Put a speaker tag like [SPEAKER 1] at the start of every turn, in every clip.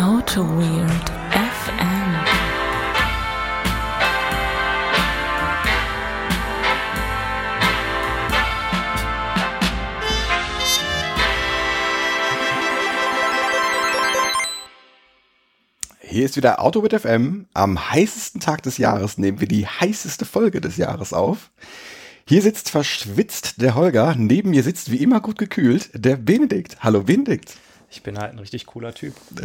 [SPEAKER 1] Auto Weird FM.
[SPEAKER 2] Hier ist wieder Auto mit FM. Am heißesten Tag des Jahres nehmen wir die heißeste Folge des Jahres auf. Hier sitzt verschwitzt der Holger. Neben mir sitzt wie immer gut gekühlt der Benedikt. Hallo Benedikt.
[SPEAKER 3] Ich bin halt ein richtig cooler Typ.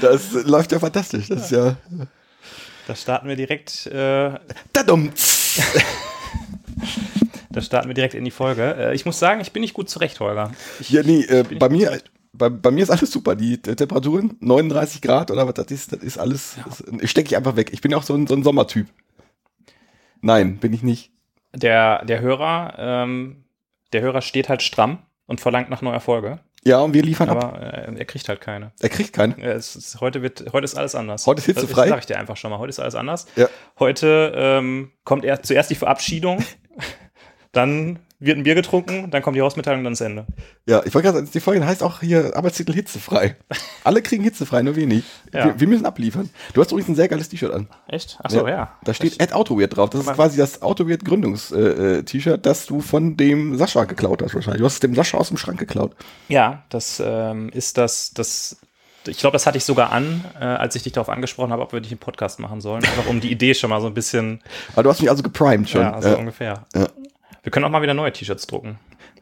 [SPEAKER 2] Das läuft ja fantastisch. Das ist ja.
[SPEAKER 3] Da starten wir direkt, äh, da starten wir direkt in die Folge. Äh, ich muss sagen, ich bin nicht gut zurecht, Holger. Ich,
[SPEAKER 2] Ja, nee, äh, bei mir,
[SPEAKER 3] zurecht.
[SPEAKER 2] bei, bei mir ist alles super. Die Te- Temperaturen 39 Grad oder was das ist, das ist alles. Das stecke ich einfach weg. Ich bin auch so ein, so ein Sommertyp. Nein, bin ich nicht.
[SPEAKER 3] Der, der Hörer, ähm, der Hörer steht halt stramm und verlangt nach neuer Folge,
[SPEAKER 2] Ja, und wir liefern ab.
[SPEAKER 3] aber äh, er kriegt halt keine.
[SPEAKER 2] Er kriegt keinen.
[SPEAKER 3] Äh, Es ist, heute, wird, heute ist alles anders.
[SPEAKER 2] Heute ist hitzefrei?
[SPEAKER 3] Das sag ich dir einfach schon mal. Heute ist alles anders.
[SPEAKER 2] Ja.
[SPEAKER 3] Heute ähm, kommt er, zuerst die Verabschiedung, dann wird ein Bier getrunken, dann kommt die Hausmitteilung, dann das Ende.
[SPEAKER 2] Ja, ich wollte gerade sagen, die Folge heißt auch hier Arbeitstitel hitzefrei. Alle kriegen hitzefrei, nur wenig.
[SPEAKER 3] Ja.
[SPEAKER 2] Wir, wir müssen abliefern. Du hast übrigens ein sehr geiles T-Shirt an.
[SPEAKER 3] Echt? Achso, ja.
[SPEAKER 2] Da steht Ad AutoWeird drauf. Das ist quasi das AutoWeird Gründungs-T-Shirt, das du von dem Sascha geklaut hast wahrscheinlich. Du hast es dem Sascha aus dem Schrank geklaut.
[SPEAKER 3] Ja, das ähm, ist das, das, ich glaube, das hatte ich sogar an, äh, als ich dich darauf angesprochen habe, ob wir nicht einen Podcast machen sollen. Einfach um die Idee schon mal so ein bisschen,
[SPEAKER 2] Aber du hast mich also geprimed schon.
[SPEAKER 3] ja, so
[SPEAKER 2] Ja,
[SPEAKER 3] ungefähr.
[SPEAKER 2] ja.
[SPEAKER 3] Wir können auch mal wieder neue T-Shirts drucken.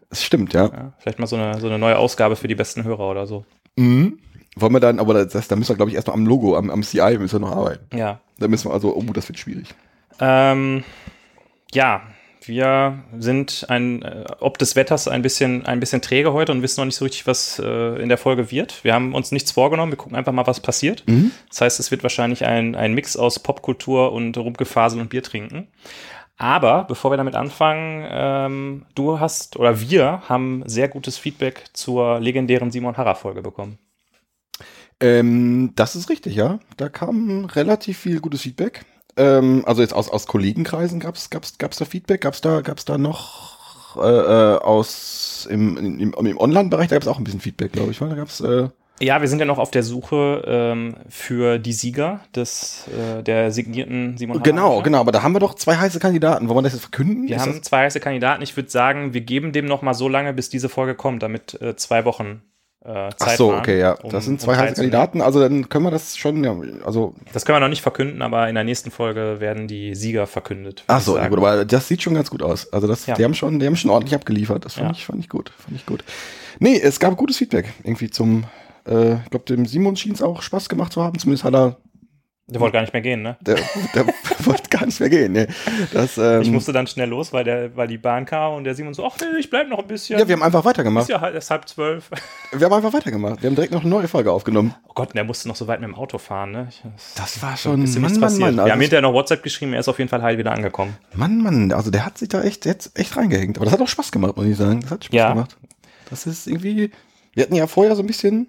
[SPEAKER 2] das stimmt, ja.
[SPEAKER 3] Ja, vielleicht mal so eine, so eine neue Ausgabe für die besten Hörer oder so.
[SPEAKER 2] Mhm. Wollen wir dann, aber das, da müssen wir, glaube ich, erstmal am Logo, am, am CI müssen wir noch arbeiten.
[SPEAKER 3] Ja.
[SPEAKER 2] Da müssen wir also, oh, das wird schwierig.
[SPEAKER 3] Ähm, ja, wir sind ein, äh, ob des Wetters ein bisschen, ein bisschen träge heute und wissen noch nicht so richtig, was äh, in der Folge wird. Wir haben uns nichts vorgenommen, wir gucken einfach mal, was passiert.
[SPEAKER 2] Mhm.
[SPEAKER 3] Das heißt, es wird wahrscheinlich ein, ein Mix aus Popkultur und Rumgefasel und Bier trinken. Aber bevor wir damit anfangen, ähm, du hast oder wir haben sehr gutes Feedback zur legendären Simon Harrer-Folge bekommen.
[SPEAKER 2] Ähm, das ist richtig, ja. Da kam relativ viel gutes Feedback. Ähm, also jetzt aus, aus Kollegenkreisen gab's gab's, gab's da Feedback? Gab's da, gab's da noch äh, äh, aus im, im, im Online-Bereich, da gab's auch ein bisschen Feedback, glaube ich. wa? Da gab's, äh,
[SPEAKER 3] Ja, wir sind ja noch auf der Suche ähm, für die Sieger des äh, der signierten Simon Harrer.
[SPEAKER 2] genau, genau, aber da haben wir doch zwei heiße Kandidaten. Wollen wir das jetzt verkünden?
[SPEAKER 3] Wir
[SPEAKER 2] Ist
[SPEAKER 3] haben zwei heiße Kandidaten. Ich würde sagen, wir geben dem noch mal so lange, bis diese Folge kommt, damit äh, zwei Wochen äh, Zeit
[SPEAKER 2] ach so,
[SPEAKER 3] waren,
[SPEAKER 2] okay, ja.
[SPEAKER 3] um-
[SPEAKER 2] Das sind
[SPEAKER 3] um
[SPEAKER 2] zwei heiße
[SPEAKER 3] teilzunehmen.
[SPEAKER 2] Kandidaten, also dann können wir das schon, ja, also,
[SPEAKER 3] Das können wir noch nicht verkünden, aber in der nächsten Folge werden die Sieger verkündet.
[SPEAKER 2] ach so, ja, gut, aber das sieht schon ganz gut aus. Also das,
[SPEAKER 3] Ja.
[SPEAKER 2] die haben schon, die haben schon ordentlich abgeliefert. Das fand
[SPEAKER 3] Ja.
[SPEAKER 2] ich, fand ich gut, fand ich gut. Nee, es gab gutes Feedback irgendwie zum, äh, ich glaube, dem Simon schien es auch Spaß gemacht zu haben. Zumindest hat er
[SPEAKER 3] Der wollte gar nicht mehr gehen, ne?
[SPEAKER 2] Der, der wollte gar nicht mehr gehen. Nee. Das, ähm,
[SPEAKER 3] Ich musste dann schnell los, weil, der, weil die Bahn kam und der Simon so, ach nee, ich bleib noch ein bisschen.
[SPEAKER 2] ja, wir haben einfach
[SPEAKER 3] ist
[SPEAKER 2] weitergemacht.
[SPEAKER 3] ja halt erst halb zwölf.
[SPEAKER 2] Wir haben einfach weitergemacht. Wir haben direkt noch eine neue Folge aufgenommen.
[SPEAKER 3] Oh Gott, und der musste noch so weit mit dem Auto fahren, ne? Ich,
[SPEAKER 2] Das war
[SPEAKER 3] ein
[SPEAKER 2] schon,
[SPEAKER 3] bisschen
[SPEAKER 2] Mann, Mann,
[SPEAKER 3] passiert.
[SPEAKER 2] Mann.
[SPEAKER 3] wir
[SPEAKER 2] Also,
[SPEAKER 3] haben hinterher noch WhatsApp geschrieben, er ist auf jeden Fall heil wieder angekommen.
[SPEAKER 2] Mann, Mann, also der hat sich da echt, jetzt echt reingehängt. Aber das hat auch Spaß gemacht, muss ich sagen. Das hat Spaß
[SPEAKER 3] Ja.
[SPEAKER 2] gemacht. Das ist irgendwie, wir hatten ja vorher so ein bisschen,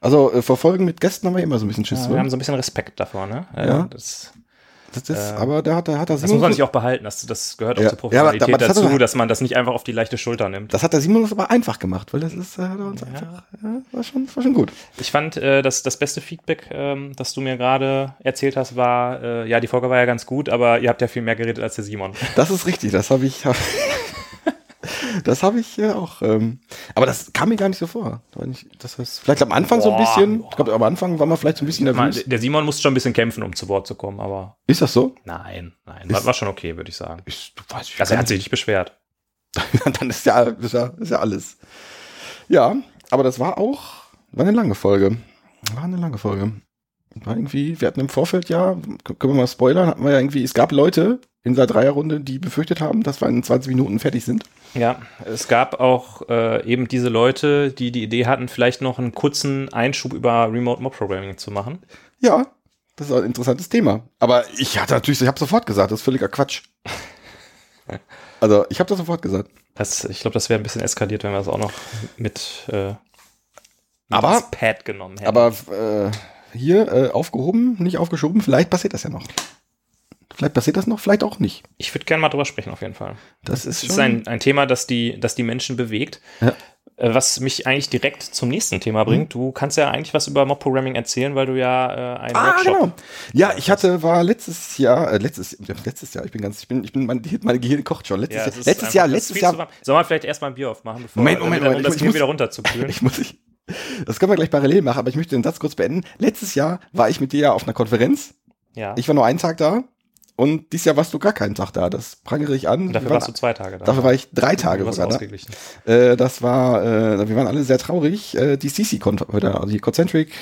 [SPEAKER 2] also äh, Verfolgen mit Gästen haben wir immer so ein bisschen Schiss.
[SPEAKER 3] Ja, wir haben so ein bisschen Respekt davor, ne? Äh,
[SPEAKER 2] Ja.
[SPEAKER 3] Das,
[SPEAKER 2] das ist,
[SPEAKER 3] äh,
[SPEAKER 2] aber da hat, da hat der
[SPEAKER 3] das muss man sich auch behalten. Das, das gehört auch
[SPEAKER 2] Ja.
[SPEAKER 3] zur
[SPEAKER 2] Ja,
[SPEAKER 3] Professionalität
[SPEAKER 2] aber das
[SPEAKER 3] dazu,
[SPEAKER 2] er-
[SPEAKER 3] dass man das nicht einfach auf die leichte Schulter nimmt.
[SPEAKER 2] das hat der Simon uns aber einfach gemacht, weil das ist, äh, hat er uns einfach, ja, war schon, war schon gut.
[SPEAKER 3] Ich fand, äh, dass das beste Feedback, ähm, das du mir gerade erzählt hast, war, äh, ja, die Folge war ja ganz gut, aber ihr habt ja viel mehr geredet als der Simon.
[SPEAKER 2] Das ist richtig, das habe ich. Das habe ich äh, auch. Ähm, aber das kam mir gar nicht so vor. Das heißt, vielleicht am Anfang so ein
[SPEAKER 3] Boah,
[SPEAKER 2] bisschen.
[SPEAKER 3] boah.
[SPEAKER 2] Ich glaube, am Anfang war man vielleicht so ein bisschen nervös.
[SPEAKER 3] der Simon musste schon ein bisschen kämpfen, um zu Wort zu kommen, aber
[SPEAKER 2] Ist das so?
[SPEAKER 3] nein, nein, war, war schon okay, würde ich sagen.
[SPEAKER 2] Ich, du weißt, ich
[SPEAKER 3] Also er hat sich nicht beschwert.
[SPEAKER 2] Dann ist ja, ist, ja, ist ja alles. Ja, aber das war auch war eine lange Folge. War eine lange Folge. War irgendwie, wir hatten im Vorfeld ja, können wir mal spoilern, hatten wir ja irgendwie, es gab Leute in der Dreierrunde, die befürchtet haben, dass wir in 20 Minuten fertig sind.
[SPEAKER 3] Ja, es gab auch äh, eben diese Leute, die die Idee hatten, vielleicht noch einen kurzen Einschub über Remote Mob Programming zu machen.
[SPEAKER 2] Ja, das ist ein interessantes Thema. Aber ich hatte natürlich, ich habe sofort gesagt, das ist völliger Quatsch. Also, ich habe das sofort gesagt.
[SPEAKER 3] Das, ich glaube, das wäre ein bisschen eskaliert, wenn wir das auch noch mit, äh, mit
[SPEAKER 2] Aber-
[SPEAKER 3] Pad genommen hätten.
[SPEAKER 2] Aber äh, hier äh, aufgehoben, nicht aufgeschoben, vielleicht passiert das ja noch. Vielleicht passiert das noch, vielleicht auch nicht.
[SPEAKER 3] Ich würde gerne mal drüber sprechen, auf jeden Fall.
[SPEAKER 2] Das
[SPEAKER 3] Es
[SPEAKER 2] ist
[SPEAKER 3] ist ein, ein Thema, das die, das die Menschen bewegt.
[SPEAKER 2] Ja.
[SPEAKER 3] Äh, Was mich eigentlich direkt zum nächsten Thema
[SPEAKER 2] Mhm.
[SPEAKER 3] bringt. Du kannst ja eigentlich was über Mob-Programming erzählen, weil du ja äh, einen
[SPEAKER 2] Ah,
[SPEAKER 3] Workshop
[SPEAKER 2] genau. Ja, ich hatte, war letztes Jahr, äh, letztes, letztes Jahr, ich bin ganz, ich bin, ich bin, mein, meine Gehirn kocht schon. Letztes
[SPEAKER 3] Ja,
[SPEAKER 2] Jahr, letztes Jahr, letztes Jahr.
[SPEAKER 3] Sollen wir vielleicht erstmal ein Bier aufmachen, bevor
[SPEAKER 2] Moment, Moment, Moment,
[SPEAKER 3] um das
[SPEAKER 2] muss-
[SPEAKER 3] wieder runterzukühlen?
[SPEAKER 2] Ich muss, ich, das können wir gleich parallel machen, aber ich möchte den Satz kurz beenden. Letztes Jahr war ich mit dir ja auf einer Konferenz.
[SPEAKER 3] ja.
[SPEAKER 2] Ich war nur einen Tag da. Und dieses Jahr warst du gar keinen Tag da. Das prangere ich an.
[SPEAKER 3] Und dafür
[SPEAKER 2] Wir
[SPEAKER 3] warst du
[SPEAKER 2] waren,
[SPEAKER 3] zwei Tage da.
[SPEAKER 2] dafür war ich drei Tage sogar da. Äh, das war, äh, wir waren alle sehr traurig. Äh, die CC, also die Concentric,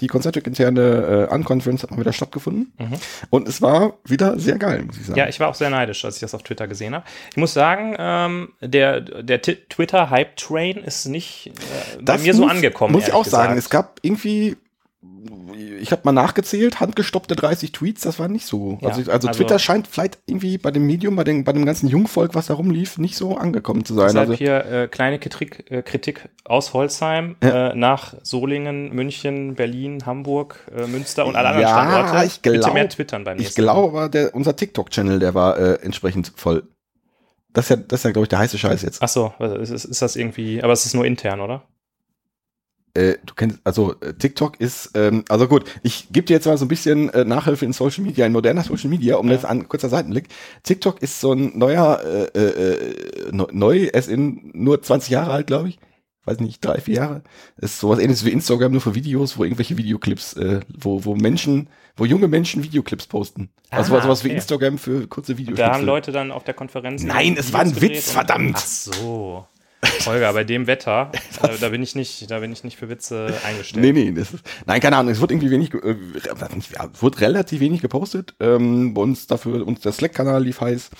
[SPEAKER 2] die Concentric interne äh, Unconference hat mal wieder stattgefunden.
[SPEAKER 3] Mhm.
[SPEAKER 2] Und es war wieder sehr geil, muss ich sagen.
[SPEAKER 3] Ja, ich war auch sehr neidisch, als ich das auf Twitter gesehen habe. Ich muss sagen, ähm, der, der Twitter-Hype-Train ist nicht äh, bei mir so
[SPEAKER 2] muss-
[SPEAKER 3] angekommen.
[SPEAKER 2] Muss ich auch sagen.
[SPEAKER 3] gesagt.
[SPEAKER 2] Es gab irgendwie, ich habe mal nachgezählt, handgestoppte 30 Tweets, das war nicht so.
[SPEAKER 3] Ja,
[SPEAKER 2] also, also,
[SPEAKER 3] also-
[SPEAKER 2] Twitter scheint vielleicht irgendwie bei dem Medium, bei, den, bei dem ganzen Jungvolk, was da rumlief, nicht so angekommen zu sein.
[SPEAKER 3] Deshalb
[SPEAKER 2] Also,
[SPEAKER 3] hier äh, kleine Kritik, äh, Kritik aus Holzheim
[SPEAKER 2] Ja.
[SPEAKER 3] äh, nach Solingen, München, Berlin, Hamburg, äh, Münster und alle anderen
[SPEAKER 2] Ja,
[SPEAKER 3] Standorte.
[SPEAKER 2] ich
[SPEAKER 3] Bitte
[SPEAKER 2] glaub-
[SPEAKER 3] mehr twittern beim
[SPEAKER 2] ich
[SPEAKER 3] nächsten
[SPEAKER 2] glaube aber, der, unser TikTok-Channel, der war äh, entsprechend voll. Das ist ja, das ist ja glaube ich, der heiße Scheiß jetzt.
[SPEAKER 3] Achso, ist, ist, ist das irgendwie, aber es ist nur intern, oder?
[SPEAKER 2] Äh, du kennst, also äh, TikTok ist, ähm, also gut, ich gebe dir jetzt mal so ein bisschen äh, Nachhilfe in Social Media, in moderner Social Media, um
[SPEAKER 3] Ja.
[SPEAKER 2] jetzt an kurzer Seitenblick. TikTok ist so ein neuer, äh, äh, äh, neu- es in nur 20 Jahre alt, glaube ich. Weiß nicht, drei, vier Jahre. Ist sowas ähnliches wie Instagram, nur für Videos, wo irgendwelche Videoclips, äh, wo, wo Menschen, wo junge Menschen Videoclips posten. Also
[SPEAKER 3] Ah,
[SPEAKER 2] sowas wie
[SPEAKER 3] okay.
[SPEAKER 2] Instagram für kurze Videos.
[SPEAKER 3] Da haben Leute dann auf der Konferenz.
[SPEAKER 2] Nein, es war ein Witz, verdammt.
[SPEAKER 3] Ach so. Holger, bei dem Wetter, da, da bin ich nicht, da bin ich nicht für Witze eingestellt.
[SPEAKER 2] Nee, nee, das ist, nein, keine Ahnung, es wird irgendwie wenig, äh, wird relativ wenig gepostet. Ähm, bei uns dafür, uns der Slack-Kanal lief heiß.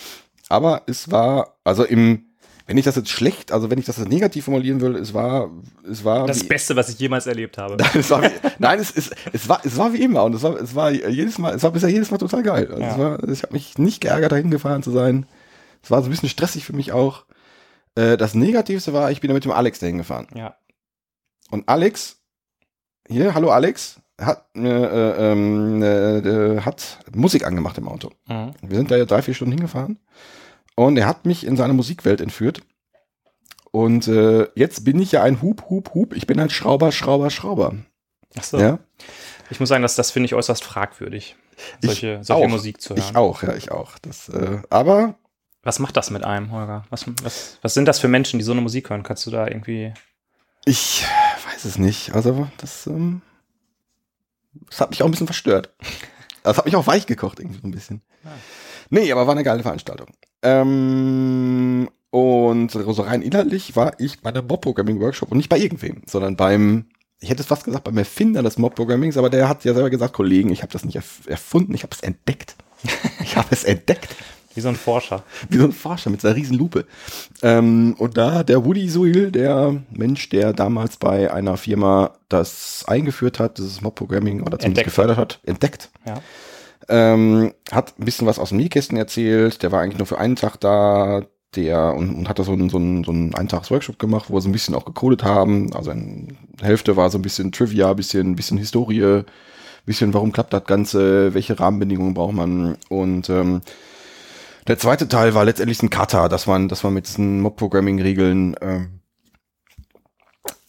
[SPEAKER 2] Aber es war, also im, wenn ich das jetzt schlecht, also wenn ich das jetzt negativ formulieren will, es war, es war,
[SPEAKER 3] Das
[SPEAKER 2] wie,
[SPEAKER 3] Beste, was ich jemals erlebt habe.
[SPEAKER 2] es war wie, nein, es, es, es war, es war wie immer und es war, es war jedes Mal, es war bisher jedes Mal total geil. Also
[SPEAKER 3] Ja.
[SPEAKER 2] es war, ich habe mich nicht geärgert, dahin gefahren zu sein. Es war so ein bisschen stressig für mich auch. Äh, das Negativste war, ich bin da mit dem Alex dahin gefahren.
[SPEAKER 3] Ja.
[SPEAKER 2] Und Alex, hier, hallo Alex, hat, äh, äh, ähm, äh, hat Musik angemacht im Auto.
[SPEAKER 3] Mhm.
[SPEAKER 2] Wir sind da ja drei, vier Stunden hingefahren. Und er hat mich in seine Musikwelt entführt. Und äh, jetzt bin ich ja ein Hub, Hub, Hub. Ich bin ein Schrauber, Schrauber, Schrauber.
[SPEAKER 3] Ach so.
[SPEAKER 2] Ja,
[SPEAKER 3] Ich muss sagen, dass das finde ich äußerst fragwürdig, solche, solche. Musik zu hören.
[SPEAKER 2] ich auch, ja, ich auch. Das, äh, aber
[SPEAKER 3] Was macht das mit einem, Holger? Was, was, was sind das für Menschen, die so eine Musik hören? Kannst du da irgendwie.
[SPEAKER 2] ich weiß es nicht. Also das, ähm, das hat mich auch ein bisschen verstört. Das hat mich auch weich gekocht irgendwie so ein bisschen.
[SPEAKER 3] Ja.
[SPEAKER 2] Nee, aber war eine geile Veranstaltung. Ähm, und so rein inhaltlich war ich bei der Mob-Programming-Workshop und nicht bei irgendwem, sondern beim, ich hätte es fast gesagt, beim Erfinder des Mob-Programmings, aber der hat ja selber gesagt, Kollegen, ich habe das nicht erf erfunden, ich habe es entdeckt. Ich habe es entdeckt.
[SPEAKER 3] Wie so ein Forscher.
[SPEAKER 2] Wie so ein Forscher mit seiner riesen Lupe. Ähm, und da der Woody Suil, der Mensch, der damals bei einer Firma das eingeführt hat, dieses Mob-Programming oder zumindest
[SPEAKER 3] Entdeckt.
[SPEAKER 2] gefördert hat, entdeckt,
[SPEAKER 3] Ja.
[SPEAKER 2] ähm, hat ein bisschen was aus dem Nähkästen erzählt. Der war eigentlich nur für einen Tag da. Der und, und hat da so einen, so einen, so einen Eintags-Workshop gemacht, wo wir so ein bisschen auch gecodet haben. Also in Hälfte war so ein bisschen Trivia, ein bisschen, bisschen Historie, ein bisschen, warum klappt das Ganze, welche Rahmenbedingungen braucht man. Und ähm, der zweite Teil war letztendlich ein Kata, dass man, dass man mit diesen Mob-Programming-Regeln ähm,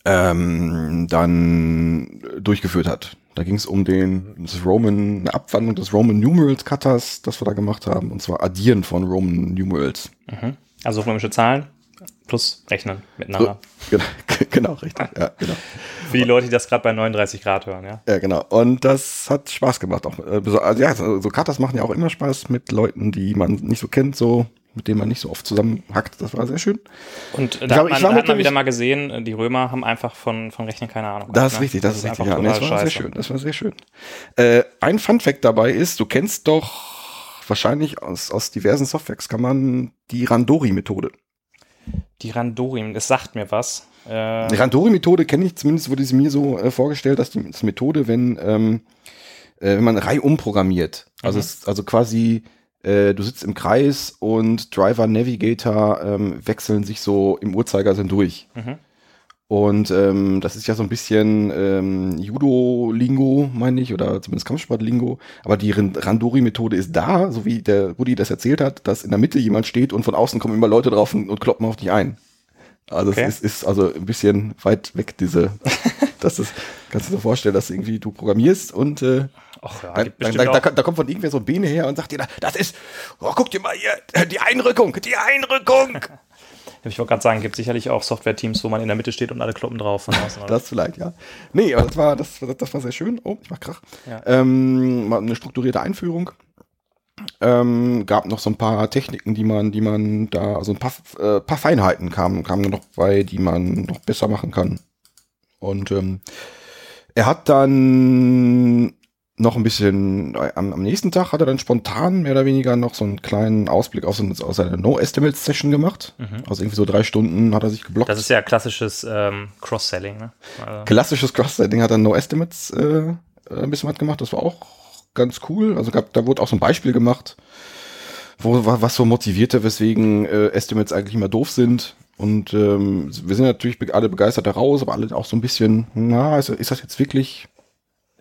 [SPEAKER 2] ähm, dann durchgeführt hat. Da ging es um den das Roman, eine Abwandlung des Roman Numerals Cutters, das wir da gemacht haben, und zwar Addieren von Roman Numerals.
[SPEAKER 3] Mhm. Also römische Zahlen plus Rechnen miteinander.
[SPEAKER 2] Genau, genau richtig. Ja, genau.
[SPEAKER 3] Für die Leute, die das gerade bei 39 Grad hören, ja.
[SPEAKER 2] Ja, genau. Und das hat Spaß gemacht auch. Äh, Also ja, so Cutters machen ja auch immer Spaß mit Leuten, die man nicht so kennt, so mit denen man nicht so oft zusammenhackt. Das war sehr schön.
[SPEAKER 3] Und da
[SPEAKER 2] glaube,
[SPEAKER 3] hat
[SPEAKER 2] ich
[SPEAKER 3] man,
[SPEAKER 2] war
[SPEAKER 3] da hat man wieder mal gesehen, die Römer haben einfach von, von Rechnen keine Ahnung.
[SPEAKER 2] Das ist
[SPEAKER 3] ne?
[SPEAKER 2] richtig, das, ist richtig.
[SPEAKER 3] einfach
[SPEAKER 2] Ja, das war sehr
[SPEAKER 3] scheiße.
[SPEAKER 2] schön. Das war sehr schön. Äh, ein Fun Fact dabei ist, du kennst doch wahrscheinlich aus, aus diversen Softwares kann man die Randori-Methode.
[SPEAKER 3] Die Randorim, das sagt mir was. Äh,
[SPEAKER 2] Die Randori-Methode kenne ich zumindest, wurde sie mir so äh, vorgestellt, dass die das Methode, wenn, ähm, äh, wenn man Reihe umprogrammiert. Also,
[SPEAKER 3] Mhm.
[SPEAKER 2] es, also quasi, äh, du sitzt im Kreis und Driver, Navigator ähm, wechseln sich so im Uhrzeigersinn durch.
[SPEAKER 3] Mhm.
[SPEAKER 2] Und ähm, das ist ja so ein bisschen ähm, Judo-Lingo, meine ich, oder zumindest Kampfsport-Lingo. Aber die Ran- Randori-Methode ist da, so wie der Rudi das erzählt hat, dass in der Mitte jemand steht und von außen kommen immer Leute drauf und, und kloppen auf dich ein. Also
[SPEAKER 3] Okay.
[SPEAKER 2] es ist, ist also ein bisschen weit weg, diese, das ist, kannst du dir vorstellen, dass irgendwie du programmierst und äh,
[SPEAKER 3] Ach ja,
[SPEAKER 2] da,
[SPEAKER 3] gibt
[SPEAKER 2] da, da, da, kommt von irgendwer so ein Bene her und sagt dir, das ist, oh, guck dir mal hier, die Einrückung, die Einrückung.
[SPEAKER 3] Ich wollte gerade sagen, gibt sicherlich auch Software-Teams, wo man in der Mitte steht und alle kloppen drauf von außen.
[SPEAKER 2] Das vielleicht, ja. Nee, aber das war, das, das war sehr schön. Oh, ich mach Krach.
[SPEAKER 3] Ja.
[SPEAKER 2] Ähm, eine strukturierte Einführung. Ähm, gab noch so ein paar Techniken, die man, die man da, also ein paar, äh, paar Feinheiten kamen, kamen noch bei, die man noch besser machen kann. Und ähm, er hat dann noch ein bisschen, äh, am, am nächsten Tag hat er dann spontan mehr oder weniger noch so einen kleinen Ausblick auf, so, eine- aus seiner No-Estimate-Session gemacht.
[SPEAKER 3] Mhm.
[SPEAKER 2] Also irgendwie so drei Stunden hat er sich geblockt.
[SPEAKER 3] Das ist ja klassisches ähm, Cross-Selling. Ne? Also,
[SPEAKER 2] klassisches Cross-Setting hat dann No Estimates äh, ein bisschen was gemacht. Das war auch ganz cool. Also gab, da wurde auch so ein Beispiel gemacht, wo wa- was so motivierte, weswegen äh, Estimates eigentlich immer doof sind. Und ähm, wir sind natürlich alle begeistert daraus, aber alle auch so ein bisschen, na, ist, ist das jetzt wirklich,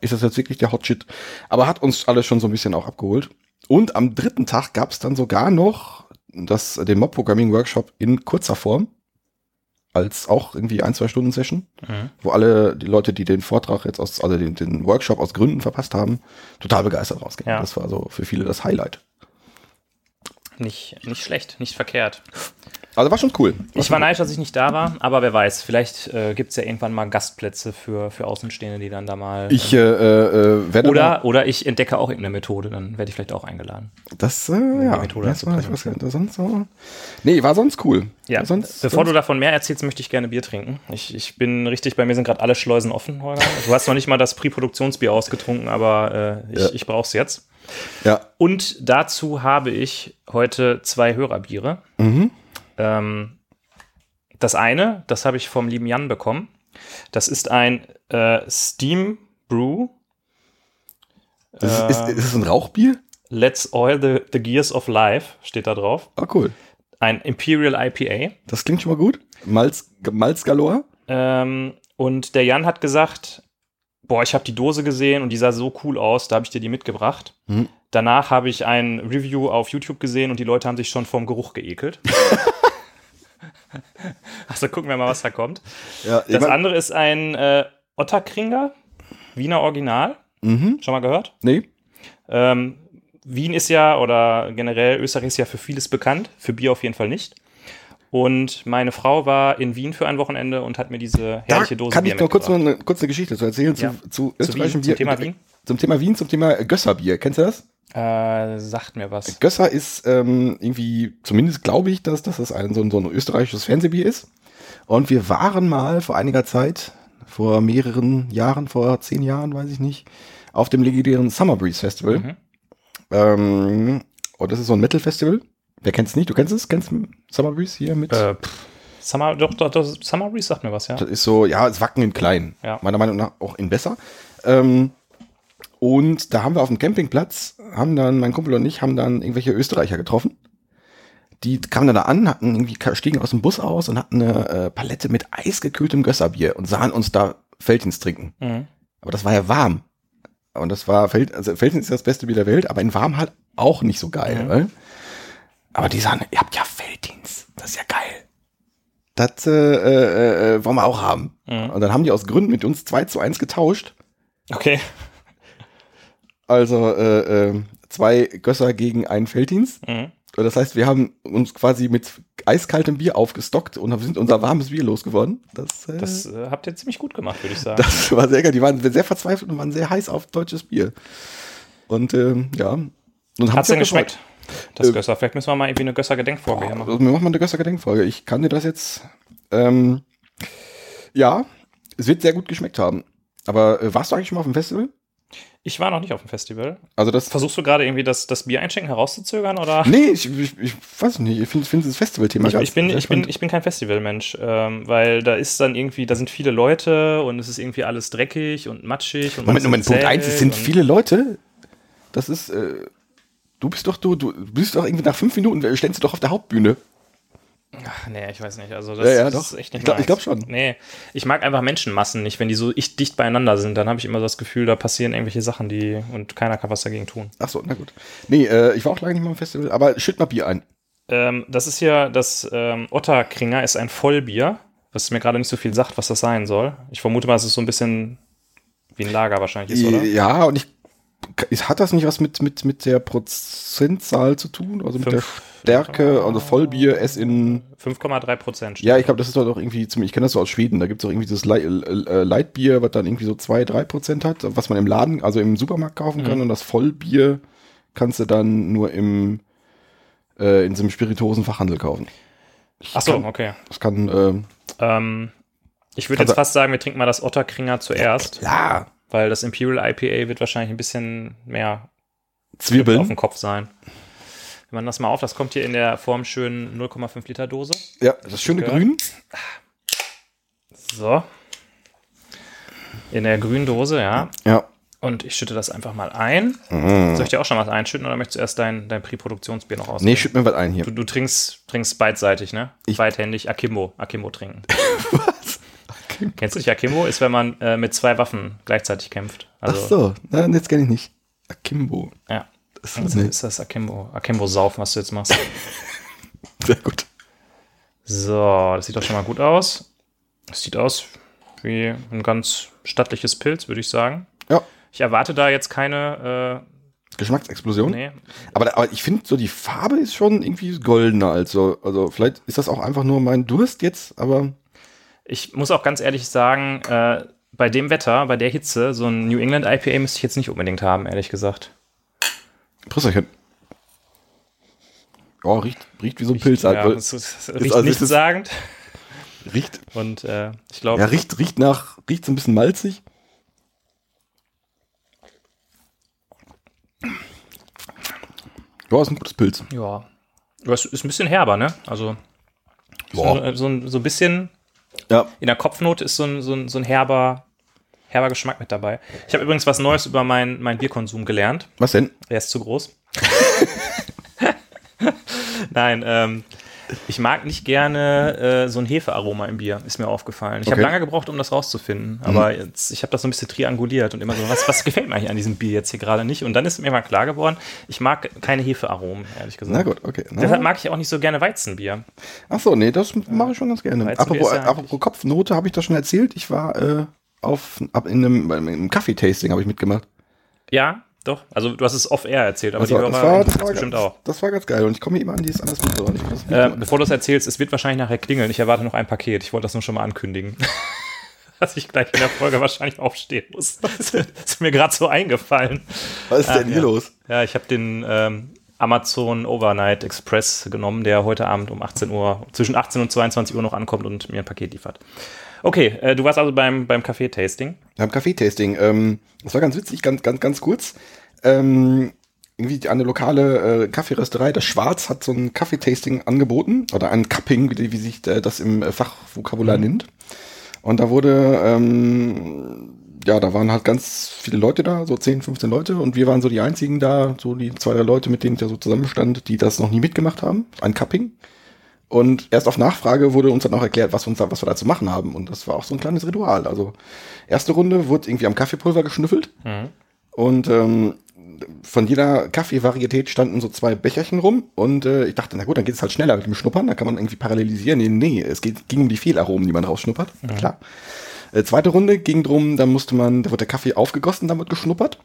[SPEAKER 2] ist das jetzt wirklich der Hotshit? Aber hat uns alle schon so ein bisschen auch abgeholt. Und am dritten Tag gab es dann sogar noch das, den Mob-Programming-Workshop in kurzer Form. Als auch irgendwie ein, zwei Stunden Session
[SPEAKER 3] mhm.
[SPEAKER 2] wo alle die Leute, die den Vortrag jetzt aus, also den, den Workshop aus Gründen verpasst haben, total begeistert rausgehen.
[SPEAKER 3] Ja.
[SPEAKER 2] Das war so für viele das Highlight.
[SPEAKER 3] nicht, nicht schlecht, nicht verkehrt.
[SPEAKER 2] Also war schon cool.
[SPEAKER 3] Ich war neidisch, dass ich nicht da war, aber wer weiß, vielleicht äh, gibt es ja irgendwann mal Gastplätze für, für Außenstehende, die dann da mal.
[SPEAKER 2] Ich äh, äh, werde
[SPEAKER 3] oder, oder ich entdecke auch irgendeine Methode, dann werde ich vielleicht auch eingeladen.
[SPEAKER 2] das äh, ja,
[SPEAKER 3] Methode
[SPEAKER 2] das war, ich weiß nicht, sonst so. Nee, war sonst cool.
[SPEAKER 3] Ja,
[SPEAKER 2] sonst,
[SPEAKER 3] bevor
[SPEAKER 2] sonst,
[SPEAKER 3] du davon mehr erzählst, möchte ich gerne Bier trinken. Ich, ich bin richtig, bei mir sind gerade alle Schleusen offen, Holger. Du hast noch nicht mal das Pre-Produktionsbier ausgetrunken, aber äh, ich,
[SPEAKER 2] Ja.
[SPEAKER 3] ich brauche es jetzt.
[SPEAKER 2] ja,
[SPEAKER 3] Und dazu habe ich heute zwei Hörerbiere.
[SPEAKER 2] mhm.
[SPEAKER 3] Ähm, das eine, das habe ich vom lieben Jan bekommen. Das ist ein äh, Steam Brew.
[SPEAKER 2] das
[SPEAKER 3] Äh,
[SPEAKER 2] ist, ist, ist es ein Rauchbier?
[SPEAKER 3] Let's Oil the, the Gears of Life steht da drauf.
[SPEAKER 2] Ah, cool.
[SPEAKER 3] Ein Imperial IPA.
[SPEAKER 2] Das klingt schon mal gut. Malz, Malz galore.
[SPEAKER 3] Ähm, und der Jan hat gesagt, boah, ich habe die Dose gesehen und die sah so cool aus, da habe ich dir die mitgebracht.
[SPEAKER 2] Mhm.
[SPEAKER 3] Danach habe ich ein Review auf YouTube gesehen und die Leute haben sich schon vom Geruch geekelt. also gucken wir mal, was da kommt.
[SPEAKER 2] Ja, ich
[SPEAKER 3] Das
[SPEAKER 2] mein-
[SPEAKER 3] andere ist ein äh, Otterkringer, Wiener Original.
[SPEAKER 2] mhm.
[SPEAKER 3] Schon mal gehört?
[SPEAKER 2] Nee.
[SPEAKER 3] Ähm, Wien ist ja, oder generell Österreich ist ja für vieles bekannt, für Bier auf jeden Fall nicht. Und meine Frau war in Wien für ein Wochenende und hat mir diese
[SPEAKER 2] Da
[SPEAKER 3] herrliche Dose
[SPEAKER 2] kann
[SPEAKER 3] Bier
[SPEAKER 2] ich noch kurz, eine, kurz eine Geschichte zu erzählen
[SPEAKER 3] Ja.
[SPEAKER 2] zu, zu österreichischem
[SPEAKER 3] zum Thema Wien?
[SPEAKER 2] Zum Thema Wien, zum Thema Gösserbier. Kennst du das?
[SPEAKER 3] Äh, sagt mir was.
[SPEAKER 2] Gösser ist ähm, irgendwie, zumindest glaube ich, dass, dass das ein, so, ein, so ein österreichisches Fernsehbier ist. Und wir waren mal vor einiger Zeit, vor mehreren Jahren, vor zehn Jahren, weiß ich nicht, auf dem legendären Summer Breeze Festival.
[SPEAKER 3] Mhm.
[SPEAKER 2] Ähm, und das ist so ein Metal-Festival. Wer kennt es nicht? Du kennst es? Kennst du Summer Breeze hier mit?
[SPEAKER 3] Äh, Summer, doch, doch, doch, Summer Breeze sagt mir was, ja.
[SPEAKER 2] Das ist so, ja, es Wacken in klein.
[SPEAKER 3] Ja.
[SPEAKER 2] Meiner Meinung nach auch in besser. Ähm, und da haben wir auf dem Campingplatz, haben dann, mein Kumpel und ich, haben dann irgendwelche Österreicher getroffen. Die kamen dann da an, hatten irgendwie, stiegen aus dem Bus aus und hatten eine äh, Palette mit eisgekühltem Gösserbier und sahen uns da Feldins trinken.
[SPEAKER 3] Mhm.
[SPEAKER 2] Aber das war ja warm. Und das war, Feld, also Feldins ist das beste Bier der Welt, aber in warm halt auch nicht so geil.
[SPEAKER 3] Mhm.
[SPEAKER 2] weil- Aber die sagen, ihr habt ja Feldins, das ist ja geil. Das äh, äh, äh, wollen wir auch haben.
[SPEAKER 3] Mhm.
[SPEAKER 2] Und dann haben die aus Gründen mit uns 2 zu 1 getauscht.
[SPEAKER 3] Okay.
[SPEAKER 2] Also äh, äh, zwei Gösser gegen einen Felddienst.
[SPEAKER 3] Mhm.
[SPEAKER 2] Das heißt, wir haben uns quasi mit eiskaltem Bier aufgestockt und sind unser warmes Bier losgeworden. Das, äh,
[SPEAKER 3] Das äh, habt ihr ziemlich gut gemacht, würde ich sagen.
[SPEAKER 2] das war sehr geil. Die waren sehr verzweifelt und waren sehr heiß auf deutsches Bier. Und ähm, ja. Und
[SPEAKER 3] Hat's
[SPEAKER 2] sich
[SPEAKER 3] denn geschmeckt? Das
[SPEAKER 2] Äh,
[SPEAKER 3] Gösser. Vielleicht müssen wir mal irgendwie eine Gösser-Gedenkfolge machen.
[SPEAKER 2] Also, wir machen mal eine Gösser-Gedenkfolge. Ich kann dir das jetzt. Ähm, ja, es wird sehr gut geschmeckt haben. Aber äh, warst du eigentlich schon mal auf dem Festival?
[SPEAKER 3] Ich war noch nicht auf dem Festival.
[SPEAKER 2] Also das.
[SPEAKER 3] Versuchst du gerade irgendwie das, das Bier einschenken herauszuzögern oder?
[SPEAKER 2] Nee, ich, ich, ich weiß nicht. Ich finde find das Festivalthema
[SPEAKER 3] Ich, ich, bin, ich, bin, ich bin kein Festivalmensch, ähm, weil da ist dann irgendwie, da sind viele Leute und es ist irgendwie alles dreckig und matschig. Und
[SPEAKER 2] Moment, Moment, Punkt eins, es sind viele Leute. Das ist, äh, du bist doch, du, du bist doch irgendwie nach fünf Minuten, äh, stellst du doch auf der Hauptbühne.
[SPEAKER 3] Ach, nee, ich weiß nicht. Also das,
[SPEAKER 2] Ja, ja,
[SPEAKER 3] das
[SPEAKER 2] doch.
[SPEAKER 3] ist echt nicht
[SPEAKER 2] Ich glaub- ich
[SPEAKER 3] meins.
[SPEAKER 2] glaub schon.
[SPEAKER 3] Nee, ich mag einfach Menschenmassen nicht. Wenn die so ich dicht beieinander sind, dann habe ich immer das Gefühl, da passieren irgendwelche Sachen, die und keiner kann was dagegen tun.
[SPEAKER 2] Ach so, na gut. Nee, äh, ich war auch lange nicht mal am Festival, aber schütt mal Bier ein.
[SPEAKER 3] Ähm, das ist hier, das ähm, Otterkringer ist ein Vollbier, was mir gerade nicht so viel sagt, was das sein soll. Ich vermute mal, dass es so ein bisschen wie ein Lager wahrscheinlich ist, oder?
[SPEAKER 2] Ja, und ich ist- hat das nicht was mit, mit, mit der Prozentzahl zu tun? Also mit der
[SPEAKER 3] Fünf-
[SPEAKER 2] Stärke, also Vollbier, es in.
[SPEAKER 3] 5,3 Prozent.
[SPEAKER 2] Ja, ich glaube, das ist doch irgendwie ziemlich, ich kenne das so aus Schweden, da gibt es auch irgendwie dieses Lei- äh, Leitbier, was dann irgendwie so 2, 3 Prozent hat, was man im Laden, also im Supermarkt kaufen kann.
[SPEAKER 3] Mhm.
[SPEAKER 2] Und das Vollbier kannst du dann nur im, äh, in so einem Spirituosenfachhandel kaufen.
[SPEAKER 3] Ach so,
[SPEAKER 2] kann-
[SPEAKER 3] okay.
[SPEAKER 2] Das kann, äh,
[SPEAKER 3] Ähm, ich würde jetzt fast sagen, wir trinken mal das Otterkringer zuerst,
[SPEAKER 2] ja,
[SPEAKER 3] weil das Imperial IPA wird wahrscheinlich ein bisschen mehr auf
[SPEAKER 2] Zwiebeln.
[SPEAKER 3] dem Kopf sein. Wenn man das mal auf, das kommt hier in der Form schön 0,5 Liter Dose.
[SPEAKER 2] Ja, das schöne
[SPEAKER 3] Ja.
[SPEAKER 2] Grün.
[SPEAKER 3] So. In der grünen Dose, ja.
[SPEAKER 2] Ja.
[SPEAKER 3] Und ich schütte das einfach mal ein.
[SPEAKER 2] Mhm.
[SPEAKER 3] Soll ich dir auch schon was einschütten oder möchtest du erst dein, dein Pre-Produktionsbier noch aus?
[SPEAKER 2] Nee, schütt mir was ein hier.
[SPEAKER 3] Du, du trinkst, trinkst beidseitig, ne?
[SPEAKER 2] Ich-
[SPEAKER 3] Beidhändig Akimbo, Akimbo trinken.
[SPEAKER 2] Was?
[SPEAKER 3] Kennst du nicht Akimbo? Ist, wenn man äh, mit zwei Waffen gleichzeitig kämpft. Also,
[SPEAKER 2] Ach so, na, jetzt kenne ich nicht. Akimbo.
[SPEAKER 3] Ja.
[SPEAKER 2] Das
[SPEAKER 3] Also
[SPEAKER 2] ist
[SPEAKER 3] ist das Akimbo, Akimbo saufen, was du jetzt machst.
[SPEAKER 2] sehr gut.
[SPEAKER 3] So, das sieht doch schon mal gut aus. Das sieht aus wie ein ganz stattliches Pilz, würde ich sagen.
[SPEAKER 2] Ja,
[SPEAKER 3] Ich erwarte da jetzt keine,
[SPEAKER 2] Geschmacksexplosion.
[SPEAKER 3] äh, nee,
[SPEAKER 2] Aber, aber ich finde so, die Farbe ist schon irgendwie goldener als so. Also vielleicht ist das auch einfach nur mein Durst jetzt, aber
[SPEAKER 3] Ich muss auch ganz ehrlich sagen, äh, bei dem Wetter, bei der Hitze, so ein New England IPA müsste ich jetzt nicht unbedingt haben, ehrlich gesagt.
[SPEAKER 2] Prüsserchen. Ja, riecht, riecht wie so ein Pilz halt.
[SPEAKER 3] Ja,
[SPEAKER 2] weil-
[SPEAKER 3] es, es riecht
[SPEAKER 2] also es
[SPEAKER 3] nichts
[SPEAKER 2] ist-
[SPEAKER 3] sagend.
[SPEAKER 2] riecht,
[SPEAKER 3] Und äh, ich glaube,
[SPEAKER 2] ja, riecht, riecht nach, riecht so ein bisschen malzig. Ja, ist ein gutes Pilz.
[SPEAKER 3] ja. Das ist ein bisschen herber, ne? Also
[SPEAKER 2] Boah.
[SPEAKER 3] so, so, so ein bisschen
[SPEAKER 2] Ja,
[SPEAKER 3] in der Kopfnote ist so ein, so ein, so ein herber, herber Geschmack mit dabei. Ich habe übrigens was Neues über meinen mein Bierkonsum gelernt.
[SPEAKER 2] was denn?
[SPEAKER 3] Der ist zu groß. Nein, ähm, ich mag nicht gerne äh, so ein Hefearoma im Bier, ist mir aufgefallen. Ich habe
[SPEAKER 2] Okay. Mhm.
[SPEAKER 3] lange gebraucht, um das rauszufinden, aber jetzt, ich habe das so ein bisschen trianguliert und immer so, was, was gefällt mir eigentlich an diesem Bier jetzt hier gerade nicht? Und dann ist mir mal klar geworden, ich mag keine Hefearomen, ehrlich gesagt.
[SPEAKER 2] Na gut, okay. Na,
[SPEAKER 3] Deshalb mag ich auch nicht so gerne Weizenbier.
[SPEAKER 2] Ach so, nee, das mache ich schon ganz gerne. Apropos,
[SPEAKER 3] ja
[SPEAKER 2] apropos Kopfnote, habe ich das schon erzählt? Ich war äh, auf ab in einem, in einem Kaffee-Tasting habe ich mitgemacht.
[SPEAKER 3] Ja, doch. Also du hast es off-air erzählt, aber
[SPEAKER 2] Also,
[SPEAKER 3] die
[SPEAKER 2] das,
[SPEAKER 3] Hörer
[SPEAKER 2] war, das, war
[SPEAKER 3] bestimmt
[SPEAKER 2] ganz,
[SPEAKER 3] auch.
[SPEAKER 2] das war ganz geil. Und ich komme hier immer an dieses anders mit. Ich das
[SPEAKER 3] Äh, bevor du es erzählst, es wird wahrscheinlich nachher klingeln. Ich erwarte noch ein Paket. Ich wollte das nur schon mal ankündigen. Dass ich gleich in der Folge wahrscheinlich aufstehen muss. Das ist mir gerade so eingefallen.
[SPEAKER 2] Was ist denn
[SPEAKER 3] ach,
[SPEAKER 2] hier
[SPEAKER 3] ja.
[SPEAKER 2] los?
[SPEAKER 3] Ja, ich habe den ähm, Amazon Overnight Express genommen, der heute Abend um 18 Uhr, zwischen 18 und 22 Uhr noch ankommt und mir ein Paket liefert. Okay, äh, du warst also beim, beim Kaffee-Tasting.
[SPEAKER 2] Beim Kaffee-Tasting. Ähm, das war ganz witzig, ganz, ganz, ganz kurz. Ähm, irgendwie eine lokale äh, Kaffeerösterei, das Schwarz, hat so ein Kaffeetasting angeboten. Oder ein Cupping, wie, wie sich äh, das im äh, Fachvokabular nennt. Und da wurde, ähm, ja, da waren halt ganz viele Leute da, so 10, 15 Leute. Und wir waren so die einzigen da, so die zwei, drei Leute, mit denen ich da so zusammenstand, die das noch nie mitgemacht haben. Ein Cupping. Und erst auf Nachfrage wurde uns dann auch erklärt, was, uns da, was wir da zu machen haben. Und das war auch so ein kleines Ritual. Also, erste Runde wurde irgendwie am Kaffeepulver geschnüffelt. Und ähm, von jeder Kaffeevarietät standen so zwei Becherchen rum. Und äh, ich dachte, na gut, dann geht es halt schneller mit dem Schnuppern. Da kann man irgendwie parallelisieren. Nee, nee, es geht, ging um die Fehlaromen, die man rausschnuppert. Klar. Äh, zweite Runde ging drum, da musste man, da wird der Kaffee aufgegossen, wird geschnuppert.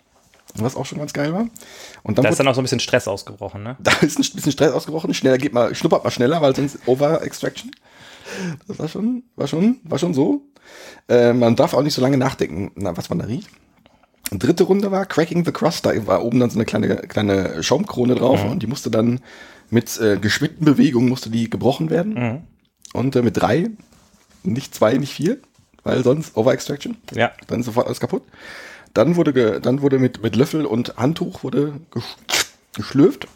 [SPEAKER 2] Was auch schon ganz geil war. Und dann
[SPEAKER 3] Da ist dann auch so ein bisschen Stress ausgebrochen, ne?
[SPEAKER 2] da ist ein bisschen Stress ausgebrochen. Schneller geht mal, schnuppert mal schneller, weil sonst Over-Extraction. Das war schon, war schon, war schon so. Äh, man darf auch nicht so lange nachdenken, na, was man da riecht. Dritte Runde war Cracking the Crust. Da war oben dann so eine kleine, kleine Schaumkrone drauf und die musste dann mit äh, geschwindten Bewegungen musste die gebrochen werden. Und äh, mit drei, nicht zwei, nicht vier, weil sonst Over-Extraction.
[SPEAKER 3] Ja.
[SPEAKER 2] Dann ist sofort alles kaputt. Dann wurde, dann wurde mit, mit Löffel und Handtuch wurde gesch- geschlürft.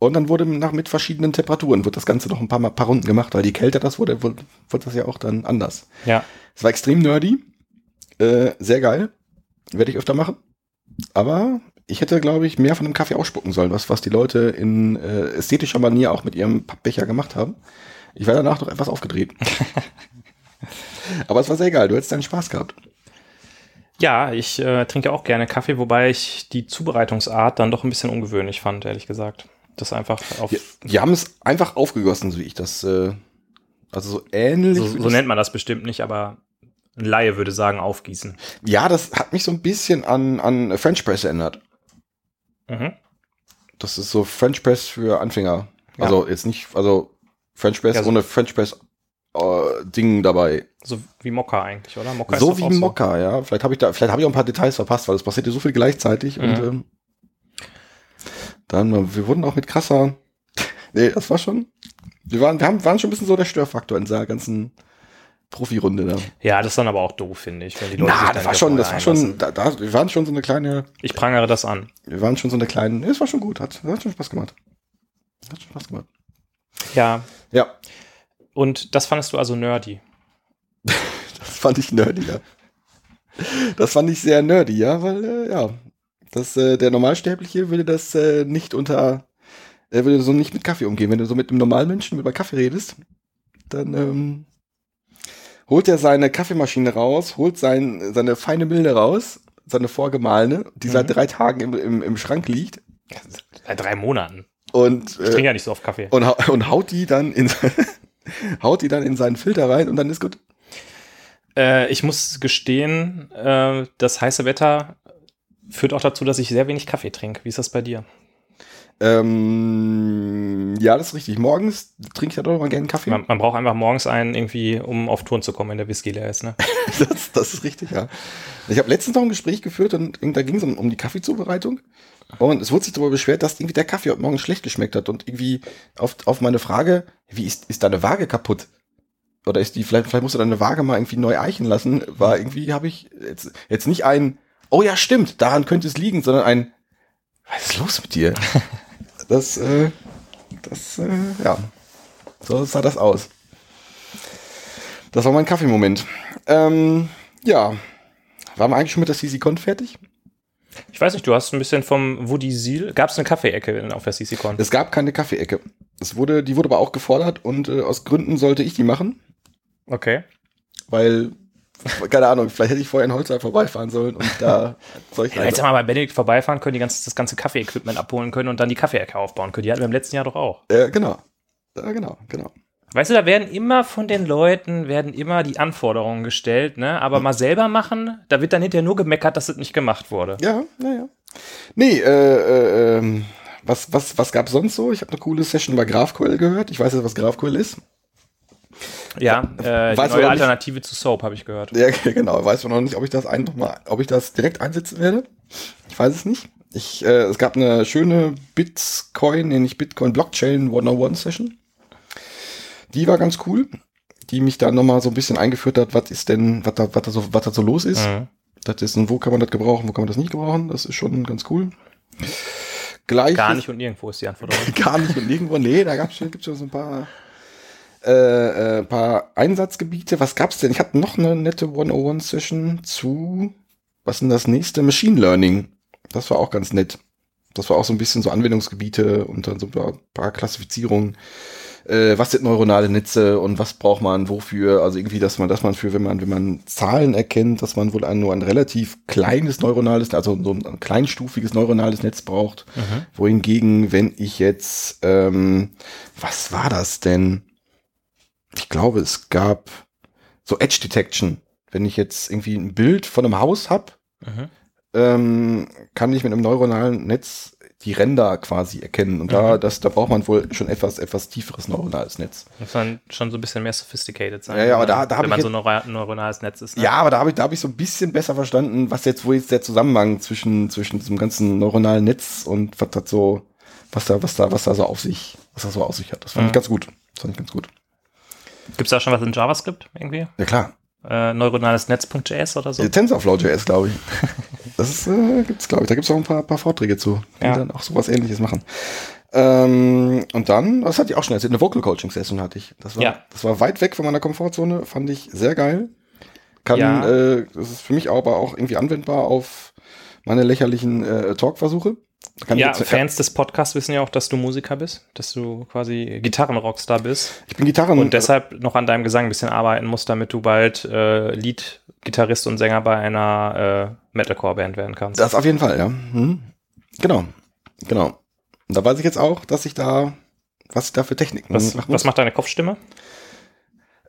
[SPEAKER 2] Und dann wurde nach, mit verschiedenen Temperaturen wird das Ganze noch ein paar, Mal, paar Runden gemacht, weil je kälter das wurde, wurde, wurde das ja auch dann anders.
[SPEAKER 3] Ja.
[SPEAKER 2] Es war extrem nerdy. Äh, sehr geil. Werde ich öfter machen. Aber ich hätte, glaube ich, mehr von dem Kaffee ausspucken sollen, was, was die Leute in äh, ästhetischer Manier auch mit ihrem Pappbecher gemacht haben. Ich war danach noch etwas aufgedreht. Aber es war sehr geil. Du hättest deinen Spaß gehabt.
[SPEAKER 3] Ja, ich äh, trinke auch gerne Kaffee, wobei ich die Zubereitungsart dann doch ein bisschen ungewöhnlich fand, ehrlich gesagt. Das einfach auf.
[SPEAKER 2] Die, die haben es einfach aufgegossen, so wie ich das. Äh, also so ähnlich.
[SPEAKER 3] so, so nennt man das bestimmt nicht, aber ein Laie würde sagen, aufgießen.
[SPEAKER 2] Ja, das hat mich so ein bisschen an, an French Press erinnert.
[SPEAKER 3] Mhm.
[SPEAKER 2] Das ist so French Press für Anfänger.
[SPEAKER 3] Ja.
[SPEAKER 2] Also jetzt nicht, also French Press
[SPEAKER 3] Ja, so-
[SPEAKER 2] ohne French Press äh, Ding dabei.
[SPEAKER 3] So wie Mokka eigentlich, oder? Mokka
[SPEAKER 2] so wie Mokka, ja. Vielleicht habe ich da, vielleicht habe ich auch ein paar Details verpasst, weil es passierte so viel gleichzeitig und
[SPEAKER 3] Mhm.
[SPEAKER 2] ähm, dann, äh, wir wurden auch mit krasser. nee, das war schon. Wir waren, wir haben, waren schon ein bisschen so der Störfaktor in dieser ganzen Profi-Runde da.
[SPEAKER 3] Ja, das ist dann aber auch doof, finde ich, wenn die Leute.
[SPEAKER 2] Na, das war schon, das war schon, da, da, wir waren schon so eine kleine,
[SPEAKER 3] Ich prangere das an.
[SPEAKER 2] wir waren schon so eine kleine, es war schon gut, hat, hat schon Spaß gemacht. Hat schon Spaß gemacht.
[SPEAKER 3] Ja.
[SPEAKER 2] Ja,
[SPEAKER 3] Und das fandest du also nerdy.
[SPEAKER 2] das fand ich nerdy, ja. Das fand ich sehr nerdy, ja, weil, äh, ja, das, äh, der Normalsterbliche würde das äh, nicht unter, er würde so nicht mit Kaffee umgehen. Wenn du so mit einem normalen Menschen über Kaffee redest, dann ähm, holt er seine Kaffeemaschine raus, holt sein, seine feine Milde raus, seine vorgemahlene, die
[SPEAKER 3] Mhm.
[SPEAKER 2] seit drei Tagen im, im, im Schrank liegt
[SPEAKER 3] Seit drei Monaten.
[SPEAKER 2] und,
[SPEAKER 3] Ich trinke
[SPEAKER 2] äh,
[SPEAKER 3] ja nicht so oft Kaffee.
[SPEAKER 2] und, hau- und haut die dann in haut die dann in seinen Filter rein und dann ist gut.
[SPEAKER 3] Äh, ich muss gestehen, äh, das heiße Wetter führt auch dazu, dass ich sehr wenig Kaffee trinke. Wie ist das bei dir?
[SPEAKER 2] Ähm, ja, das ist richtig. Morgens trinke ich ja doch mal gerne Kaffee.
[SPEAKER 3] Man, man braucht einfach morgens einen irgendwie, um auf Touren zu kommen, wenn der Whisky leer ist. Ne?
[SPEAKER 2] Das, das ist richtig, ja. Ich habe letztens noch ein Gespräch geführt und da ging es um, um die Kaffeezubereitung. Und es wurde sich darüber beschwert, dass irgendwie der Kaffee heute Morgen schlecht geschmeckt hat. Und irgendwie auf, auf meine Frage, wie ist, ist deine Waage kaputt? Oder ist die, vielleicht, vielleicht musst du deine Waage mal irgendwie neu eichen lassen, war irgendwie, habe ich jetzt, jetzt nicht ein, oh ja, stimmt, daran könnte es liegen, sondern ein, was ist los mit dir? Das, äh, das, äh, ja, so sah das aus. Das war mein Kaffeemoment. Ähm, ja, waren wir eigentlich schon mit der CC-Con fertig?
[SPEAKER 3] Ich weiß nicht, du hast ein bisschen vom Woody Seal. Gab es eine Kaffee-Ecke in- auf der CC-Con?
[SPEAKER 2] Es gab keine Kaffeeecke. Es wurde, die wurde aber auch gefordert und äh, aus Gründen sollte ich die machen,
[SPEAKER 3] Okay.
[SPEAKER 2] weil, keine Ahnung, vielleicht hätte ich vorher in Holzheim vorbeifahren sollen und da solche
[SPEAKER 3] Ja, jetzt mal bei Benedikt vorbeifahren können, die ganze, das ganze Kaffee-Equipment abholen können und dann die Kaffee-Ecke aufbauen können. Die hatten wir im letzten Jahr doch auch.
[SPEAKER 2] äh, genau. Ja, genau, genau.
[SPEAKER 3] Weißt du, da werden immer von den Leuten, werden immer die Anforderungen gestellt, ne? Aber mal selber machen, da wird dann hinterher nur gemeckert, dass es nicht gemacht wurde.
[SPEAKER 2] Ja, ja, ja. Nee, äh, äh, ähm, was, was, was gab's sonst so? Ich habe eine coole Session über GraphQL gehört. Ich weiß jetzt, was GraphQL ist.
[SPEAKER 3] Ja, äh, die
[SPEAKER 2] Weiß
[SPEAKER 3] neue
[SPEAKER 2] aber nicht-
[SPEAKER 3] Alternative zu Soap habe ich gehört.
[SPEAKER 2] Ja, genau. Weiß man noch nicht, ob ich das ein, noch mal, ob ich das direkt einsetzen werde. Ich weiß es nicht. Ich, äh, es gab eine schöne Bitcoin, nee, nicht Bitcoin, Blockchain 101 Session. Die war ganz cool. Die mich da nochmal so ein bisschen eingeführt hat, was ist denn, was da, was da so, was da so los ist.
[SPEAKER 3] Mhm.
[SPEAKER 2] Das ist, und wo kann man das gebrauchen, wo kann man das nicht gebrauchen. Das ist schon ganz cool. Gleich
[SPEAKER 3] Gar nicht und nirgendwo ist die Antwort.
[SPEAKER 2] Gar nicht und nirgendwo. Nee, da gab's, gibt's schon so ein paar, äh, äh, paar Einsatzgebiete. Was gab's denn? Ich hatte noch eine nette 101-Session zu, was ist denn das nächste? Machine Learning. Das war auch ganz nett. Das war auch so ein bisschen so Anwendungsgebiete und dann so ein paar Klassifizierungen. Äh, was sind neuronale Netze und was braucht man wofür? Also irgendwie, dass man, dass man für, wenn man, wenn man Zahlen erkennt, dass man wohl ein, nur ein relativ kleines neuronales, also so ein kleinstufiges neuronales Netz braucht.
[SPEAKER 3] Mhm.
[SPEAKER 2] Wohingegen, wenn ich jetzt, ähm, was war das denn? Ich glaube, es gab so Edge Detection. Wenn ich jetzt irgendwie ein Bild von einem Haus hab,
[SPEAKER 3] Mhm.
[SPEAKER 2] ähm, kann ich mit einem neuronalen Netz die Ränder quasi erkennen. Und da,
[SPEAKER 3] Mhm.
[SPEAKER 2] das, da braucht man wohl schon etwas, etwas tieferes neuronales Netz.
[SPEAKER 3] Muss dann schon so ein bisschen mehr sophisticated sein.
[SPEAKER 2] Ja, ja, aber
[SPEAKER 3] wenn man-
[SPEAKER 2] da- da hab
[SPEAKER 3] Wenn man so ein neuronales Netz ist. Ne?
[SPEAKER 2] Ja, aber da habe ich, da habe ich so ein bisschen besser verstanden, was jetzt, wo jetzt der Zusammenhang zwischen, zwischen diesem ganzen neuronalen Netz und was das so, was da, was da, was da so auf sich, was da so auf sich hat. Das fand
[SPEAKER 3] Mhm.
[SPEAKER 2] ich ganz gut. Das fand ich ganz gut.
[SPEAKER 3] Gibt es da schon was in JavaScript irgendwie?
[SPEAKER 2] Ja, klar.
[SPEAKER 3] Äh, neuronales Netz.js oder so?
[SPEAKER 2] So. TensorFlow.js, glaube ich. Das äh, gibt's, glaube ich. Da gibt's auch ein paar, paar Vorträge zu, die
[SPEAKER 3] Ja.
[SPEAKER 2] dann auch sowas ähnliches machen. Ähm, und dann, das hatte ich auch schon erzählt, eine Vocal Coaching Session hatte ich. Das war,
[SPEAKER 3] Ja.
[SPEAKER 2] das war weit weg von meiner Komfortzone, fand ich sehr geil. Kann,
[SPEAKER 3] Ja.
[SPEAKER 2] äh, das ist für mich aber auch irgendwie anwendbar auf meine lächerlichen äh, Talkversuche. Kann
[SPEAKER 3] Ja,
[SPEAKER 2] jetzt-
[SPEAKER 3] Fans des Podcasts wissen ja auch, dass du Musiker bist, dass du quasi Gitarrenrockstar bist
[SPEAKER 2] Ich bin Gitarren
[SPEAKER 3] und deshalb noch an deinem Gesang ein bisschen arbeiten musst, damit du bald äh, Lied, Gitarrist und Sänger bei einer äh, Metalcore-Band werden kannst.
[SPEAKER 2] Das auf jeden Fall, ja. Mhm. Genau. Genau. Und da weiß ich jetzt auch, dass ich da, was ich da für Techniken
[SPEAKER 3] was,
[SPEAKER 2] machen
[SPEAKER 3] was
[SPEAKER 2] muss.
[SPEAKER 3] macht deine Kopfstimme?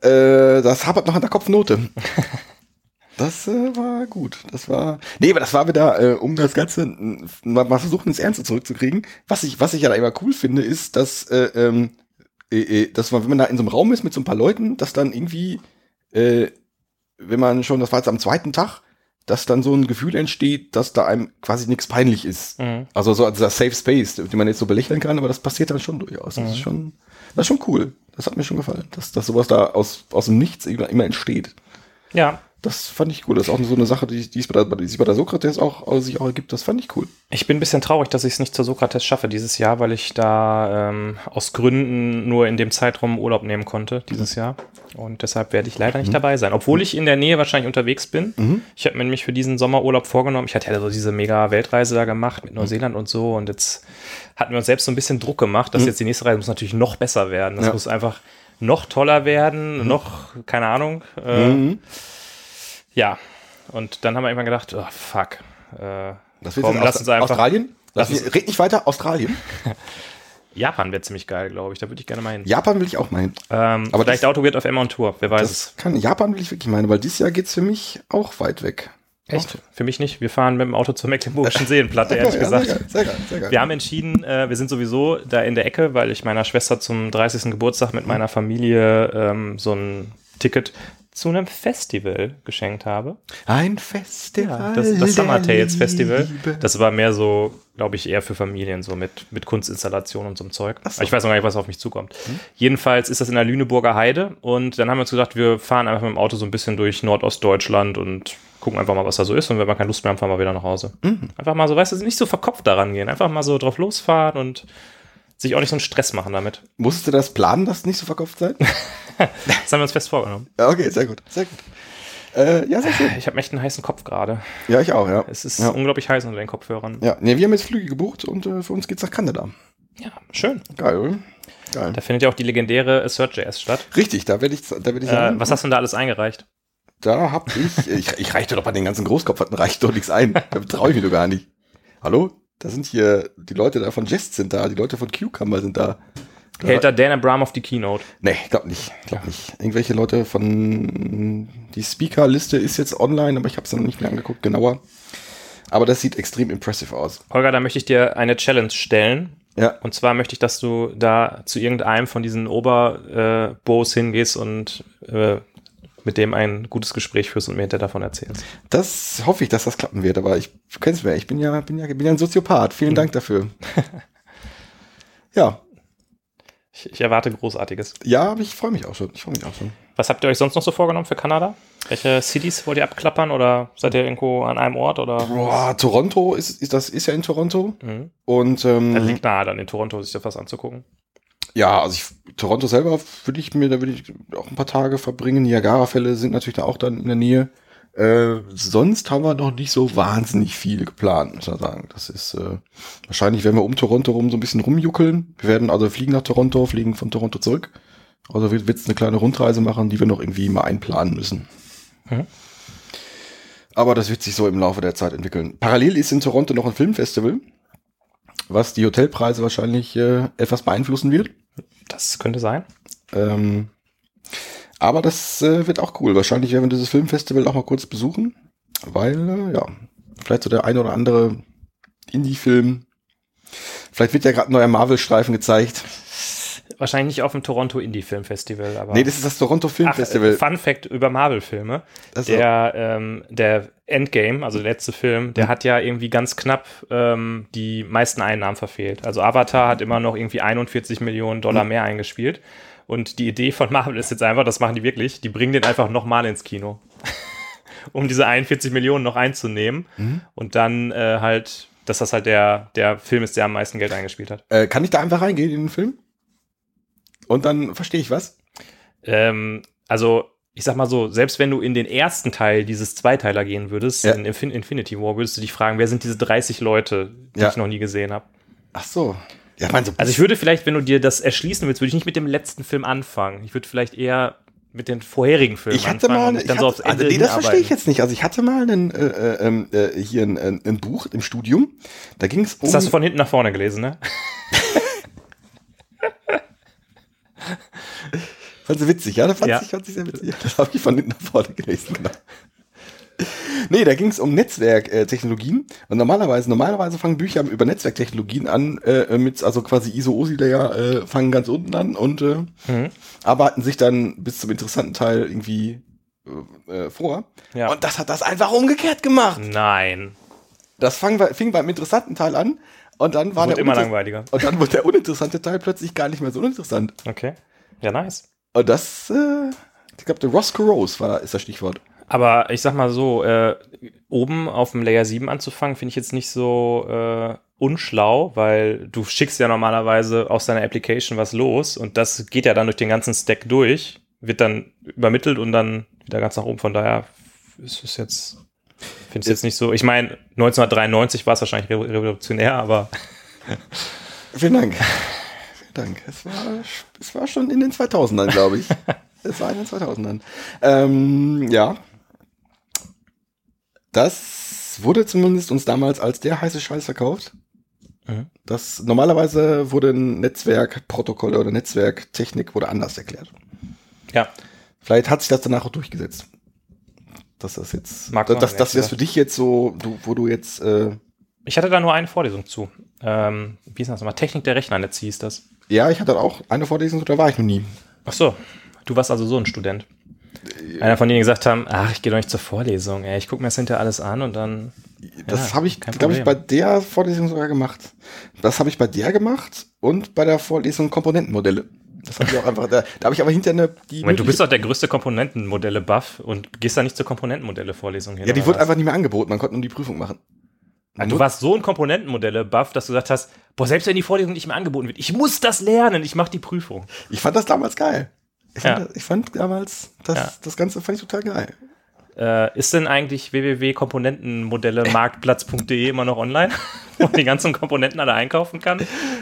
[SPEAKER 2] Äh, das hapert noch an der Kopfnote. Das äh, war gut. Das war. Nee, aber das war wieder, äh, um das Ganze mal, mal versuchen, ins Ernste zurückzukriegen. Was ich, was ich ja da immer cool finde, ist, dass, äh, ähm, äh, äh, dass man, wenn man da in so einem Raum ist mit so ein paar Leuten, dass dann irgendwie, äh, wenn man schon, das war jetzt am zweiten Tag, dass dann so ein Gefühl entsteht, dass da einem quasi nichts peinlich ist.
[SPEAKER 3] Mhm.
[SPEAKER 2] Also so dieser Safe Space, den man jetzt so belächeln kann, aber das passiert dann schon durchaus. Das ist schon, das ist schon cool. Das hat mir schon gefallen, dass, dass sowas da aus, aus dem Nichts immer, immer entsteht.
[SPEAKER 3] Ja,
[SPEAKER 2] Das fand ich cool. Das ist auch so eine Sache, die, die, es bei der, die sich bei der Sokrates auch, auch sich auch ergibt. Das fand ich cool.
[SPEAKER 3] Ich bin ein bisschen traurig, dass ich es nicht zur Sokrates schaffe dieses Jahr, weil ich da ähm, aus Gründen nur in dem Zeitraum Urlaub nehmen konnte dieses Jahr. Und deshalb werde ich leider nicht dabei sein. Obwohl ich in der Nähe wahrscheinlich unterwegs bin. Ich habe mir nämlich für diesen Sommerurlaub vorgenommen. Ich hatte ja so diese mega Weltreise da gemacht mit Neuseeland und so. Und jetzt hatten wir uns selbst so ein bisschen Druck gemacht, dass jetzt die nächste Reise muss natürlich noch besser werden. Das
[SPEAKER 2] Ja.
[SPEAKER 3] muss einfach noch toller werden, noch, keine Ahnung. Äh,
[SPEAKER 2] Mhm.
[SPEAKER 3] Ja. Und dann haben wir irgendwann gedacht, oh, fuck. Äh,
[SPEAKER 2] Das
[SPEAKER 3] komm, lass uns einfach.
[SPEAKER 2] Australien?
[SPEAKER 3] Lass uns-
[SPEAKER 2] red nicht weiter. Australien.
[SPEAKER 3] Japan wäre ziemlich geil, glaube ich. Da würde ich gerne mal hin.
[SPEAKER 2] Japan will ich auch mal hin.
[SPEAKER 3] Ähm,
[SPEAKER 2] Aber
[SPEAKER 3] vielleicht
[SPEAKER 2] das-
[SPEAKER 3] Auto wird auf Emma on Tour, wer weiß es.
[SPEAKER 2] Kann, Japan will ich wirklich meinen, weil dieses Jahr geht's für mich auch weit weg.
[SPEAKER 3] Echt? Für mich nicht. Wir fahren mit dem Auto zur Mecklenburgischen Seenplatte, ehrlich
[SPEAKER 2] Ja,
[SPEAKER 3] gesagt.
[SPEAKER 2] Sehr geil, sehr geil, sehr geil.
[SPEAKER 3] Wir haben entschieden, äh, wir sind sowieso da in der Ecke, weil ich meiner Schwester zum 30. Geburtstag mit meiner Familie ähm, so ein Ticket zu einem Festival geschenkt habe.
[SPEAKER 2] Ein Festival.
[SPEAKER 3] Das, das Summer Tales Festival.
[SPEAKER 2] Liebe.
[SPEAKER 3] Das war mehr so, glaube ich, eher für Familien, so mit, mit Kunstinstallationen und so einem Zeug.
[SPEAKER 2] So.
[SPEAKER 3] Ich weiß noch gar nicht, was auf mich zukommt. Jedenfalls ist das in der Lüneburger Heide und dann haben wir uns gesagt, wir fahren einfach mit dem Auto so ein bisschen durch Nordostdeutschland und gucken einfach mal, was da so ist. Und wenn wir keine Lust mehr haben, fahren wir wieder nach Hause. Einfach mal so, weißt du, nicht so verkopft daran gehen. Einfach mal so drauf losfahren und sich auch nicht so einen Stress machen damit.
[SPEAKER 2] Musstest du das planen, dass nicht so verkopft seid?
[SPEAKER 3] Das haben wir uns fest vorgenommen.
[SPEAKER 2] ja, okay, sehr gut, sehr gut. Äh, ja, sehr schön.
[SPEAKER 3] Ich habe echt einen heißen Kopf gerade.
[SPEAKER 2] Ja, ich auch, ja.
[SPEAKER 3] Es ist
[SPEAKER 2] ja.
[SPEAKER 3] unglaublich heiß unter den Kopfhörern.
[SPEAKER 2] Ja, nee, wir haben jetzt Flüge gebucht und äh, für uns geht's nach Kanada.
[SPEAKER 3] Ja, schön.
[SPEAKER 2] Geil, oder? Geil.
[SPEAKER 3] Da findet ja auch die legendäre Assert.js statt.
[SPEAKER 2] Richtig, da werde ich, da werde ich
[SPEAKER 3] Äh,
[SPEAKER 2] sagen,
[SPEAKER 3] was hast du denn da alles eingereicht?
[SPEAKER 2] da hab ich, ich, ich reichte doch bei den ganzen Großkopferten, reicht doch nichts ein. Da traue ich mich doch gar nicht. Hallo? Da sind hier, die Leute da von Jest sind da, die Leute von Cucumber sind da. da
[SPEAKER 3] Hält da Dan Abramov die Keynote?
[SPEAKER 2] Nee, glaub nicht, glaub nicht. Irgendwelche Leute von, die Speaker-Liste ist jetzt online, aber ich habe es noch nicht mehr angeguckt, genauer. Aber das sieht extrem impressive aus.
[SPEAKER 3] Holger, da möchte ich dir eine Challenge stellen.
[SPEAKER 2] Ja,
[SPEAKER 3] Und zwar möchte ich, dass du da zu irgendeinem von diesen Oberbos hingehst und äh, mit dem ein gutes Gespräch führst und mir hinterher davon erzählst.
[SPEAKER 2] das hoffe ich, dass das klappen wird, aber ich kenn's mir, ich bin ja, bin ja, bin ja ein Soziopath. Vielen Dank dafür. ja,
[SPEAKER 3] Ich, ich erwarte Großartiges.
[SPEAKER 2] ja, aber ich freue mich auch schon. Ich freue mich auch schon.
[SPEAKER 3] Was habt ihr euch sonst noch so vorgenommen für Kanada? Welche Cities wollt ihr abklappern oder seid ihr irgendwo an einem Ort oder?
[SPEAKER 2] Boah, Toronto ist, ist das ist ja in Toronto
[SPEAKER 3] Mhm.
[SPEAKER 2] und ähm,
[SPEAKER 3] Das liegt nahe, dann in Toronto sich das was anzugucken.
[SPEAKER 2] Ja, also ich, Toronto selber würde ich mir, da würde ich auch ein paar Tage verbringen. Niagara-Fälle sind natürlich da auch dann in der Nähe. Äh, sonst haben wir noch nicht so wahnsinnig viel geplant, muss man sagen. Das ist äh, wahrscheinlich werden wir um Toronto rum so ein bisschen rumjuckeln. Wir werden also fliegen nach Toronto, fliegen von Toronto zurück. Also wird es eine kleine Rundreise machen, die wir noch irgendwie mal einplanen müssen.
[SPEAKER 3] Mhm.
[SPEAKER 2] Aber das wird sich so im Laufe der Zeit entwickeln. Parallel ist in Toronto noch ein Filmfestival, was die Hotelpreise wahrscheinlich äh, etwas beeinflussen wird.
[SPEAKER 3] Das könnte sein.
[SPEAKER 2] Ähm, aber das äh, wird auch cool. Wahrscheinlich werden wir dieses Filmfestival auch mal kurz besuchen, weil, äh, ja, vielleicht so der ein oder andere Indie-Film. Vielleicht wird ja gerade ein neuer Marvel-Streifen gezeigt.
[SPEAKER 3] Wahrscheinlich nicht auf dem Toronto Indie Film Festival, aber.
[SPEAKER 2] Nee, das ist das Toronto Film
[SPEAKER 3] Ach,
[SPEAKER 2] Festival.
[SPEAKER 3] äh, Fun Fact über Marvel-Filme.
[SPEAKER 2] Also-
[SPEAKER 3] Der, ähm, der Endgame, also der letzte Film,
[SPEAKER 2] Mhm.
[SPEAKER 3] der hat ja irgendwie ganz knapp ähm, die meisten Einnahmen verfehlt. Also Avatar hat immer noch irgendwie 41 Millionen Dollar
[SPEAKER 2] Mhm.
[SPEAKER 3] mehr eingespielt. Und die Idee von Marvel ist jetzt einfach, das machen die wirklich, die bringen den einfach nochmal ins Kino. um diese 41 Millionen noch einzunehmen.
[SPEAKER 2] Mhm.
[SPEAKER 3] Und dann äh, halt, dass das halt der, der Film ist, der am meisten Geld eingespielt hat.
[SPEAKER 2] Äh, kann ich da einfach reingehen in den Film? Und dann verstehe ich was?
[SPEAKER 3] Ähm, also ich sag mal so, selbst wenn du in den ersten Teil dieses Zweiteiler gehen würdest,
[SPEAKER 2] Ja.
[SPEAKER 3] in Infin Infinity War, würdest du dich fragen, wer sind diese 30 Leute, die
[SPEAKER 2] Ja.
[SPEAKER 3] ich noch nie gesehen habe.
[SPEAKER 2] Ach so. Ja, ich meine, so
[SPEAKER 3] Also ich würde vielleicht, wenn du dir das erschließen willst, würde ich nicht mit dem letzten Film anfangen. Ich würde vielleicht eher mit den vorherigen Filmen
[SPEAKER 2] ich hatte
[SPEAKER 3] anfangen
[SPEAKER 2] mal, ich hatte,
[SPEAKER 3] so
[SPEAKER 2] also, nee, das verstehe ich jetzt nicht. Also ich hatte mal einen, äh, äh, ähm, äh, hier ein, ein, ein Buch im Studium. Da ging es um.
[SPEAKER 3] Das hast du von hinten nach vorne gelesen, ne?
[SPEAKER 2] Fand sie witzig, ja? Das fand,
[SPEAKER 3] Ja.
[SPEAKER 2] Ich, fand ich sehr witzig. Das habe ich von hinten nach vorne gelesen, genau. Nee, da ging es um Netzwerktechnologien. Und normalerweise, normalerweise fangen Bücher über Netzwerktechnologien an, äh, mit, also quasi ISO-OSI-Layer, äh, fangen ganz unten an und äh,
[SPEAKER 3] Mhm.
[SPEAKER 2] arbeiten sich dann bis zum interessanten Teil irgendwie äh, äh, vor.
[SPEAKER 3] Ja.
[SPEAKER 2] Und das hat das einfach umgekehrt gemacht.
[SPEAKER 3] Nein.
[SPEAKER 2] Das fang, fing beim interessanten Teil an und dann war der
[SPEAKER 3] immer langweiliger.
[SPEAKER 2] Und dann wurde der uninteressante Teil plötzlich gar nicht mehr so uninteressant.
[SPEAKER 3] Okay. Ja, nice.
[SPEAKER 2] Und das, äh, ich glaube, der Roscoe Rose war, ist das Stichwort.
[SPEAKER 3] Aber ich sag mal so, äh, oben auf dem Layer 7 anzufangen, finde ich jetzt nicht so äh, unschlau, weil du schickst ja normalerweise aus deiner Application was los und das geht ja dann durch den ganzen Stack durch, wird dann übermittelt und dann wieder ganz nach oben. Von daher ist es jetzt, finde ich jetzt nicht so. Ich meine, 1993 war es wahrscheinlich re- revolutionär, aber
[SPEAKER 2] Vielen Dank. Vielen Dank. Es war, es war schon in den 2000ern, glaube ich. es war in den 2000ern. Ähm, ja. Das wurde zumindest uns damals als der heiße Scheiß verkauft.
[SPEAKER 3] Mhm.
[SPEAKER 2] Das normalerweise wurde ein Netzwerkprotokoll oder Netzwerktechnik wurde anders erklärt.
[SPEAKER 3] ja,
[SPEAKER 2] Vielleicht hat sich das danach auch durchgesetzt. Dass das jetzt,
[SPEAKER 3] Mag
[SPEAKER 2] dass, dass, dass das für dich jetzt so, du, wo du jetzt, äh,
[SPEAKER 3] ich hatte da nur eine Vorlesung zu. Ähm, wie ist das nochmal? Technik der Rechnernetz hieß das.
[SPEAKER 2] ja, ich hatte auch eine Vorlesung, da war ich noch nie.
[SPEAKER 3] Ach so, du warst also so ein Student. Einer von denen gesagt haben, ach, ich gehe doch nicht zur Vorlesung, ey, ich gucke mir das hinterher alles an und dann.
[SPEAKER 2] Das
[SPEAKER 3] Ja,
[SPEAKER 2] habe ich, glaube ich, bei der Vorlesung sogar gemacht. Das habe ich bei der gemacht und bei der Vorlesung Komponentenmodelle. Das habe ich auch einfach, da, da habe ich aber hinterher eine, die.
[SPEAKER 3] Moment, du bist doch der größte Komponentenmodelle-Buff und gehst da nicht zur Komponentenmodelle-Vorlesung hin.
[SPEAKER 2] ja, die wurde
[SPEAKER 3] was?
[SPEAKER 2] einfach nicht mehr angeboten, man konnte nur die Prüfung machen.
[SPEAKER 3] Ah, Du warst so ein Komponentenmodelle-Buff, dass du gesagt hast, boah, selbst wenn die Vorlesung nicht mehr angeboten wird, ich muss das lernen, ich mache die Prüfung.
[SPEAKER 2] Ich fand das damals geil. Ich fand,
[SPEAKER 3] Ja.
[SPEAKER 2] das, ich fand damals, das,
[SPEAKER 3] Ja.
[SPEAKER 2] das Ganze fand ich total geil.
[SPEAKER 3] Äh, ist denn eigentlich www.komponentenmodelle-marktplatz.de immer noch online, wo man die ganzen Komponenten alle einkaufen kann?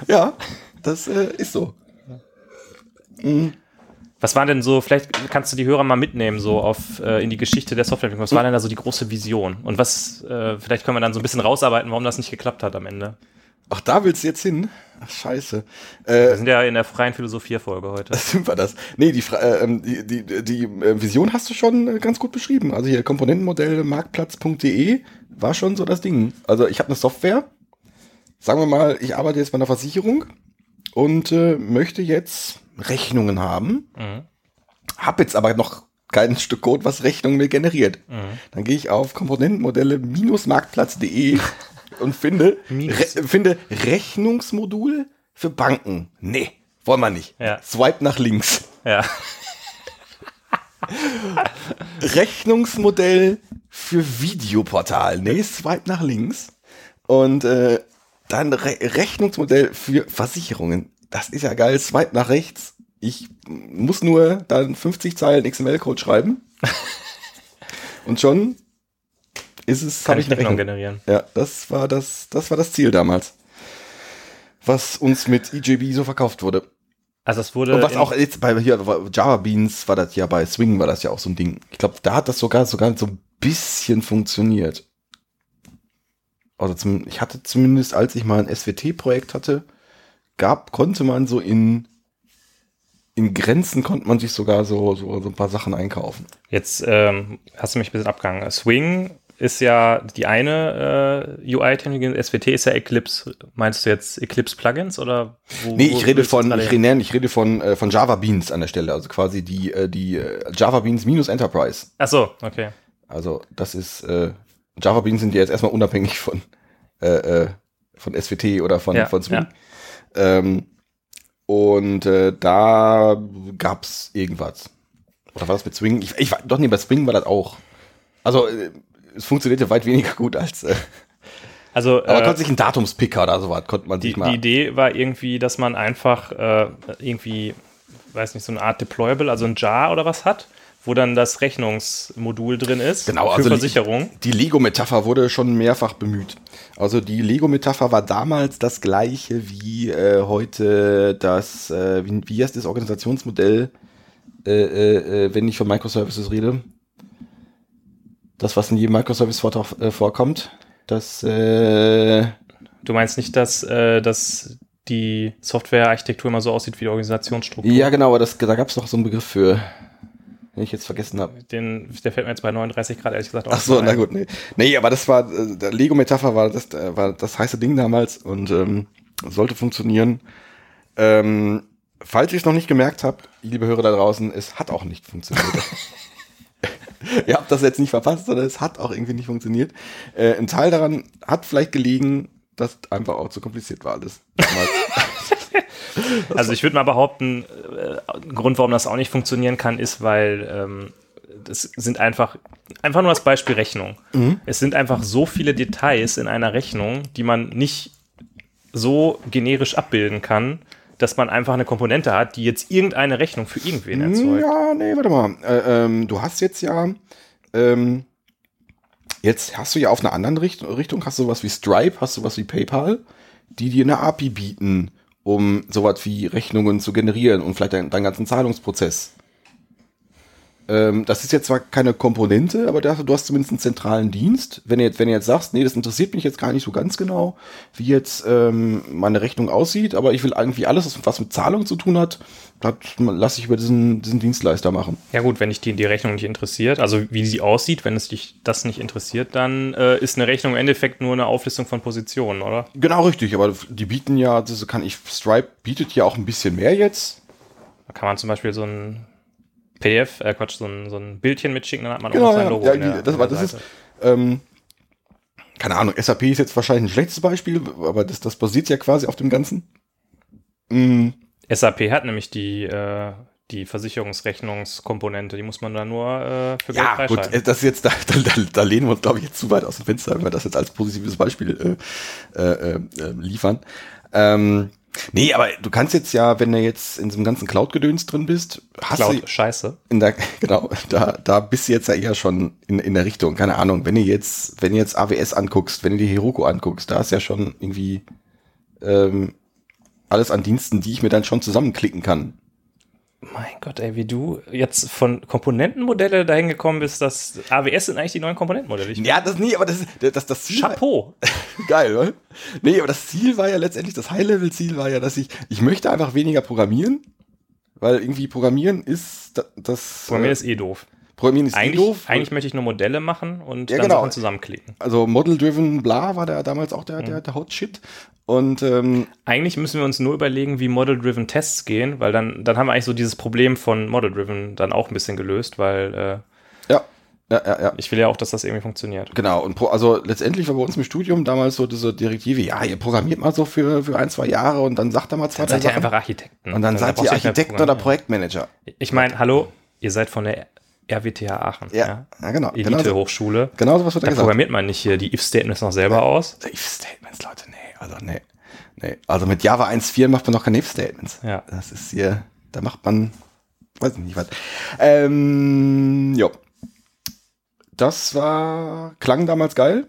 [SPEAKER 2] Ja, das äh, ist so.
[SPEAKER 3] Was war denn so, vielleicht kannst du die Hörer mal mitnehmen, so auf äh, in die Geschichte der Softwareentwicklung. Was war denn da so die große Vision? Und was, äh, vielleicht können wir dann so ein bisschen rausarbeiten, warum das nicht geklappt hat am Ende.
[SPEAKER 2] Ach, da willst du jetzt hin? Ach, scheiße.
[SPEAKER 3] Wir
[SPEAKER 2] Äh,
[SPEAKER 3] sind ja in der freien Philosophie-Folge heute.
[SPEAKER 2] sind wir das? Nee, die, äh, ähm, die, die, die äh, Vision hast du schon äh, ganz gut beschrieben. Also hier Komponentenmodell marktplatz.de war schon so das Ding. Also ich habe eine Software. Sagen wir mal, ich arbeite jetzt bei einer Versicherung und äh, möchte jetzt Rechnungen haben.
[SPEAKER 3] Mhm.
[SPEAKER 2] Hab jetzt aber noch kein Stück Code, was Rechnungen mir generiert.
[SPEAKER 3] Mhm.
[SPEAKER 2] Dann gehe ich auf Komponentenmodelle-marktplatz.de und finde, re finde Rechnungsmodul für Banken. Nee, wollen wir nicht.
[SPEAKER 3] Ja.
[SPEAKER 2] Swipe nach links.
[SPEAKER 3] Ja.
[SPEAKER 2] Rechnungsmodell für Videoportal. Nee, swipe nach links. Und äh, dann Re Rechnungsmodell für Versicherungen. Das ist ja geil. Swipe nach rechts. Ich muss nur dann 50 Zeilen XML-Code schreiben. Und schon ist es,
[SPEAKER 3] Kann
[SPEAKER 2] habe
[SPEAKER 3] ich
[SPEAKER 2] eine
[SPEAKER 3] Rechnung generieren.
[SPEAKER 2] Ja, das war das, das war das Ziel damals. Was uns mit EJB so verkauft wurde.
[SPEAKER 3] Also es wurde.
[SPEAKER 2] Und was auch jetzt bei hier Java Beans war das ja bei Swing war das ja auch so ein Ding. Ich glaube, da hat das sogar sogar so ein bisschen funktioniert. Also zum, ich hatte zumindest, als ich mal ein SWT-Projekt hatte, gab, konnte man so in, in Grenzen konnte man sich sogar so, so, so ein paar Sachen einkaufen.
[SPEAKER 3] Jetzt ähm, hast du mich ein bisschen abgegangen. Swing ist ja die eine äh, UI-Technologie, SWT ist ja Eclipse. Meinst du jetzt Eclipse-Plugins oder? Wo,
[SPEAKER 2] Nee, ich rede von, ich rede, ich rede von, äh, von Java Beans an der Stelle, also quasi die, äh, die äh, Java Beans minus Enterprise.
[SPEAKER 3] Ach so, okay.
[SPEAKER 2] Also das ist, äh, Java Beans sind ja jetzt erstmal unabhängig von, äh, von SWT oder von,
[SPEAKER 3] Ja,
[SPEAKER 2] von Swing.
[SPEAKER 3] ja.
[SPEAKER 2] Ähm, und äh, da gab's irgendwas. Oder war das mit Swing? Ich, ich war, doch nee, bei Swing war das auch. Also äh, es funktionierte weit weniger gut als, äh,
[SPEAKER 3] Also
[SPEAKER 2] aber
[SPEAKER 3] äh,
[SPEAKER 2] konnte sich ein Datumspicker oder sowas, konnte man
[SPEAKER 3] die,
[SPEAKER 2] sich mal.
[SPEAKER 3] die Idee war irgendwie, dass man einfach äh, irgendwie, weiß nicht, so eine Art Deployable, also ein Jar oder was hat, wo dann das Rechnungsmodul drin ist
[SPEAKER 2] Genau,
[SPEAKER 3] für
[SPEAKER 2] also
[SPEAKER 3] Versicherung.
[SPEAKER 2] Die Lego-Metapher wurde schon mehrfach bemüht. Also die Lego-Metapher war damals das gleiche wie äh, heute das, äh, wie, wie heißt das Organisationsmodell, äh, äh, äh, wenn ich von Microservices rede? Das, was in jedem Microservice-Vortrag äh, vorkommt. Das, äh,
[SPEAKER 3] Du meinst nicht, dass, dass die Softwarearchitektur immer so aussieht wie die Organisationsstruktur?
[SPEAKER 2] ja genau, aber das, da gab es noch so einen Begriff für, den ich jetzt vergessen habe.
[SPEAKER 3] Den, der fällt mir jetzt bei 39 Grad ehrlich gesagt auch
[SPEAKER 2] Ach so, na gut, nee. Nee, aber das war, äh, der Lego-Metapher war das, äh, war das heiße Ding damals und ähm, sollte funktionieren. Ähm, falls ich es noch nicht gemerkt habe, liebe Hörer da draußen, es hat auch nicht funktioniert. Ihr habt das jetzt nicht verpasst, sondern es hat auch irgendwie nicht funktioniert. Äh, ein Teil daran hat vielleicht gelegen, dass einfach auch zu kompliziert war alles. damals.
[SPEAKER 3] Also ich würde mal behaupten, äh, ein Grund, warum das auch nicht funktionieren kann, ist, weil ähm, das sind einfach, einfach nur das Beispiel Rechnung. Es sind einfach so viele Details in einer Rechnung, die man nicht so generisch abbilden kann, dass man einfach eine Komponente hat, die jetzt irgendeine Rechnung für irgendwen erzeugt.
[SPEAKER 2] Ja, nee, warte mal. Äh, ähm, du hast jetzt ja, ähm, jetzt hast du ja auf einer anderen Richt Richtung, hast du was wie Stripe, hast du was wie PayPal, die dir eine API bieten, um sowas wie Rechnungen zu generieren und vielleicht deinen, ganzen Zahlungsprozess. Ähm, das ist jetzt zwar keine Komponente, aber du hast zumindest einen zentralen Dienst. Wenn du jetzt, wenn du jetzt sagst, nee, das interessiert mich jetzt gar nicht so ganz genau, wie jetzt ähm, meine Rechnung aussieht, aber ich will irgendwie alles, was- was mit Zahlung zu tun hat, das lasse ich über diesen, diesen Dienstleister machen.
[SPEAKER 3] Ja gut, wenn dich die, die Rechnung nicht interessiert, also wie sie aussieht, wenn es dich das nicht interessiert, dann äh, ist eine Rechnung im Endeffekt nur eine Auflistung von Positionen, oder?
[SPEAKER 2] Genau richtig, aber die bieten ja, das kann ich, Stripe bietet ja auch ein bisschen mehr jetzt.
[SPEAKER 3] Da kann man zum Beispiel so ein PDF, äh Quatsch, so ein, so ein Bildchen mitschicken, dann hat man auch
[SPEAKER 2] Genau,
[SPEAKER 3] noch sein Logo.
[SPEAKER 2] ja,
[SPEAKER 3] der-
[SPEAKER 2] das, war, das ist, ähm, keine Ahnung, SAP ist jetzt wahrscheinlich ein schlechtes Beispiel, aber das, das basiert ja quasi auf dem Ganzen. Mm,
[SPEAKER 3] SAP hat nämlich die, äh, die Versicherungsrechnungskomponente, die muss man da nur äh, für Geld
[SPEAKER 2] ja, gut, äh, das ist jetzt, da, da, da lehnen wir uns, glaube ich, jetzt zu weit aus dem Fenster, wenn wir das jetzt als positives Beispiel äh, äh, äh, liefern. Ähm, nee, aber du kannst jetzt ja, wenn du jetzt in diesem ganzen Cloud-Gedöns drin bist, hast du
[SPEAKER 3] Cloud, scheiße.
[SPEAKER 2] in der, genau, da, da bist du jetzt ja eher schon in, in der Richtung, keine Ahnung, wenn du jetzt, wenn du jetzt AWS anguckst, wenn du die Heroku anguckst, da ist ja schon irgendwie ähm, alles an Diensten, die ich mir dann schon zusammenklicken kann.
[SPEAKER 3] Mein Gott, ey, wie du jetzt von Komponentenmodelle dahin gekommen bist, dass AWS sind eigentlich die neuen Komponentenmodelle.
[SPEAKER 2] Ja, das nie, aber das, das, das Ziel.
[SPEAKER 3] Chapeau.
[SPEAKER 2] Geil, oder? Nee, aber das Ziel war ja letztendlich, das High-Level-Ziel war ja, dass ich, ich möchte einfach weniger programmieren, weil irgendwie Programmieren ist da- das.
[SPEAKER 3] Mir
[SPEAKER 2] äh,
[SPEAKER 3] ist eh doof.
[SPEAKER 2] Programmieren ist eh
[SPEAKER 3] Eigentlich,
[SPEAKER 2] doof.
[SPEAKER 3] eigentlich möchte ich nur Modelle machen und
[SPEAKER 2] Ja,
[SPEAKER 3] dann
[SPEAKER 2] genau.
[SPEAKER 3] Sachen zusammenklicken.
[SPEAKER 2] also Model-Driven Bla war da damals auch der, der, der Hot-Shit. Und ähm,
[SPEAKER 3] Eigentlich müssen wir uns nur überlegen, wie Model-Driven Tests gehen, weil dann, dann haben wir eigentlich so dieses Problem von Model-Driven dann auch ein bisschen gelöst, weil äh,
[SPEAKER 2] ja, ja, ja, ja.
[SPEAKER 3] ich will ja auch, dass das irgendwie funktioniert.
[SPEAKER 2] Genau, und pro, also letztendlich war bei uns im Studium damals so diese Direktive, ja, ihr programmiert mal so für, für ein, zwei Jahre und dann sagt er mal zwei,
[SPEAKER 3] Dann seid
[SPEAKER 2] drei
[SPEAKER 3] ihr
[SPEAKER 2] Sachen.
[SPEAKER 3] einfach Architekten.
[SPEAKER 2] Und dann seid
[SPEAKER 3] brauchst
[SPEAKER 2] ihr Architekten oder. Projektmanager.
[SPEAKER 3] Ich meine, hallo, ihr seid von der RWTH Aachen.
[SPEAKER 2] Ja, ja, genau. Genau so,
[SPEAKER 3] Elite-Hochschule.
[SPEAKER 2] genau so was wird da
[SPEAKER 3] Da
[SPEAKER 2] gesagt.
[SPEAKER 3] programmiert man nicht hier die If-Statements noch selber aus.
[SPEAKER 2] If-Statements, Leute, nee, also nee. nee. Also mit Java 1.4 macht man noch keine If-Statements.
[SPEAKER 3] Ja.
[SPEAKER 2] Das ist hier, da macht man, weiß ich nicht was. Ähm, jo. Das war, klang damals geil,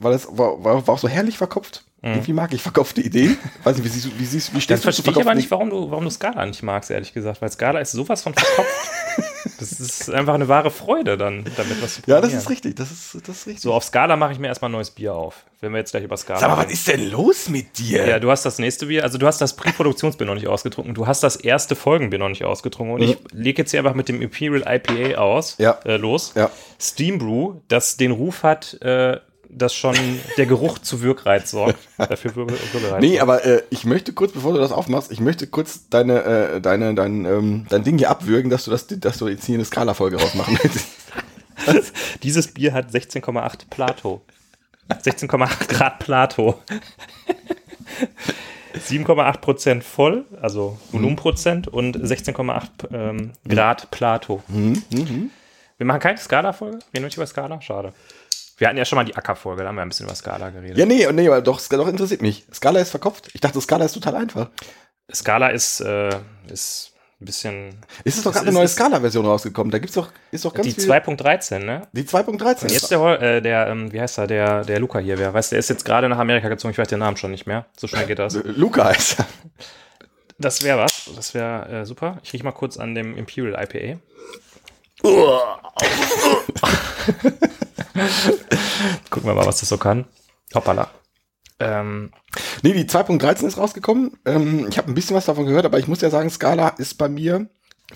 [SPEAKER 2] weil es war, war, war auch so herrlich verkopft. Irgendwie mag ich verkopfte Ideen. Weiß nicht, wie siehst du, wie siehst, wie stehst du zu
[SPEAKER 3] verstehe ich aber nicht, warum du, warum du Scala nicht magst, ehrlich gesagt, weil Scala ist sowas von verkopft. das ist einfach eine wahre Freude, dann damit was zu
[SPEAKER 2] Ja, das ist richtig, das ist, das ist richtig.
[SPEAKER 3] So, auf Scala mache ich mir erstmal ein neues Bier auf. Wenn wir jetzt gleich über Scala
[SPEAKER 2] Sag mal, was ist denn los mit dir?
[SPEAKER 3] Ja, du hast das nächste Bier, also du hast das Pre-Produktionsbier noch nicht ausgetrunken, du hast das erste Folgenbier noch nicht ausgetrunken und ich lege jetzt hier einfach mit dem Imperial IPA aus,
[SPEAKER 2] Ja.
[SPEAKER 3] äh, los.
[SPEAKER 2] Ja.
[SPEAKER 3] Steam Brew, das den Ruf hat, äh, dass schon der Geruch zu Wirkreiz sorgt. Dafür Wirke- Würgereiz.
[SPEAKER 2] Nee, aber äh, ich möchte kurz, bevor du das aufmachst, ich möchte kurz deine, äh, deine, dein, ähm, dein Ding hier abwürgen, dass du das, dass du jetzt hier eine Skala-Folge rausmachen willst.
[SPEAKER 3] Dieses Bier hat 16,8 Plato. 16,8 Grad Plato. 7,8 Prozent voll, also Volumenprozent und 16,8 ähm, Grad Plato. Wir machen keine Skala-Folge? Wir nicht über Skala? Schade. Wir hatten ja schon mal die Acker-Folge, da haben wir ein bisschen über Skala geredet.
[SPEAKER 2] ja, nee, nee, aber doch, doch interessiert mich. Skala ist verkopft. Ich dachte, Skala ist total einfach.
[SPEAKER 3] Skala ist, äh, ist ein bisschen.
[SPEAKER 2] Ist es doch gerade eine neue Scala-Version rausgekommen? Da gibt's doch, ist doch ganz
[SPEAKER 3] Die
[SPEAKER 2] viel.
[SPEAKER 3] 2.13, ne?
[SPEAKER 2] die 2.13.
[SPEAKER 3] Und jetzt der, äh, der ähm, wie heißt er, der, der Luca hier, wer weiß, der ist jetzt gerade nach Amerika gezogen, ich weiß den Namen schon nicht mehr. So schnell geht das.
[SPEAKER 2] Äh, Luca heißt er.
[SPEAKER 3] Das wäre was, das wäre äh, super. Ich riech mal kurz an dem Imperial IPA. Gucken wir mal, was das so kann. Hoppala. Ähm,
[SPEAKER 2] Nee, die 2.13 ist rausgekommen. Ähm, ich habe ein bisschen was davon gehört, aber ich muss ja sagen, Scala ist bei mir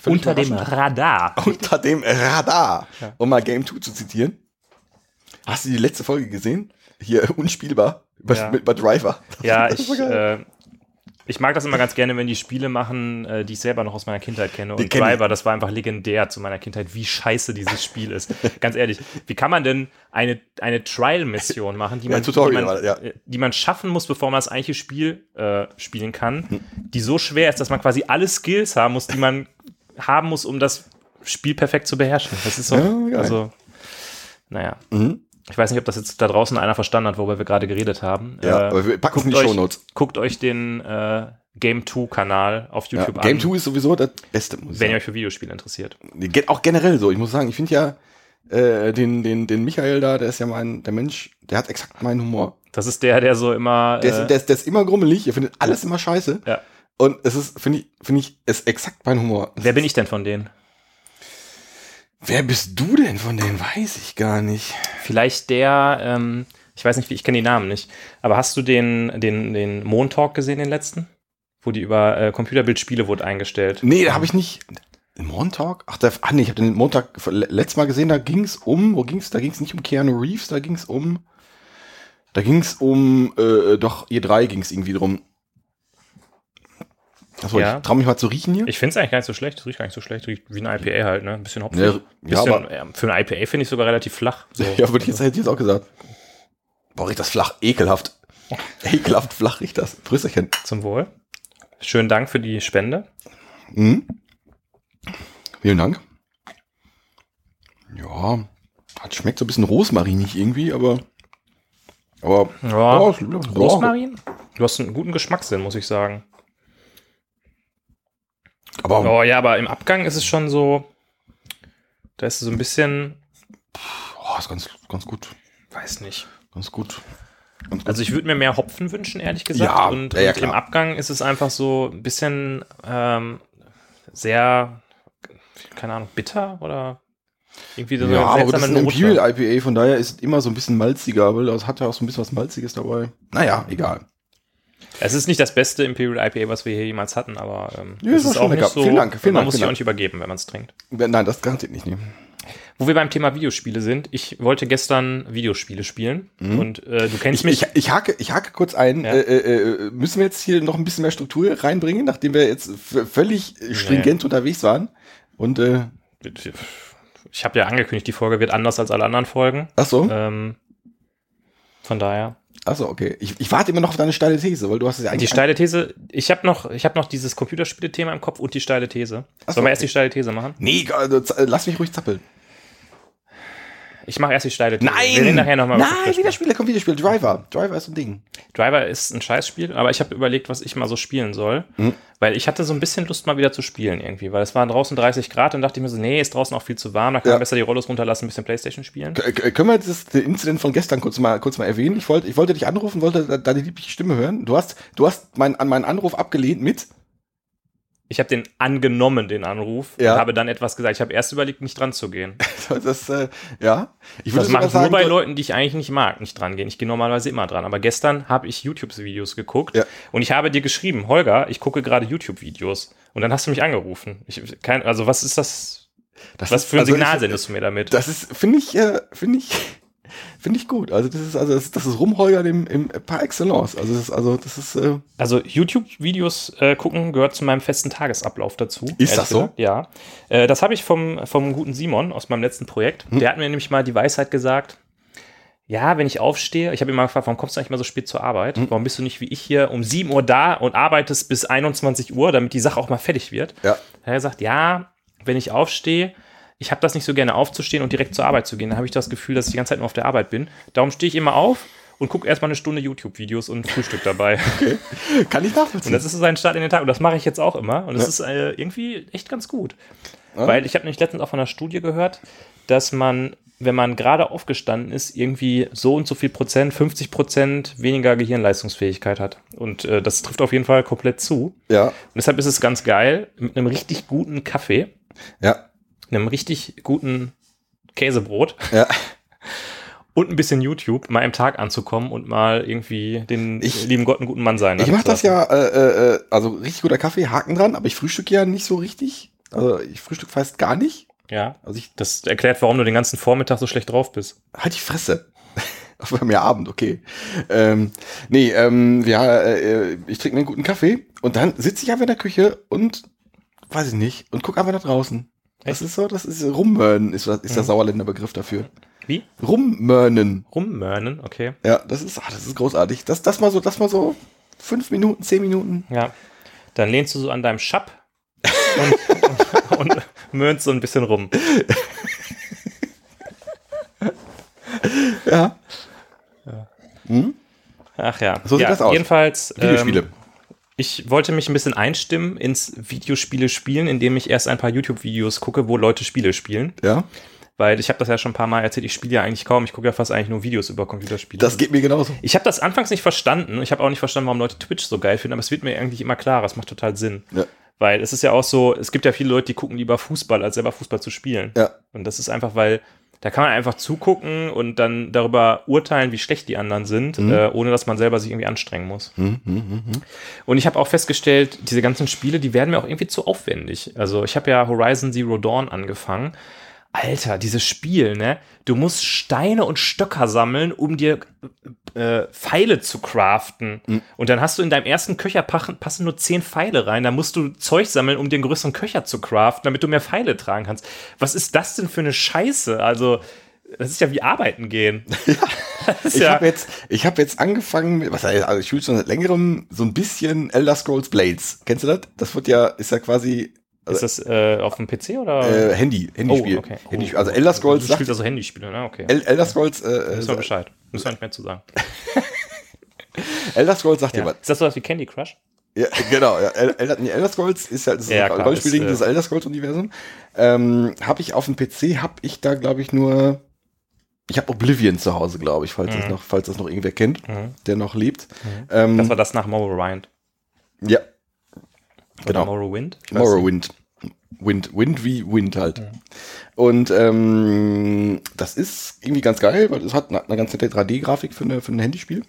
[SPEAKER 3] unter dem. Radar.
[SPEAKER 2] unter dem Radar,
[SPEAKER 3] Ja.
[SPEAKER 2] um mal Game 2 zu zitieren. Hast du die letzte Folge gesehen? Hier unspielbar
[SPEAKER 3] Ja.
[SPEAKER 2] mit, über Driver.
[SPEAKER 3] Ja,
[SPEAKER 2] Das
[SPEAKER 3] ich,
[SPEAKER 2] war geil.
[SPEAKER 3] äh, ich mag das immer ganz gerne, wenn die Spiele machen, äh, die ich selber noch aus meiner Kindheit kenne. Und. Driver, das war einfach legendär zu meiner Kindheit, wie scheiße dieses Spiel ist. ganz ehrlich, wie kann man denn eine, eine Trial-Mission machen, die
[SPEAKER 2] Ja,
[SPEAKER 3] man,
[SPEAKER 2] Tutorial
[SPEAKER 3] die, man,
[SPEAKER 2] ja.
[SPEAKER 3] äh, die man schaffen muss, bevor man das eigentliche Spiel äh, spielen kann,
[SPEAKER 2] Hm.
[SPEAKER 3] die so schwer ist, dass man quasi alle Skills haben muss, die man haben muss, um das Spiel perfekt zu beherrschen. Das ist so,
[SPEAKER 2] Ja,
[SPEAKER 3] also, naja.
[SPEAKER 2] Mhm.
[SPEAKER 3] Ich weiß nicht, ob das jetzt da draußen einer verstanden hat, worüber wir gerade geredet haben.
[SPEAKER 2] Ja,
[SPEAKER 3] Äh,
[SPEAKER 2] aber wir packen es in die
[SPEAKER 3] euch,
[SPEAKER 2] Shownotes.
[SPEAKER 3] guckt euch den äh, Game 2 Kanal auf
[SPEAKER 2] Ja,
[SPEAKER 3] YouTube
[SPEAKER 2] Game
[SPEAKER 3] an,
[SPEAKER 2] 2 ist sowieso das Beste, muss ich
[SPEAKER 3] wenn ihr
[SPEAKER 2] sagen.
[SPEAKER 3] euch für Videospiele interessiert.
[SPEAKER 2] Geht auch generell so. Ich muss sagen, ich finde ja äh, den, den, den Michael da, der ist ja mein, der Mensch, der hat exakt meinen Humor.
[SPEAKER 3] Das ist der, der so immer.
[SPEAKER 2] Der,
[SPEAKER 3] äh,
[SPEAKER 2] ist, der, ist, der ist immer grummelig, ihr findet alles immer scheiße.
[SPEAKER 3] ja.
[SPEAKER 2] Und es ist, finde ich, finde ich, ist exakt mein Humor.
[SPEAKER 3] Wer bin ich denn von denen?
[SPEAKER 2] Wer bist du denn von denen? Weiß ich gar nicht.
[SPEAKER 3] Vielleicht der, ähm, ich weiß nicht, wie ich kenne die Namen nicht, aber hast du den, den, den Montalk gesehen, den letzten? Wo die über äh, Computerbildspiele wurde eingestellt.
[SPEAKER 2] Nee, da habe ich nicht. Montag? Ach, der, ach nee, ich habe den Montag le- letztes Mal gesehen, da ging es um, wo ging's? Da ging es nicht um Keanu Reeves, da ging es um. Da ging es um, äh, doch, ihr drei ging es irgendwie drum. Achso,
[SPEAKER 3] Ja.
[SPEAKER 2] ich trau mich mal zu riechen hier.
[SPEAKER 3] Ich finde es eigentlich gar nicht so schlecht, es riecht gar nicht so schlecht, riecht wie ein IPA halt, ne? Ein bisschen hopfig.
[SPEAKER 2] Ja, ja, aber-
[SPEAKER 3] ja, für ein IPA finde ich sogar relativ flach. So.
[SPEAKER 2] Ja, würde ich jetzt, hätte ich jetzt auch gesagt. Boah, riecht das flach, ekelhaft. Ekelhaft flach riecht das. Prösterchen.
[SPEAKER 3] Zum Wohl. Schönen Dank für die Spende.
[SPEAKER 2] Mhm. Vielen Dank. Ja, das schmeckt so ein bisschen rosmarinig irgendwie, aber. Aber.
[SPEAKER 3] Ja,
[SPEAKER 2] es- ja,
[SPEAKER 3] Rosmarin? Du hast einen guten Geschmackssinn, muss ich sagen.
[SPEAKER 2] Aber
[SPEAKER 3] Oh ja, aber im Abgang ist es schon so, da ist so ein bisschen,
[SPEAKER 2] oh, ist ganz, ganz gut.
[SPEAKER 3] weiß nicht.
[SPEAKER 2] Ganz gut. Ganz gut.
[SPEAKER 3] Also ich würde mir mehr Hopfen wünschen, ehrlich gesagt.
[SPEAKER 2] Ja,
[SPEAKER 3] und,
[SPEAKER 2] ja,
[SPEAKER 3] und im. Abgang ist es einfach so ein bisschen ähm, sehr, keine Ahnung, bitter oder irgendwie so
[SPEAKER 2] ja,
[SPEAKER 3] eine
[SPEAKER 2] aber das ist ein. Imperial IPA, von daher ist es immer so ein bisschen malziger, weil das hat ja auch so ein bisschen was Malziges dabei. Naja, egal.
[SPEAKER 3] Es ist nicht das beste Imperial IPA, was wir hier jemals hatten, aber ähm,
[SPEAKER 2] Ja,
[SPEAKER 3] es
[SPEAKER 2] ist
[SPEAKER 3] auch
[SPEAKER 2] lecker.
[SPEAKER 3] nicht so,
[SPEAKER 2] Vielen Dank, vielen
[SPEAKER 3] man
[SPEAKER 2] Dank,
[SPEAKER 3] muss sich auch nicht übergeben, wenn man es trinkt.
[SPEAKER 2] Nein, das garantiert nicht. Nee.
[SPEAKER 3] Wo wir beim Thema Videospiele sind, ich wollte gestern Videospiele spielen und äh, du kennst
[SPEAKER 2] Mhm. Ich,
[SPEAKER 3] mich.
[SPEAKER 2] ich, ich, hake, ich hake kurz ein.
[SPEAKER 3] Ja.
[SPEAKER 2] Äh, äh, äh, müssen wir jetzt hier noch ein bisschen mehr Struktur reinbringen, nachdem wir jetzt völlig stringent unterwegs waren? Und, äh,
[SPEAKER 3] Ich habe ja angekündigt, die Folge wird anders als alle anderen Folgen.
[SPEAKER 2] ach so,
[SPEAKER 3] Ähm, von daher.
[SPEAKER 2] Ach so, okay. Ich, ich warte immer noch auf deine steile These, weil du hast es ja
[SPEAKER 3] Die
[SPEAKER 2] eigentlich.
[SPEAKER 3] steile These, ich habe noch, ich hab noch dieses Computerspiele-Thema im Kopf und die steile These.
[SPEAKER 2] Ach so,
[SPEAKER 3] Sollen wir erst
[SPEAKER 2] okay.
[SPEAKER 3] die steile These machen?
[SPEAKER 2] nee, also, z- äh, lass mich ruhig zappeln.
[SPEAKER 3] Ich mache erst die steile These.
[SPEAKER 2] Nein!
[SPEAKER 3] Wir reden nachher nochmal
[SPEAKER 2] Nein, Wiederspiel, komm, Wiederspiel. Driver. Driver ist ein Ding.
[SPEAKER 3] Driver ist ein Scheißspiel, aber ich habe überlegt, was ich mal so spielen soll.
[SPEAKER 2] Mhm.
[SPEAKER 3] Weil ich hatte so ein bisschen Lust, mal wieder zu spielen irgendwie. Weil es waren draußen 30 Grad und dachte ich mir so, nee, ist draußen auch viel zu warm, da kann
[SPEAKER 2] Ja.
[SPEAKER 3] man besser die Rollos runterlassen, ein bisschen Playstation spielen.
[SPEAKER 2] K können wir das den Incident von gestern kurz mal, kurz mal erwähnen? Ich wollte, ich wollte dich anrufen, wollte da- deine liebliche Stimme hören. Du hast, du hast mein, an meinen Anruf abgelehnt mit.
[SPEAKER 3] Ich habe den angenommen, den Anruf,
[SPEAKER 2] Ja.
[SPEAKER 3] und habe dann etwas gesagt. Ich habe erst überlegt, nicht dran zu gehen.
[SPEAKER 2] Das, äh, ja. Ich
[SPEAKER 3] Das mache ich nur bei Leuten, die ich eigentlich nicht mag, nicht dran gehen. Ich gehe normalerweise immer dran. Aber gestern habe ich YouTube-Videos geguckt
[SPEAKER 2] Ja.
[SPEAKER 3] und ich habe dir geschrieben, Holger, ich gucke gerade YouTube-Videos. Und dann hast du mich angerufen. Ich, kein, also was ist das?
[SPEAKER 2] Das
[SPEAKER 3] Was
[SPEAKER 2] ist-
[SPEAKER 3] für ein
[SPEAKER 2] also
[SPEAKER 3] Signal
[SPEAKER 2] ich-
[SPEAKER 3] sendest du mir damit?
[SPEAKER 2] Das ist, finde ich, äh, finde ich, finde ich gut. Also das ist, also das, das ist Rumholgern im, im par excellence. Also das ist, also das ist, äh,
[SPEAKER 3] Also YouTube-Videos äh, gucken gehört zu meinem festen Tagesablauf dazu.
[SPEAKER 2] Ist das so?
[SPEAKER 3] Ja. Äh, das habe ich vom, vom guten Simon aus meinem letzten Projekt.
[SPEAKER 2] Hm.
[SPEAKER 3] Der hat mir nämlich mal die Weisheit gesagt, ja, wenn ich aufstehe, ich habe ihn mal gefragt, warum kommst du eigentlich mal so spät zur Arbeit?
[SPEAKER 2] Hm.
[SPEAKER 3] Warum bist du nicht wie ich hier um 7 Uhr da und arbeitest bis 21 Uhr, damit die Sache auch mal fertig wird?
[SPEAKER 2] ja.
[SPEAKER 3] Da hat er gesagt, ja, wenn ich aufstehe, ich habe das nicht so gerne aufzustehen und direkt zur Arbeit zu gehen. Da habe ich das Gefühl, dass ich die ganze Zeit nur auf der Arbeit bin. Darum stehe ich immer auf und gucke erstmal eine Stunde YouTube-Videos und Frühstück dabei.
[SPEAKER 2] Kann ich nachvollziehen.
[SPEAKER 3] Und das ist so ein Start in den Tag. Und das mache ich jetzt auch immer. Und das
[SPEAKER 2] Ja.
[SPEAKER 3] ist äh, irgendwie echt ganz gut.
[SPEAKER 2] Ja.
[SPEAKER 3] Weil ich habe nämlich letztens auch von einer Studie gehört, dass man, wenn man gerade aufgestanden ist, irgendwie so und so viel Prozent, 50 Prozent weniger Gehirnleistungsfähigkeit hat. Und äh, das trifft auf jeden Fall komplett zu.
[SPEAKER 2] ja,
[SPEAKER 3] Und deshalb ist es ganz geil, mit einem richtig guten Kaffee,
[SPEAKER 2] ja,
[SPEAKER 3] einem richtig guten Käsebrot
[SPEAKER 2] ja.
[SPEAKER 3] und ein bisschen YouTube mal im Tag anzukommen und mal irgendwie den
[SPEAKER 2] Ich-
[SPEAKER 3] lieben Gott einen guten Mann sein.
[SPEAKER 2] Ich mache das ja, äh, äh, also richtig guter Kaffee, Haken dran, aber ich frühstücke ja nicht so richtig. Also ich frühstück fast gar nicht.
[SPEAKER 3] Ja.
[SPEAKER 2] Also ich
[SPEAKER 3] Das erklärt, warum du den ganzen Vormittag so schlecht drauf bist.
[SPEAKER 2] halt die Fresse. Auf bei Abend, okay. Ähm, nee, ähm, ja, äh, ich trinke mir einen guten Kaffee und dann sitze ich einfach in der Küche und weiß ich nicht und gucke einfach nach draußen. Das ist so, das ist Rummörnen, ist, ist der
[SPEAKER 3] Mhm.
[SPEAKER 2] Sauerländer Begriff dafür.
[SPEAKER 3] Wie?
[SPEAKER 2] Rummörnen.
[SPEAKER 3] Rummörnen, okay.
[SPEAKER 2] Ja, das ist, ah, das ist großartig. Das, das mal so, das mal so fünf Minuten, zehn Minuten.
[SPEAKER 3] Ja. Dann lehnst du so an deinem Schapp und, und, und mörnst so ein bisschen rum.
[SPEAKER 2] Ja. Hm?
[SPEAKER 3] Ach ja.
[SPEAKER 2] So sieht
[SPEAKER 3] ja,
[SPEAKER 2] das aus.
[SPEAKER 3] Jedenfalls.
[SPEAKER 2] Videospiele.
[SPEAKER 3] Ähm, ich wollte mich ein bisschen einstimmen ins Videospiele spielen, indem ich erst ein paar YouTube-Videos gucke, wo Leute Spiele spielen.
[SPEAKER 2] ja,
[SPEAKER 3] Weil ich habe das ja schon ein paar Mal erzählt, ich spiele ja eigentlich kaum, ich gucke ja fast eigentlich nur Videos über Computerspiele.
[SPEAKER 2] das geht mir genauso.
[SPEAKER 3] ich habe das anfangs nicht verstanden. Ich habe auch nicht verstanden, warum Leute Twitch so geil finden, aber es wird mir eigentlich immer klarer. Es macht total Sinn.
[SPEAKER 2] Ja.
[SPEAKER 3] Weil es ist ja auch so, es gibt ja viele Leute, die gucken lieber Fußball, als selber Fußball zu spielen.
[SPEAKER 2] Ja.
[SPEAKER 3] Und das ist einfach, weil da kann man einfach zugucken und dann darüber urteilen, wie schlecht die anderen sind,
[SPEAKER 2] Mhm.
[SPEAKER 3] äh, ohne dass man selber sich irgendwie anstrengen muss.
[SPEAKER 2] Hm, hm, hm, hm.
[SPEAKER 3] Und ich habe auch festgestellt, diese ganzen Spiele, die werden mir auch irgendwie zu aufwendig. Also ich habe ja Horizon Zero Dawn angefangen. Alter, dieses Spiel, ne? Du musst Steine und Stöcker sammeln, um dir äh, Pfeile zu craften. Und dann hast du in deinem ersten Köcher passen nur zehn Pfeile rein. Dann musst du Zeug sammeln, um einen größeren Köcher zu craften, damit du mehr Pfeile tragen kannst. Was ist das denn für eine Scheiße? Also, das ist ja wie arbeiten gehen. Ist
[SPEAKER 2] Ich
[SPEAKER 3] ja,
[SPEAKER 2] habe jetzt, ich habe jetzt angefangen, was heißt, also ich spiele schon seit längerem so ein bisschen Elder Scrolls Blades. Kennst du das? Das wird ja, ist ja quasi
[SPEAKER 3] ist das äh, auf dem PC oder?
[SPEAKER 2] äh, Handy, Handyspiel.
[SPEAKER 3] Oh, okay. Oh,
[SPEAKER 2] Also Elder Scrolls
[SPEAKER 3] Du
[SPEAKER 2] sagt,
[SPEAKER 3] spielst also Handyspiele, ne? Okay.
[SPEAKER 2] El Elder Scrolls, äh,
[SPEAKER 3] Wissen wir
[SPEAKER 2] äh,
[SPEAKER 3] Bescheid. Müssen wir nicht mehr zu sagen.
[SPEAKER 2] Elder Scrolls sagt
[SPEAKER 3] Ja.
[SPEAKER 2] dir was.
[SPEAKER 3] Ist das sowas wie Candy Crush?
[SPEAKER 2] Ja, genau, ja. El Elder, nee, Elder Scrolls ist ja das
[SPEAKER 3] Ja, klar,
[SPEAKER 2] Rollenspielding
[SPEAKER 3] ist, äh,
[SPEAKER 2] des Elder Scrolls-Universum. Ähm, habe ich auf dem PC, habe ich da, glaube ich, nur. Ich habe Oblivion zu Hause, glaube ich, falls, das
[SPEAKER 3] Mhm.
[SPEAKER 2] noch, falls das noch irgendwer kennt,
[SPEAKER 3] Mhm.
[SPEAKER 2] der noch lebt. Ähm,
[SPEAKER 3] Das war das nach Morrowind.
[SPEAKER 2] ja,
[SPEAKER 3] Oder
[SPEAKER 2] Genau.
[SPEAKER 3] Morrowind?
[SPEAKER 2] Morrowind. Wind, Wind wie Wind halt. Und ähm, das ist irgendwie ganz geil, weil es hat eine, eine ganz nette 3D-Grafik für, eine, für ein Handyspiel.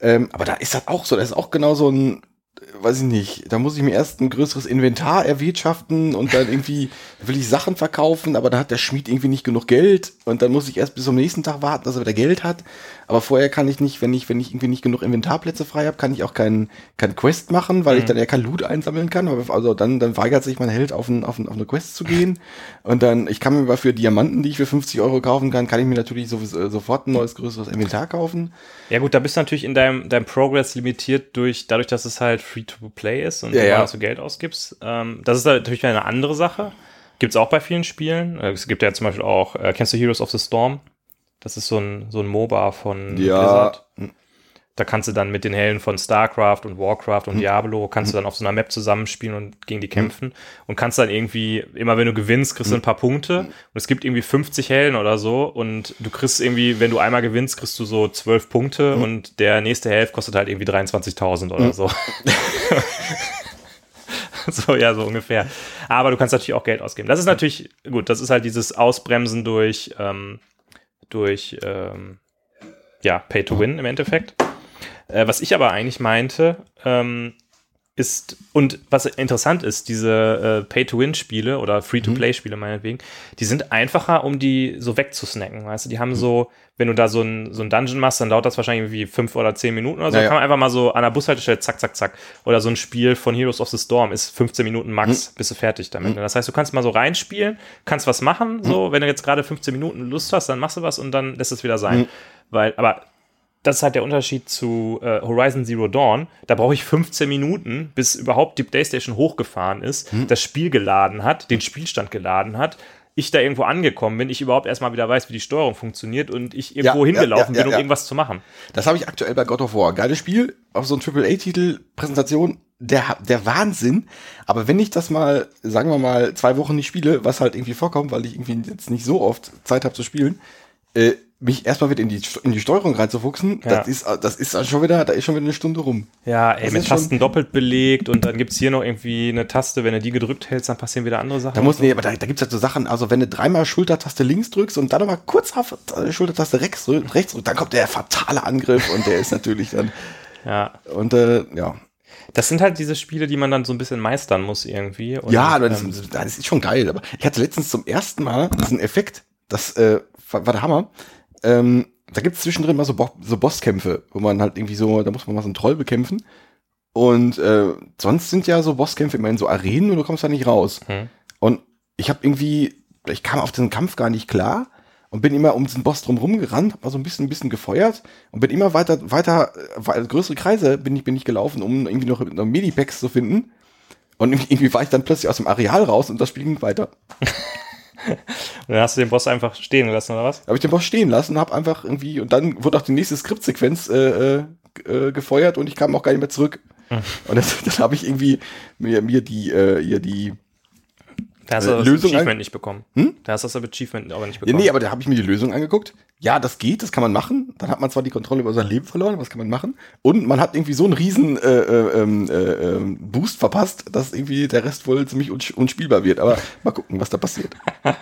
[SPEAKER 2] Ähm, aber da ist das auch so, das ist auch genau so ein, weiß ich nicht, da muss ich mir erst ein größeres Inventar erwirtschaften und dann irgendwie will ich Sachen verkaufen, aber da hat der Schmied irgendwie nicht genug Geld und dann muss ich erst bis zum nächsten Tag warten, dass er wieder Geld hat. Aber vorher kann ich nicht, wenn ich, wenn ich irgendwie nicht genug Inventarplätze frei habe, kann ich auch keinen kein Quest machen, weil ich dann ja kein Loot einsammeln kann. Also dann, dann weigert sich mein Held auf, ein, auf, ein, auf eine Quest zu gehen. Und dann, ich kann mir aber für Diamanten, die ich für 50 Euro kaufen kann, kann ich mir natürlich sowieso, äh, sofort ein neues, größeres Inventar kaufen.
[SPEAKER 3] Ja gut, da bist du natürlich in deinem, deinem Progress limitiert durch, dadurch, dass es halt Free-to-Play ist und
[SPEAKER 2] Ja,
[SPEAKER 3] du
[SPEAKER 2] ja.
[SPEAKER 3] so Geld ausgibst. Ähm, das ist natürlich eine andere Sache. Gibt es auch bei vielen Spielen. Äh, Es gibt ja zum Beispiel auch, äh, kennst du Heroes of the Storm? Das ist so ein, so ein MOBA von
[SPEAKER 2] Ja.
[SPEAKER 3] Blizzard. Da kannst du dann mit den Helden von StarCraft und Warcraft
[SPEAKER 2] Hm.
[SPEAKER 3] und Diablo, kannst du dann auf so einer Map zusammenspielen und gegen die kämpfen und kannst dann irgendwie, immer wenn du gewinnst, kriegst du
[SPEAKER 2] Hm.
[SPEAKER 3] ein paar Punkte und es gibt irgendwie 50 Helden oder so und du kriegst irgendwie, wenn du einmal gewinnst, kriegst du so 12 Punkte
[SPEAKER 2] Hm.
[SPEAKER 3] und der nächste Held kostet halt irgendwie 23.000 oder so. so, ja, so ungefähr. Aber du kannst natürlich auch Geld ausgeben. Das ist natürlich, gut, das ist halt dieses Ausbremsen durch, ähm, durch, ähm, ja, Pay to Win im Endeffekt. Äh, was ich aber eigentlich meinte, ähm, ist, und was interessant ist, diese äh, Pay-to-Win-Spiele oder Free-to-Play-Spiele meinetwegen, die sind einfacher, um die so wegzusnacken, weißt du? Die haben so, wenn du da so ein, so ein Dungeon machst, dann dauert das wahrscheinlich irgendwie fünf oder zehn Minuten oder so.
[SPEAKER 2] Ja, ja.
[SPEAKER 3] Kann man einfach mal so an der Bushaltestelle zack, zack, zack. Oder so ein Spiel von Heroes of the Storm ist 15 Minuten max, bist du fertig damit. Das heißt, du kannst mal so reinspielen, kannst was machen, so, wenn du jetzt gerade 15 Minuten Lust hast, dann machst du was und dann lässt es wieder sein. Weil, aber das ist halt der Unterschied zu äh, Horizon Zero Dawn. Da brauche ich 15 Minuten, bis überhaupt die PlayStation hochgefahren ist, das Spiel geladen hat, den Spielstand geladen hat, ich da irgendwo angekommen bin, ich überhaupt erstmal wieder weiß, wie die Steuerung funktioniert und ich irgendwo
[SPEAKER 2] Ja,
[SPEAKER 3] hingelaufen
[SPEAKER 2] ja, ja,
[SPEAKER 3] bin, um irgendwas zu machen.
[SPEAKER 2] Das habe ich aktuell bei God of War. Geiles Spiel, auf so ein AAA-Titel, Präsentation, der, der Wahnsinn. Aber wenn ich das mal, sagen wir mal, zwei Wochen nicht spiele, was halt irgendwie vorkommt, weil ich irgendwie jetzt nicht so oft Zeit habe zu spielen, äh, mich erstmal wieder in die, in die Steuerung reinzufuchsen,
[SPEAKER 3] Ja.
[SPEAKER 2] das ist, das ist dann schon wieder, da ist schon wieder eine Stunde rum.
[SPEAKER 3] Ja, ey,
[SPEAKER 2] Das
[SPEAKER 3] mit Tasten doppelt belegt und dann gibt's hier noch irgendwie eine Taste, wenn du die gedrückt hältst, dann passieren wieder andere Sachen.
[SPEAKER 2] Da muss, nee, aber da, da gibt's halt so Sachen, also wenn du dreimal Schultertaste links drückst und dann nochmal kurz auf äh, Schultertaste rechts, rechts drückst, dann kommt der fatale Angriff und der ist natürlich dann,
[SPEAKER 3] ja,
[SPEAKER 2] und äh, ja.
[SPEAKER 3] das sind halt diese Spiele, die man dann so ein bisschen meistern muss irgendwie. Und,
[SPEAKER 2] Ja, aber das,
[SPEAKER 3] ähm,
[SPEAKER 2] das ist schon geil. Aber ich hatte letztens zum ersten Mal diesen Effekt, das äh, war der Hammer. Ähm, da gibt's zwischendrin mal so, Bo so Bosskämpfe, wo man halt irgendwie so, da muss man mal so einen Troll bekämpfen. Und äh, sonst sind ja so Bosskämpfe immer in so Arenen und du kommst da nicht raus.
[SPEAKER 3] Hm.
[SPEAKER 2] Und ich habe irgendwie, ich kam auf diesen Kampf gar nicht klar und bin immer um diesen Boss drumherum gerannt, hab mal so ein bisschen, ein bisschen gefeuert und bin immer weiter, weiter, äh, wei- größere Kreise bin ich, bin ich gelaufen, um irgendwie noch, noch Medipacks zu finden. Und irgendwie war ich dann plötzlich aus dem Areal raus und das Spiel ging weiter.
[SPEAKER 3] Und dann hast du den Boss einfach stehen gelassen, oder was?
[SPEAKER 2] Habe ich den Boss stehen lassen, hab einfach irgendwie, und dann wurde auch die nächste Skriptsequenz äh, äh, äh, gefeuert und ich kam auch gar nicht mehr zurück. Und das, dann habe ich irgendwie mir, mir die, äh, hier die,
[SPEAKER 3] Da hast
[SPEAKER 2] Äh,
[SPEAKER 3] du das
[SPEAKER 2] Lösung
[SPEAKER 3] Achievement nicht bekommen.
[SPEAKER 2] Hm?
[SPEAKER 3] Da hast du das Achievement aber nicht
[SPEAKER 2] ja,
[SPEAKER 3] bekommen.
[SPEAKER 2] nee, aber da habe ich mir die Lösung angeguckt. Ja, das geht, das kann man machen. Dann hat man zwar die Kontrolle über sein Leben verloren, aber das kann man machen. Und man hat irgendwie so einen riesen äh, äh, ähm, äh, ähm, Boost verpasst, dass irgendwie der Rest wohl ziemlich uns unspielbar wird. Aber mal gucken, was da passiert.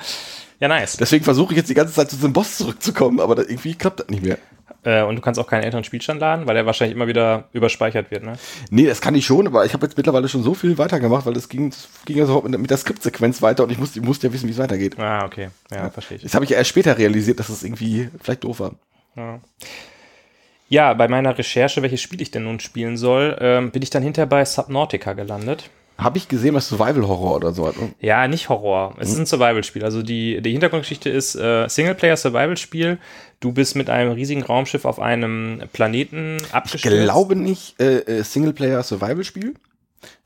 [SPEAKER 3] ja, nice.
[SPEAKER 2] Deswegen versuche ich jetzt die ganze Zeit zu diesem Boss zurückzukommen, aber irgendwie klappt das nicht mehr.
[SPEAKER 3] Äh, und du kannst auch keinen älteren Spielstand laden, weil der wahrscheinlich immer wieder überspeichert wird, ne?
[SPEAKER 2] Nee, das kann ich schon, aber ich habe jetzt mittlerweile schon so viel weitergemacht, weil es ging, es ging ja so mit, der Skriptsequenz weiter und ich musste, ich musste ja wissen, wie es weitergeht.
[SPEAKER 3] Ah, okay. Ja, verstehe ich.
[SPEAKER 2] Das habe ich ja erst später realisiert, dass es irgendwie vielleicht doof war.
[SPEAKER 3] Ja. ja, bei meiner Recherche, welches Spiel ich denn nun spielen soll, ähm, bin ich dann hinterher bei Subnautica gelandet.
[SPEAKER 2] Habe ich gesehen, was Survival-Horror oder so hat. ne?
[SPEAKER 3] Ja, nicht Horror. Es ist ein Survival-Spiel. Also die, die Hintergrundgeschichte ist äh, Singleplayer-Survival-Spiel. Du bist mit einem riesigen Raumschiff auf einem Planeten
[SPEAKER 2] Ich
[SPEAKER 3] abgestürzt.
[SPEAKER 2] glaube nicht äh, äh, Singleplayer-Survival-Spiel,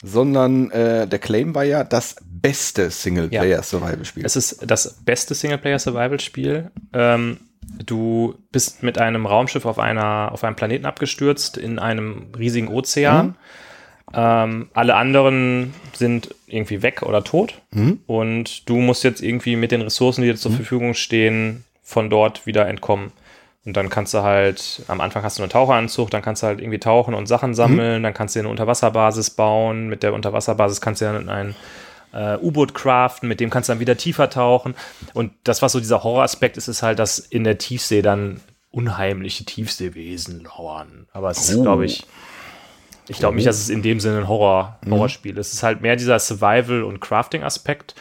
[SPEAKER 2] sondern äh, der Claim war ja das beste Singleplayer-Survival-Spiel.
[SPEAKER 3] Es ist das beste Singleplayer-Survival-Spiel. Ähm, du bist mit einem Raumschiff auf, einer, auf einem Planeten abgestürzt in einem riesigen Ozean. Ähm, alle anderen sind irgendwie weg oder tot. Und du musst jetzt irgendwie mit den Ressourcen, die dir zur Verfügung stehen, von dort wieder entkommen. Und dann kannst du halt, am Anfang hast du einen Taucheranzug, dann kannst du halt irgendwie tauchen und Sachen sammeln, dann kannst du eine Unterwasserbasis bauen. Mit der Unterwasserbasis kannst du dann ein äh, U-Boot craften, mit dem kannst du dann wieder tiefer tauchen. Und das, was so dieser Horroraspekt ist, ist halt, dass in der Tiefsee dann unheimliche Tiefseewesen lauern. Aber es ist,
[SPEAKER 2] Oh.
[SPEAKER 3] glaube ich, ich glaube nicht, dass es in dem Sinne ein Horror,
[SPEAKER 2] Mhm.
[SPEAKER 3] Horrorspiel ist. Es ist halt mehr dieser Survival- und Crafting-Aspekt.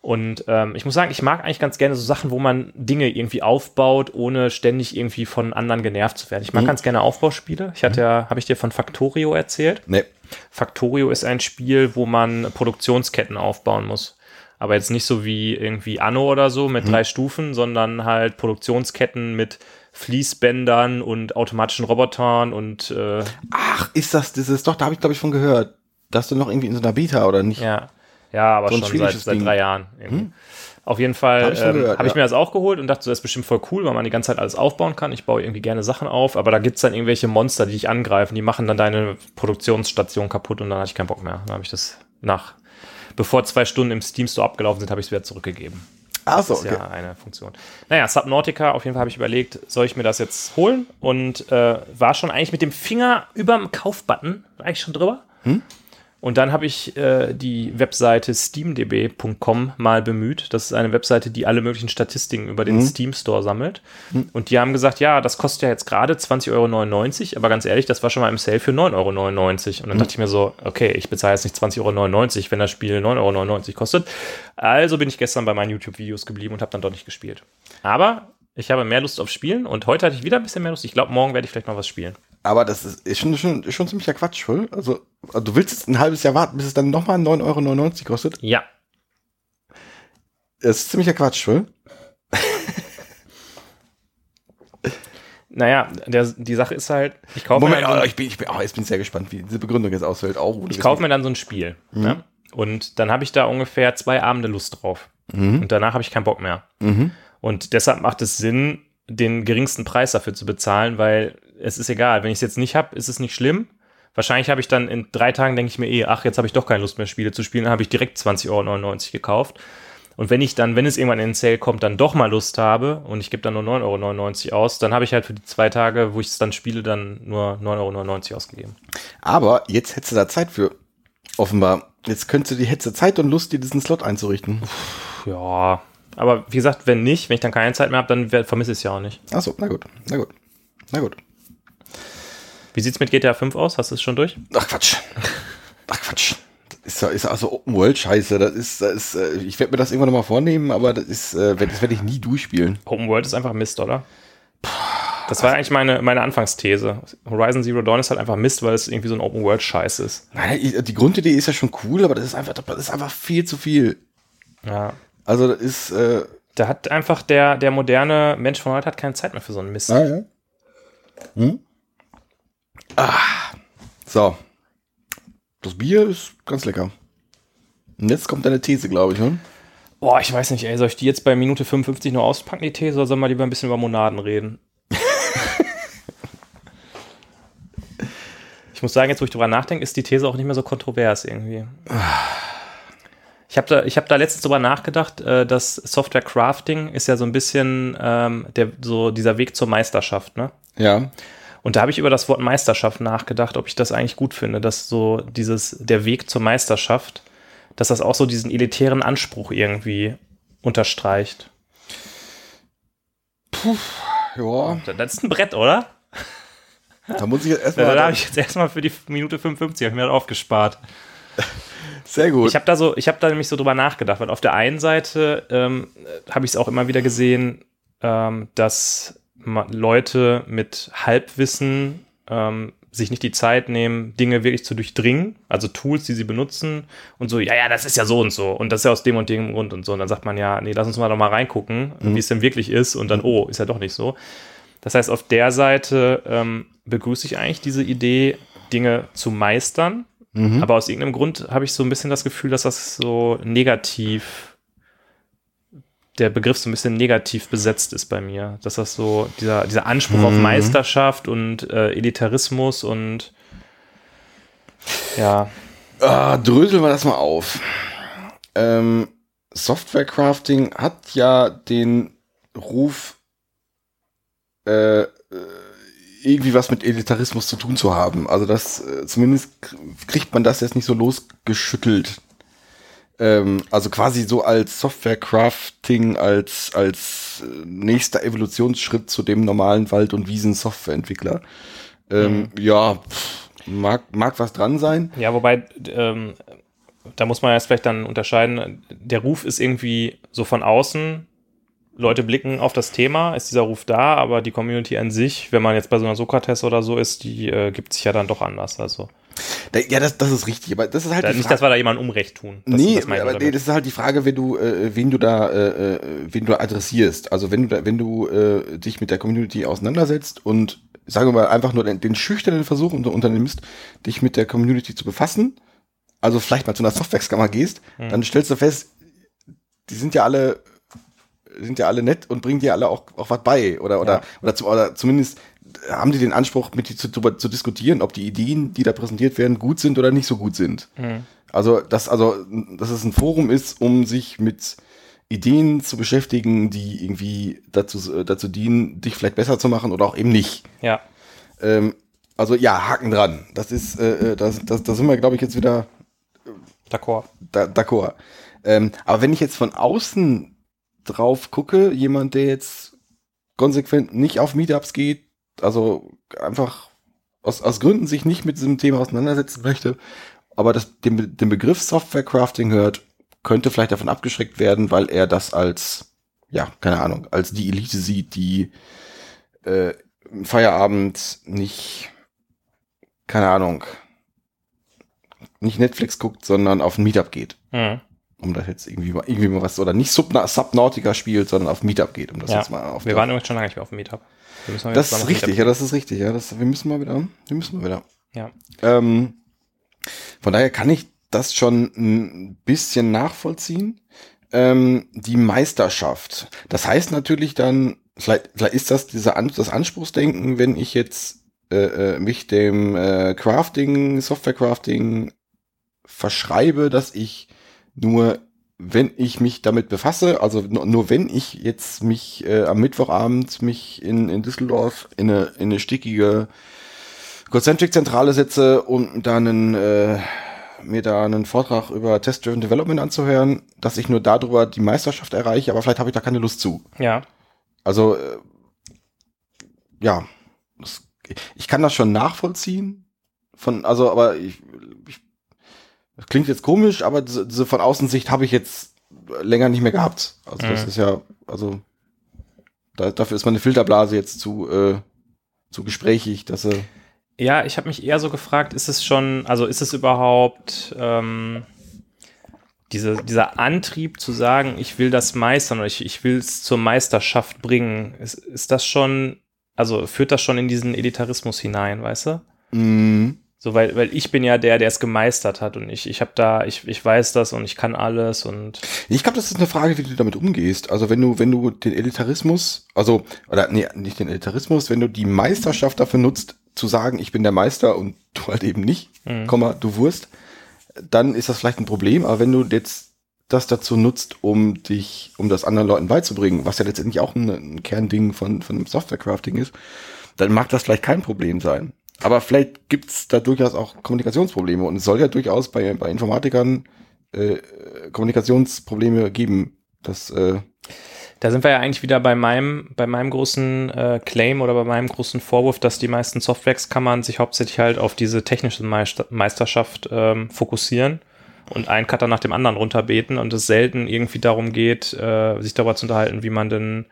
[SPEAKER 3] Und ähm, ich muss sagen, ich mag eigentlich ganz gerne so Sachen, wo man Dinge irgendwie aufbaut, ohne ständig irgendwie von anderen genervt zu werden. Ich
[SPEAKER 2] Mhm.
[SPEAKER 3] mag ganz gerne Aufbauspiele. Ich hatte ja, habe ich dir von Factorio erzählt?
[SPEAKER 2] nee.
[SPEAKER 3] Factorio ist ein Spiel, wo man Produktionsketten aufbauen muss. Aber jetzt nicht so wie irgendwie Anno oder so mit drei Stufen, sondern halt Produktionsketten mit Fließbändern und automatischen Robotern und äh,
[SPEAKER 2] Ach, ist das dieses, doch, da habe ich glaube ich von gehört. Dass du noch irgendwie in so einer Beta oder nicht?
[SPEAKER 3] ja, ja, aber
[SPEAKER 2] So
[SPEAKER 3] schon seit, seit drei Jahren. irgendwie. Auf jeden Fall
[SPEAKER 2] Hab
[SPEAKER 3] habe
[SPEAKER 2] ich
[SPEAKER 3] ähm,
[SPEAKER 2] gehört,
[SPEAKER 3] hab ich
[SPEAKER 2] ja.
[SPEAKER 3] mir das auch geholt und dachte, so, das ist bestimmt voll cool, weil man die ganze Zeit alles aufbauen kann. Ich baue irgendwie gerne Sachen auf, aber da gibt es dann irgendwelche Monster, die dich angreifen, die machen dann deine Produktionsstation kaputt und dann hatte ich keinen Bock mehr. Dann habe ich das nach, bevor zwei Stunden im Steam Store abgelaufen sind, habe ich es wieder zurückgegeben.
[SPEAKER 2] Ach so,
[SPEAKER 3] Das ist
[SPEAKER 2] okay.
[SPEAKER 3] ja eine Funktion. Naja, Subnautica, auf jeden Fall habe ich überlegt, soll ich mir das jetzt holen? Und äh, war schon eigentlich mit dem Finger überm Kaufbutton, war eigentlich schon drüber. Und dann habe ich äh, die Webseite steamdb.com mal bemüht. Das ist eine Webseite, die alle möglichen Statistiken über den Steam Store sammelt. Und die haben gesagt, ja, das kostet ja jetzt gerade 20,99 Euro, aber ganz ehrlich, das war schon mal im Sale für 9,99 Euro. Und dann dachte ich mir so, okay, ich bezahle jetzt nicht 20,99 Euro, wenn das Spiel 9,99 Euro kostet. Also bin ich gestern bei meinen YouTube-Videos geblieben und habe dann dort nicht gespielt. Aber ich habe mehr Lust auf Spielen und heute hatte ich wieder ein bisschen mehr Lust. Ich glaube, morgen werde ich vielleicht mal was spielen.
[SPEAKER 2] Aber das ist, ist, schon, schon, ist schon ziemlicher Quatsch, wohl? Also, du willst jetzt ein halbes Jahr warten, bis es dann nochmal 9,99 Euro kostet?
[SPEAKER 3] Ja,
[SPEAKER 2] Das ist ziemlicher Quatsch, wohl?
[SPEAKER 3] naja, der, die Sache ist halt, ich kaufe mir
[SPEAKER 2] Moment,
[SPEAKER 3] dann so
[SPEAKER 2] oh,
[SPEAKER 3] ein-
[SPEAKER 2] ich bin, ich bin, oh, jetzt bin ich sehr gespannt, wie diese Begründung jetzt ausfällt. Auch,
[SPEAKER 3] ich kaufe mir dann so ein Spiel.
[SPEAKER 2] Mhm.
[SPEAKER 3] Ne? Und dann habe ich da ungefähr zwei Abende Lust drauf.
[SPEAKER 2] Mhm.
[SPEAKER 3] Und danach habe ich keinen Bock mehr.
[SPEAKER 2] Mhm.
[SPEAKER 3] Und deshalb macht es Sinn, den geringsten Preis dafür zu bezahlen, weil es ist egal. Wenn ich es jetzt nicht habe, ist es nicht schlimm. Wahrscheinlich habe ich dann in drei Tagen, denke ich mir eh, ach, jetzt habe ich doch keine Lust mehr, Spiele zu spielen. Dann habe ich direkt 20,99 Euro gekauft. Und wenn ich dann, wenn es irgendwann in den Sale kommt, dann doch mal Lust habe und ich gebe dann nur 9,99 Euro aus, dann habe ich halt für die zwei Tage, wo ich es dann spiele, dann nur 9,99 Euro ausgegeben.
[SPEAKER 2] Aber jetzt hättest du da Zeit für. Offenbar. Jetzt könntest du die hättest du Zeit und Lust, dir diesen Slot einzurichten.
[SPEAKER 3] Ja, aber wie gesagt, wenn nicht, wenn ich dann keine Zeit mehr habe, dann vermisse ich es ja auch nicht.
[SPEAKER 2] Achso, na gut. Na gut. Na gut.
[SPEAKER 3] Wie sieht's mit GTA 5 aus? Hast du es schon durch?
[SPEAKER 2] Ach Quatsch. Ach Quatsch. Das ist, ja- ist also Open World Scheiße. Das ist, das ist äh, ich werde mir das irgendwann noch mal vornehmen, aber das ist, äh, das werde ich nie durchspielen.
[SPEAKER 3] Open World ist einfach Mist, oder? Das war eigentlich meine, meine Anfangsthese. Horizon Zero Dawn ist halt einfach Mist, weil es irgendwie so ein Open World Scheiß ist.
[SPEAKER 2] Nein, die Grundidee ist ja schon cool, aber das ist einfach, das ist einfach viel zu viel.
[SPEAKER 3] Ja.
[SPEAKER 2] Also das ist, äh,
[SPEAKER 3] Da hat einfach der, der moderne Mensch von heute hat keine Zeit mehr für so einen Mist.
[SPEAKER 2] ah, ja. Hm? Ah, so. Das Bier ist ganz lecker. Und jetzt kommt deine These, glaube ich, ne?
[SPEAKER 3] Boah, ich weiß nicht, ey, soll ich die jetzt bei Minute 55 nur auspacken, die These, oder sollen wir lieber ein bisschen über Monaden reden? ich muss sagen, jetzt wo ich drüber nachdenke, ist die These auch nicht mehr so kontrovers irgendwie. Ich habe da, ich hab da letztens drüber nachgedacht, äh, dass Software Crafting ist ja so ein bisschen ähm, der, so dieser Weg zur Meisterschaft, ne?
[SPEAKER 2] Ja.
[SPEAKER 3] Und da habe ich über das Wort Meisterschaft nachgedacht, ob ich das eigentlich gut finde, dass so dieses, der Weg zur Meisterschaft, dass das auch so diesen elitären Anspruch irgendwie unterstreicht.
[SPEAKER 2] Ja,
[SPEAKER 3] Das ist ein Brett, oder?
[SPEAKER 2] da muss ich jetzt erstmal.
[SPEAKER 3] da habe ich jetzt erstmal für die Minute 55 hab ich mir das aufgespart.
[SPEAKER 2] Sehr gut.
[SPEAKER 3] Ich habe da so, ich habe da nämlich so drüber nachgedacht, weil auf der einen Seite ähm, habe ich es auch immer wieder gesehen, ähm, dass Leute mit Halbwissen ähm, sich nicht die Zeit nehmen, Dinge wirklich zu durchdringen, also Tools, die sie benutzen und so, ja, ja, das ist ja so und so und das ist ja aus dem und dem Grund und so. Und dann sagt man ja, nee, lass uns mal doch mal reingucken, wie es denn wirklich ist und dann, oh, ist ja doch nicht so. Das heißt, auf der Seite ähm, begrüße ich eigentlich diese Idee, Dinge zu meistern.
[SPEAKER 2] Mhm.
[SPEAKER 3] Aber aus irgendeinem Grund habe ich so ein bisschen das Gefühl, dass das so negativ, der Begriff so ein bisschen negativ besetzt ist bei mir. Dass das so, dieser, dieser Anspruch auf
[SPEAKER 2] Mhm.
[SPEAKER 3] Meisterschaft und äh, Elitarismus und ja,
[SPEAKER 2] Ah, dröseln wir das mal auf. Ähm, Software Crafting hat ja den Ruf, äh, äh, irgendwie was mit Elitarismus zu tun zu haben. Also das, äh, zumindest kriegt man das jetzt nicht so losgeschüttelt. Ähm, also quasi so als Software Crafting, als, als äh, nächster Evolutionsschritt zu dem normalen Wald- und Wiesen-Softwareentwickler. Ähm, Ja, pff, mag, mag was dran sein.
[SPEAKER 3] Ja, wobei, ähm, da muss man jetzt vielleicht dann unterscheiden, der Ruf ist irgendwie so von außen, Leute blicken auf das Thema, ist dieser Ruf da, aber die Community an sich, wenn man jetzt bei so einer Sokrates oder so ist, die äh, gibt sich ja dann doch anders. Also
[SPEAKER 2] Da- Ja, das, das ist richtig, aber das ist halt
[SPEAKER 3] da, nicht,
[SPEAKER 2] Frage.
[SPEAKER 3] dass wir da jemandem Unrecht tun. Das,
[SPEAKER 2] nee,
[SPEAKER 3] das
[SPEAKER 2] aber nee, das ist halt die Frage, wenn du, äh, wen du da, äh, äh, wen du adressierst. Also wenn du da, wenn du äh, dich mit der Community auseinandersetzt und sagen wir mal einfach nur den, den schüchternen Versuch unter, unternimmst, dich mit der Community zu befassen, also vielleicht mal zu einer Softwareskammer gehst,
[SPEAKER 3] Hm.
[SPEAKER 2] dann stellst du fest, die sind ja alle sind ja alle nett und bringen dir alle auch, auch was bei oder oder
[SPEAKER 3] Ja.
[SPEAKER 2] oder, zu, oder zumindest haben die den Anspruch mit dir zu, zu, zu diskutieren, ob die Ideen, die da präsentiert werden, gut sind oder nicht so gut sind.
[SPEAKER 3] Hm.
[SPEAKER 2] Also, dass, also, dass es ein Forum ist, um sich mit Ideen zu beschäftigen, die irgendwie dazu, äh, dazu dienen, dich vielleicht besser zu machen oder auch eben nicht.
[SPEAKER 3] Ja,
[SPEAKER 2] Ähm, also ja, Haken dran. Das ist, äh, äh, das, das, da sind wir, glaube ich, jetzt wieder
[SPEAKER 3] d'accord.
[SPEAKER 2] da- d'accord. Ähm, aber wenn ich jetzt von außen drauf gucke, jemand, der jetzt konsequent nicht auf Meetups geht, also einfach aus, aus Gründen sich nicht mit diesem Thema auseinandersetzen möchte, aber das, den, den Begriff Software Crafting hört, könnte vielleicht davon abgeschreckt werden, weil er das als, ja, keine Ahnung, als die Elite sieht, die äh, im Feierabend nicht, keine Ahnung, nicht Netflix guckt, sondern auf ein Meetup geht
[SPEAKER 3] Hm.
[SPEAKER 2] um das jetzt irgendwie mal, irgendwie mal was, oder nicht Subna Subnautica spielt, sondern auf Meetup geht, um das
[SPEAKER 3] Ja.
[SPEAKER 2] jetzt mal auf
[SPEAKER 3] Wir waren übrigens schon lange nicht mehr auf dem Meetup.
[SPEAKER 2] Das ist richtig, ja, das ist richtig, ja, das, wir müssen mal wieder, wir müssen mal wieder.
[SPEAKER 3] Ja.
[SPEAKER 2] Ähm, von daher kann ich das schon ein bisschen nachvollziehen. ähm, die Meisterschaft. Das heißt natürlich dann, vielleicht, vielleicht ist das dieser An das Anspruchsdenken, wenn ich jetzt äh, äh, mich dem äh, Crafting, Software-Crafting verschreibe, dass ich nur, wenn ich mich damit befasse, also nur, nur wenn ich jetzt mich äh, am Mittwochabend mich in, in Düsseldorf in eine, in eine stickige Concentric-Zentrale setze und dann einen, äh, mir da einen Vortrag über Test-Driven Development anzuhören, dass ich nur darüber die Meisterschaft erreiche, aber vielleicht habe ich da keine Lust zu.
[SPEAKER 3] Ja.
[SPEAKER 2] Also, äh, ja, das, ich kann das schon nachvollziehen. Von, also, aber ich, ich das klingt jetzt komisch, aber diese, diese von Außensicht habe ich jetzt länger nicht mehr gehabt. Also, das
[SPEAKER 3] Mhm.
[SPEAKER 2] ist ja, also, da, dafür ist meine Filterblase jetzt zu, äh, zu gesprächig, dass sie.
[SPEAKER 3] Ja, ich habe mich eher so gefragt, ist es schon, also ist es überhaupt ähm, diese, dieser Antrieb zu sagen, ich will das meistern oder ich, ich will es zur Meisterschaft bringen, ist, ist das schon, also führt das schon in diesen Elitarismus hinein, weißt du?
[SPEAKER 2] Mm,
[SPEAKER 3] So, weil, weil ich bin ja der, der es gemeistert hat und ich, ich habe da, ich, ich weiß das und ich kann alles und
[SPEAKER 2] Ich glaube, das ist eine Frage, wie du damit umgehst. Also wenn du, wenn du den Elitarismus, also, oder nee, nicht den Elitarismus, wenn du die Meisterschaft dafür nutzt, zu sagen, ich bin der Meister und du halt eben nicht,
[SPEAKER 3] Mhm.
[SPEAKER 2] Komma, du Wurst, dann ist das vielleicht ein Problem. Aber wenn du jetzt das dazu nutzt, um dich, um das anderen Leuten beizubringen, was ja letztendlich auch ein, ein Kernding von, von Software-Crafting ist, dann mag das vielleicht kein Problem sein. Aber vielleicht gibt's da durchaus auch Kommunikationsprobleme und es soll ja durchaus bei, bei Informatikern äh, Kommunikationsprobleme geben. Das, äh,
[SPEAKER 3] Da sind wir ja eigentlich wieder bei meinem, bei meinem großen äh, Claim oder bei meinem großen Vorwurf, dass die meisten Softwareskammern sich hauptsächlich halt auf diese technische Meister Meisterschaft ähm, fokussieren und einen Cutter nach dem anderen runterbeten und es selten irgendwie darum geht, äh, sich darüber zu unterhalten, wie man denn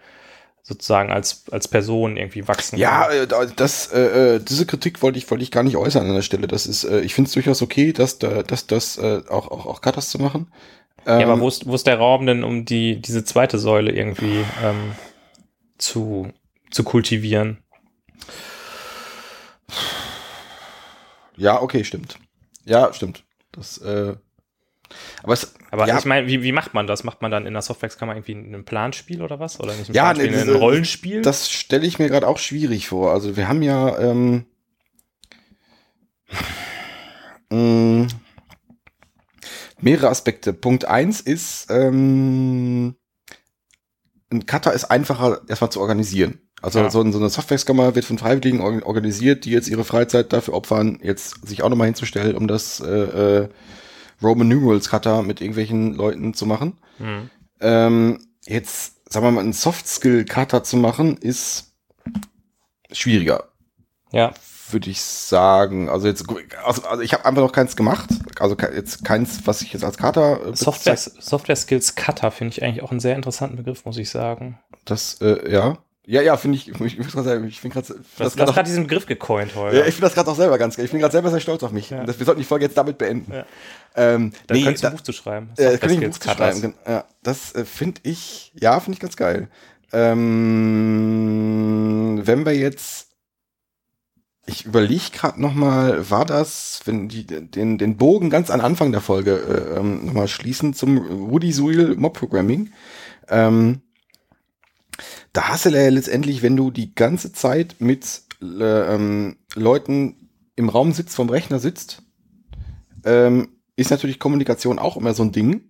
[SPEAKER 3] sozusagen als, als Person irgendwie wachsen
[SPEAKER 2] ja,
[SPEAKER 3] kann.
[SPEAKER 2] äh, da- das, äh, äh, diese Kritik wollte ich, wollte ich gar nicht äußern an der Stelle. Das ist, äh, ich finde es durchaus okay, dass da, dass das äh, auch, auch, auch Cutters zu machen. Ähm,
[SPEAKER 3] Ja, aber wo ist, wo ist der Raum denn, um die, diese zweite Säule irgendwie ähm, zu, zu kultivieren?
[SPEAKER 2] ja, okay, stimmt. Ja, stimmt. Das, äh, aber es,
[SPEAKER 3] Aber
[SPEAKER 2] ja,
[SPEAKER 3] ich meine, wie, wie macht man das? Macht man dann in der Softwarekammer irgendwie ein Planspiel oder was? Oder nicht ein
[SPEAKER 2] Ja,
[SPEAKER 3] Planspiel,
[SPEAKER 2] nee,
[SPEAKER 3] ein
[SPEAKER 2] diese-
[SPEAKER 3] Rollenspiel?
[SPEAKER 2] Das stelle ich mir gerade auch schwierig vor. Also wir haben ja ähm, mh, mehrere Aspekte. Punkt eins ist, ähm, ein Cutter ist einfacher erstmal zu organisieren. Also
[SPEAKER 3] Ja.
[SPEAKER 2] so, ein- eine Softwareskammer wird von Freiwilligen organ- organisiert, die jetzt ihre Freizeit dafür opfern, jetzt sich auch nochmal hinzustellen, um das äh, äh, Roman Numerals Cutter mit irgendwelchen Leuten zu machen.
[SPEAKER 3] Hm.
[SPEAKER 2] Ähm, jetzt, sagen wir mal, einen Soft-Skill-Cutter zu machen, ist schwieriger,
[SPEAKER 3] Ja,
[SPEAKER 2] würde ich sagen. Also jetzt, also, also ich habe einfach noch keins gemacht. Also ke- jetzt keins, was ich jetzt als Cutter äh,
[SPEAKER 3] Software, Software Skills Cutter finde ich eigentlich auch einen sehr interessanten Begriff, muss ich sagen.
[SPEAKER 2] Das, äh, ja. Ja, ja, finde ich, ich, ich, ich finde ich find grad- find
[SPEAKER 3] Du hast
[SPEAKER 2] das
[SPEAKER 3] gerade diesen Begriff gecoint heute.
[SPEAKER 2] ja, ich finde das gerade auch selber ganz geil. Ich bin gerade selber sehr stolz auf mich.
[SPEAKER 3] Ja.
[SPEAKER 2] Das, wir sollten die Folge jetzt damit beenden.
[SPEAKER 3] Ja.
[SPEAKER 2] Ähm,
[SPEAKER 3] Dann
[SPEAKER 2] nee,
[SPEAKER 3] könntest du
[SPEAKER 2] da-
[SPEAKER 3] ein Buch zu schreiben.
[SPEAKER 2] Äh,
[SPEAKER 3] Software
[SPEAKER 2] kann ich ein Buch zu schreiben. Ja, das äh, finde ich, ja, finde ich ganz geil. Ähm, wenn wir jetzt, ich überlege gerade noch mal, war das, wenn die den, den Bogen ganz an Anfang der Folge äh, ähm, noch mal schließen zum Woody Zuil Mob Programming. Ähm, da hast du ja letztendlich, wenn du die ganze Zeit mit äh, ähm, Leuten im Raum sitzt, vom Rechner sitzt, ähm, ist natürlich Kommunikation auch immer so ein Ding.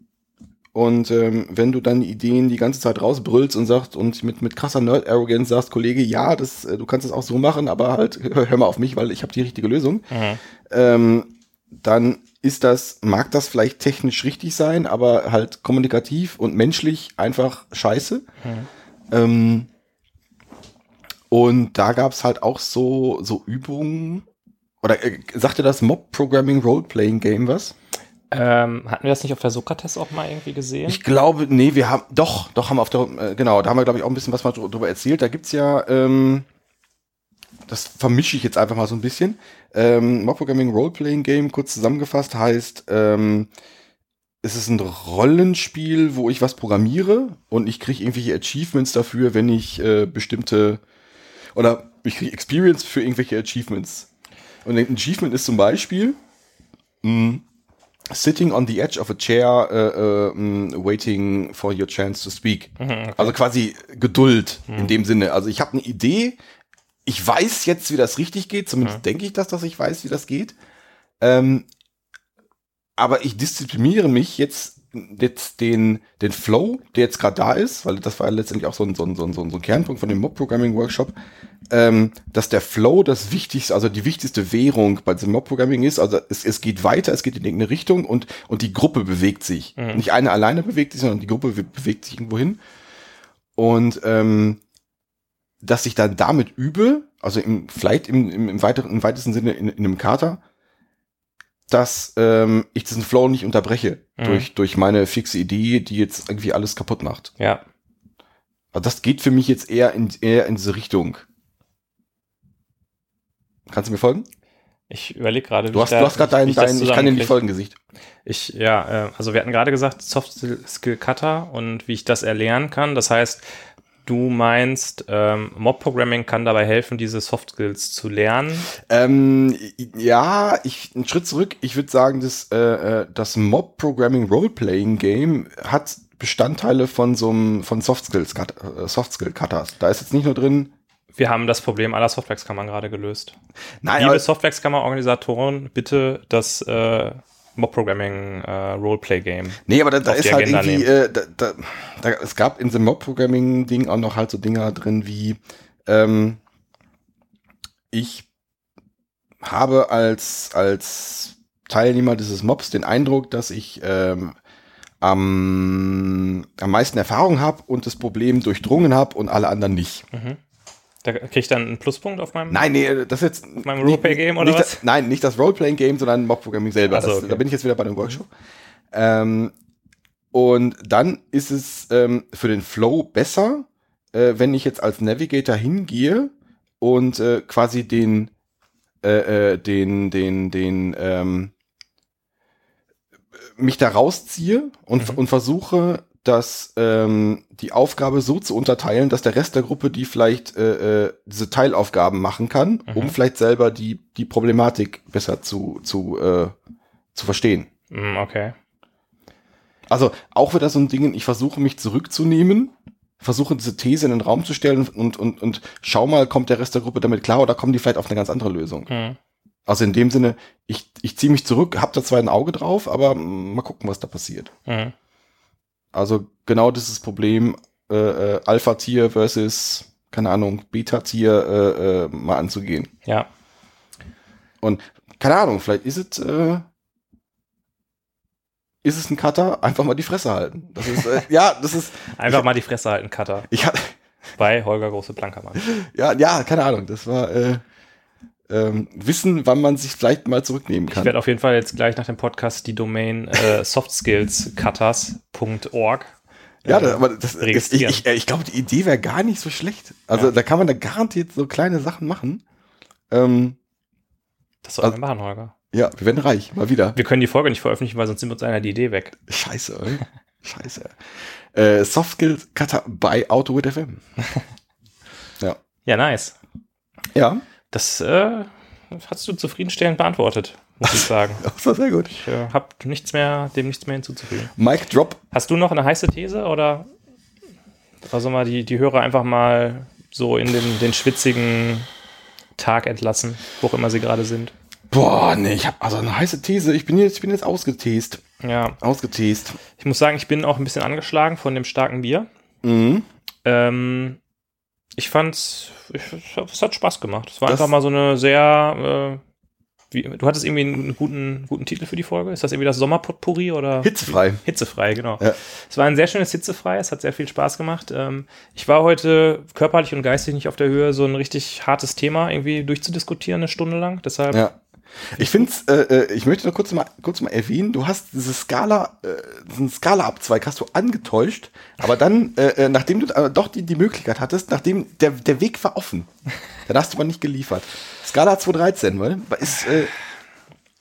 [SPEAKER 2] Und ähm, wenn du dann Ideen die ganze Zeit rausbrüllst und sagst und mit, mit krasser Nerd-Arroganz sagst, Kollege, ja, das, äh, du kannst das auch so machen, aber halt hör, hör mal auf mich, weil ich habe die richtige Lösung,
[SPEAKER 3] Mhm.
[SPEAKER 2] ähm, dann ist das, mag das vielleicht technisch richtig sein, aber halt kommunikativ und menschlich einfach scheiße.
[SPEAKER 3] Mhm.
[SPEAKER 2] Ähm, und da gab's halt auch so, so Übungen. Oder äh, sagte das Mob Programming Role-Playing Game was?
[SPEAKER 3] Ähm, hatten wir das nicht auf der Sokrates auch mal irgendwie gesehen?
[SPEAKER 2] Ich glaube, nee, wir haben, doch, doch haben wir auf der, äh, genau, da haben wir, glaube ich, auch ein bisschen was mal dr- drüber erzählt. Da gibt's ja, ähm, das vermische ich jetzt einfach mal so ein bisschen. Ähm, Mob Programming Role-Playing Game, kurz zusammengefasst, heißt, ähm, es ist ein Rollenspiel, wo ich was programmiere und ich kriege irgendwelche Achievements dafür, wenn ich äh, bestimmte, oder ich kriege Experience für irgendwelche Achievements. Und ein Achievement ist zum Beispiel, mh, sitting on the edge of a chair, äh, mm, waiting for your chance to speak. Also quasi Geduld in dem Sinne. Also ich habe eine Idee, ich weiß jetzt, wie das richtig geht, zumindest denke ich das, dass ich weiß, wie das geht. Ähm, aber ich diszipliniere mich jetzt, jetzt den, den Flow, der jetzt gerade da ist, weil das war ja letztendlich auch so ein, so ein, so ein, so ein Kernpunkt von dem Mob-Programming-Workshop, ähm, dass der Flow das wichtigste, also die wichtigste Währung bei diesem Mob-Programming ist. Also es, es geht weiter, es geht in irgendeine Richtung und, und die Gruppe bewegt sich. Nicht eine alleine bewegt sich, sondern die Gruppe be- bewegt sich irgendwo hin. Und ähm, dass ich dann damit übe, also im, vielleicht im, im, im, weiteren, im weitesten Sinne in, in einem Kater, dass ähm, ich diesen Flow nicht unterbreche
[SPEAKER 3] Mhm.
[SPEAKER 2] durch, durch meine fixe Idee, die jetzt irgendwie alles kaputt macht.
[SPEAKER 3] Ja.
[SPEAKER 2] Also das geht für mich jetzt eher in, eher in diese Richtung. Kannst du mir folgen?
[SPEAKER 3] Ich überlege gerade,
[SPEAKER 2] Du hast,
[SPEAKER 3] da-
[SPEAKER 2] du hast gerade dein, dein ich kann dir nicht folgen, Gesicht.
[SPEAKER 3] Ich, ja, äh, also wir hatten gerade gesagt, Soft Skill Cutter und wie ich das erlernen kann. Das heißt, du meinst, ähm, Mob Programming kann dabei helfen, diese Soft Skills zu lernen.
[SPEAKER 2] Ähm, ja, ich, einen Schritt zurück. Ich würde sagen, das, äh, äh, das Mob Programming Roleplaying Game hat Bestandteile von so einem, von Soft Skills, äh, Soft Skill Cutters. Da ist jetzt nicht nur drin.
[SPEAKER 3] Wir haben das Problem aller Softwareskammern gerade gelöst.
[SPEAKER 2] Nein,
[SPEAKER 3] Liebe Softwarekammer-Organisatoren, bitte das äh, Mob Programming äh,
[SPEAKER 2] nee, aber da, da ist halt
[SPEAKER 3] Agenda
[SPEAKER 2] irgendwie, äh, da, da, da, es gab in dem Mob Programming Ding auch noch halt so Dinger drin wie, ähm, ich habe als, als Teilnehmer dieses Mobs den Eindruck, dass ich ähm, am, am meisten Erfahrung habe und das Problem durchdrungen habe und alle anderen nicht.
[SPEAKER 3] Da kriege ich dann einen Pluspunkt auf meinem.
[SPEAKER 2] Nein, nee, das ist jetzt.
[SPEAKER 3] meinem Roleplay-Game oder
[SPEAKER 2] nicht
[SPEAKER 3] was?
[SPEAKER 2] Das, nein, nicht das Roleplaying-Game, sondern Mob-Programming selber.
[SPEAKER 3] So,
[SPEAKER 2] das,
[SPEAKER 3] okay.
[SPEAKER 2] Da bin ich jetzt wieder bei dem Workshop. Ähm, und dann ist es ähm, für den Flow besser, äh, wenn ich jetzt als Navigator hingehe und äh, quasi den, äh, äh, den, den, den, ähm, mich da rausziehe und,
[SPEAKER 3] Mhm.
[SPEAKER 2] und versuche, dass ähm, die Aufgabe so zu unterteilen, dass der Rest der Gruppe die vielleicht äh, äh, diese Teilaufgaben machen kann, um
[SPEAKER 3] Mhm.
[SPEAKER 2] vielleicht selber die, die Problematik besser zu, zu, äh, zu verstehen.
[SPEAKER 3] Mm, okay.
[SPEAKER 2] Also auch wieder so ein Ding, ich versuche mich zurückzunehmen, versuche diese These in den Raum zu stellen und, und, und schau mal, kommt der Rest der Gruppe damit klar oder kommen die vielleicht auf eine ganz andere Lösung.
[SPEAKER 3] Mhm.
[SPEAKER 2] Also in dem Sinne, ich, ich ziehe mich zurück, hab da zwar ein Auge drauf, aber mal gucken, was da passiert.
[SPEAKER 3] Mhm.
[SPEAKER 2] Also genau dieses Problem äh, äh, Alpha-Tier versus, keine Ahnung, Beta-Tier äh, äh, mal anzugehen.
[SPEAKER 3] Ja.
[SPEAKER 2] Und keine Ahnung, vielleicht ist es, äh, ist es ein Cutter, einfach mal die Fresse halten. Das ist, äh, ja, das ist,
[SPEAKER 3] Einfach mal die Fresse halten, Cutter.
[SPEAKER 2] ich hatte,
[SPEAKER 3] Bei Holger Große Plankermann.
[SPEAKER 2] ja, ja, keine Ahnung, das war, äh, ähm, wissen, wann man sich vielleicht mal zurücknehmen
[SPEAKER 3] Ich
[SPEAKER 2] kann.
[SPEAKER 3] werde auf jeden Fall jetzt gleich nach dem Podcast die Domain äh, softskillscutters.org
[SPEAKER 2] Ja,
[SPEAKER 3] äh,
[SPEAKER 2] das, aber das, ich, ich, ich glaube, die Idee wäre gar nicht so schlecht. Also
[SPEAKER 3] Ja.
[SPEAKER 2] da kann man da garantiert so kleine Sachen machen. Ähm,
[SPEAKER 3] das sollten
[SPEAKER 2] also-
[SPEAKER 3] wir machen, Holger.
[SPEAKER 2] ja, wir werden reich, mal wieder.
[SPEAKER 3] Wir können die Folge nicht veröffentlichen, weil sonst sind wir uns einer die Idee weg.
[SPEAKER 2] Scheiße, ey. Scheiße. Äh, Soft Skills Cutter bei Auto with FM. ja.
[SPEAKER 3] Ja, nice.
[SPEAKER 2] Ja,
[SPEAKER 3] Das äh, hast du zufriedenstellend beantwortet, muss ich sagen.
[SPEAKER 2] das war sehr gut.
[SPEAKER 3] Ich äh, habe nichts mehr, dem nichts mehr hinzuzufügen.
[SPEAKER 2] Mic Drop.
[SPEAKER 3] Hast du noch eine heiße These oder also mal die, die Hörer einfach mal so in den, den schwitzigen Tag entlassen, wo auch immer sie gerade sind?
[SPEAKER 2] Boah, nee, ich habe also eine heiße These. Ich bin jetzt, ich bin jetzt ausgetest.
[SPEAKER 3] Ja,
[SPEAKER 2] Ausgetest.
[SPEAKER 3] ich muss sagen, ich bin auch ein bisschen angeschlagen von dem starken Bier.
[SPEAKER 2] Mhm.
[SPEAKER 3] Ähm, ich fand's, ich, es hat Spaß gemacht. Es war
[SPEAKER 2] Das-
[SPEAKER 3] einfach mal so eine sehr, äh, wie, du hattest irgendwie einen guten, guten Titel für die Folge. Ist das irgendwie das Sommerpotpourri oder?
[SPEAKER 2] Hitzefrei.
[SPEAKER 3] Hitzefrei, genau.
[SPEAKER 2] Ja.
[SPEAKER 3] Es war ein sehr schönes Hitzefrei, es hat sehr viel Spaß gemacht. Ähm, ich war heute körperlich und geistig nicht auf der Höhe, so ein richtig hartes Thema irgendwie durchzudiskutieren, eine Stunde lang. Deshalb,
[SPEAKER 2] Ja. Ich finde äh, äh, ich möchte noch kurz mal, kurz mal erwähnen, du hast diese Skala, äh, diesen Skala-Abzweig hast du angetäuscht, aber dann, äh, äh, nachdem du äh, doch die, die Möglichkeit hattest, nachdem der, der Weg war offen, dann hast du mal nicht geliefert. Skala 213, weil ist, äh,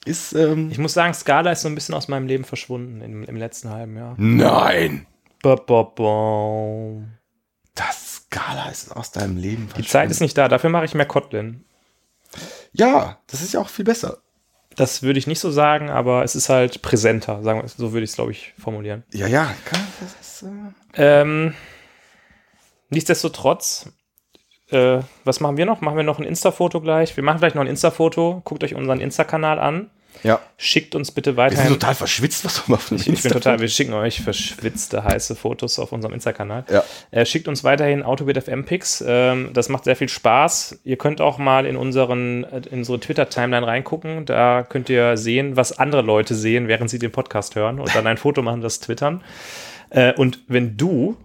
[SPEAKER 2] ist, ähm,
[SPEAKER 3] ich muss sagen, Scala ist so ein bisschen aus meinem Leben verschwunden im, im letzten halben Jahr.
[SPEAKER 2] nein,
[SPEAKER 3] Ba, ba, ba.
[SPEAKER 2] das Skala ist aus deinem Leben
[SPEAKER 3] Die Zeit ist nicht da, dafür mache ich mehr Kotlin.
[SPEAKER 2] Ja, das ist ja auch viel besser.
[SPEAKER 3] Das würde ich nicht so sagen, aber es ist halt präsenter, sagen wir, so würde ich es, glaube ich, formulieren.
[SPEAKER 2] Ja, ja, kann, das ist, äh,
[SPEAKER 3] Ähm, nichtsdestotrotz, äh, was machen wir noch? Machen wir noch ein Insta-Foto gleich? Wir machen vielleicht noch ein Insta-Foto. Guckt euch unseren Insta-Kanal an.
[SPEAKER 2] Ja.
[SPEAKER 3] Schickt uns bitte
[SPEAKER 2] Wir sind total verschwitzt, was du machst.
[SPEAKER 3] Ich, ich bin total, wir schicken euch verschwitzte, heiße Fotos auf unserem Insta-Kanal.
[SPEAKER 2] Ja.
[SPEAKER 3] Äh, schickt uns weiterhin Autobit FM Pics. Ähm, das macht sehr viel Spaß. Ihr könnt auch mal in unseren, äh, in unsere Twitter-Timeline reingucken. Da könnt ihr sehen, was andere Leute sehen, während sie den Podcast hören und dann ein Foto machen, das twittern. Äh, und wenn du,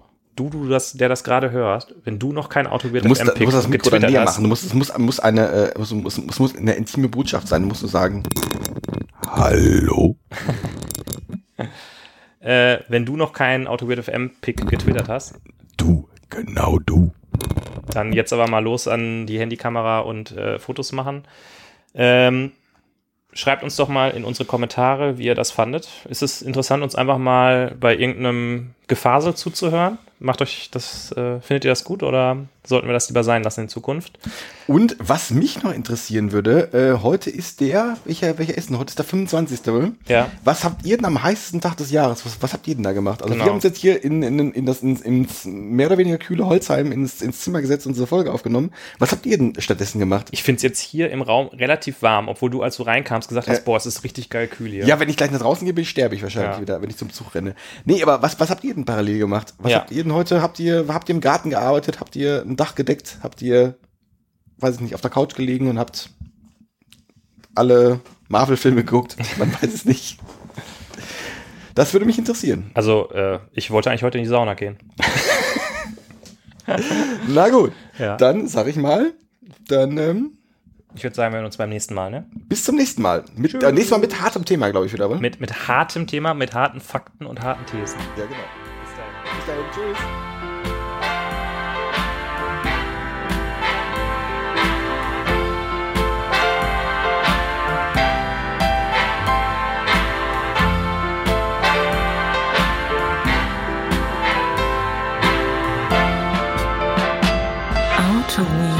[SPEAKER 3] du, du das, der das gerade hörst, wenn du noch kein Autobit
[SPEAKER 2] Du musst,
[SPEAKER 3] FM
[SPEAKER 2] du musst das Mikro dann
[SPEAKER 3] getwittert
[SPEAKER 2] näher
[SPEAKER 3] hast,
[SPEAKER 2] machen. Du musst, es muss, muss eine, äh, muss, muss, muss, muss eine intime Botschaft sein. Du musst du sagen, Hallo?
[SPEAKER 3] äh, wenn du noch keinen Autobit FM Pic getwittert hast,
[SPEAKER 2] Du, genau du.
[SPEAKER 3] Dann jetzt aber mal los an die Handykamera und äh, Fotos machen. Ähm, schreibt uns doch mal in unsere Kommentare, wie ihr das fandet. Ist es interessant, uns einfach mal bei irgendeinem Gefasel zuzuhören? Macht euch das, äh, findet ihr das gut oder sollten wir das lieber sein lassen in Zukunft?
[SPEAKER 2] Und was mich noch interessieren würde, äh, heute ist der, welcher, welcher ist denn? Heute ist der 25. oder?
[SPEAKER 3] Ja.
[SPEAKER 2] Was habt ihr denn am heißesten Tag des Jahres? Was, was habt ihr denn da gemacht? Also
[SPEAKER 3] Genau.
[SPEAKER 2] wir haben uns jetzt hier in, in, in das ins, ins mehr oder weniger kühle Holzheim ins, ins Zimmer gesetzt und unsere Folge aufgenommen. Was habt ihr denn stattdessen gemacht?
[SPEAKER 3] Ich finde es jetzt hier im Raum relativ warm, obwohl du, als du reinkam, gesagt hast,
[SPEAKER 2] Äh,
[SPEAKER 3] boah, es ist richtig geil kühl hier.
[SPEAKER 2] Ja, wenn ich gleich nach draußen gehe, bin ich sterbe ich wahrscheinlich
[SPEAKER 3] Ja.
[SPEAKER 2] wieder, wenn ich zum Zug renne. Nee, aber was, was habt ihr denn parallel gemacht? Was
[SPEAKER 3] Ja.
[SPEAKER 2] habt ihr denn heute? Habt ihr, habt ihr im Garten gearbeitet? Habt ihr ein Dach gedeckt? Habt ihr, weiß ich nicht, auf der Couch gelegen und habt alle Marvel-Filme geguckt? Man weiß es nicht. Das würde mich interessieren.
[SPEAKER 3] Also, äh, ich wollte eigentlich heute in die Sauna gehen.
[SPEAKER 2] Na gut,
[SPEAKER 3] Ja.
[SPEAKER 2] dann sag ich mal, dann ähm,
[SPEAKER 3] Ich würde sagen, wir hören uns beim nächsten Mal, ne?
[SPEAKER 2] bis zum nächsten Mal. Mit, äh, nächstes Mal mit hartem Thema, glaube ich, wieder, oder?
[SPEAKER 3] Mit, mit hartem Thema, mit harten Fakten und harten Thesen.
[SPEAKER 2] ja, genau.
[SPEAKER 3] Bis dahin.
[SPEAKER 2] Bis dahin, tschüss.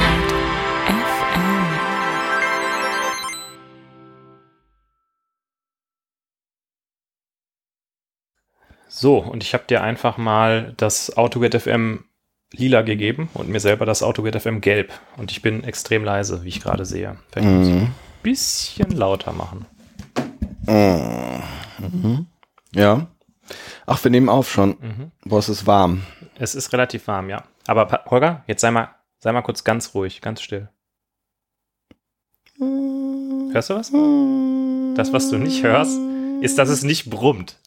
[SPEAKER 3] So, und ich habe dir einfach mal das AutoGet FM lila gegeben und mir selber das AutoGet FM gelb. Und ich bin extrem leise, wie ich gerade sehe. Vielleicht muss ich ein bisschen lauter machen.
[SPEAKER 2] Ja. Ach, wir nehmen auf schon. Boah, es ist warm.
[SPEAKER 3] Es ist relativ warm, ja. Aber Holger, jetzt sei mal, sei mal kurz ganz ruhig, ganz still. Hörst du was? Das, was du nicht hörst, ist, dass es nicht brummt.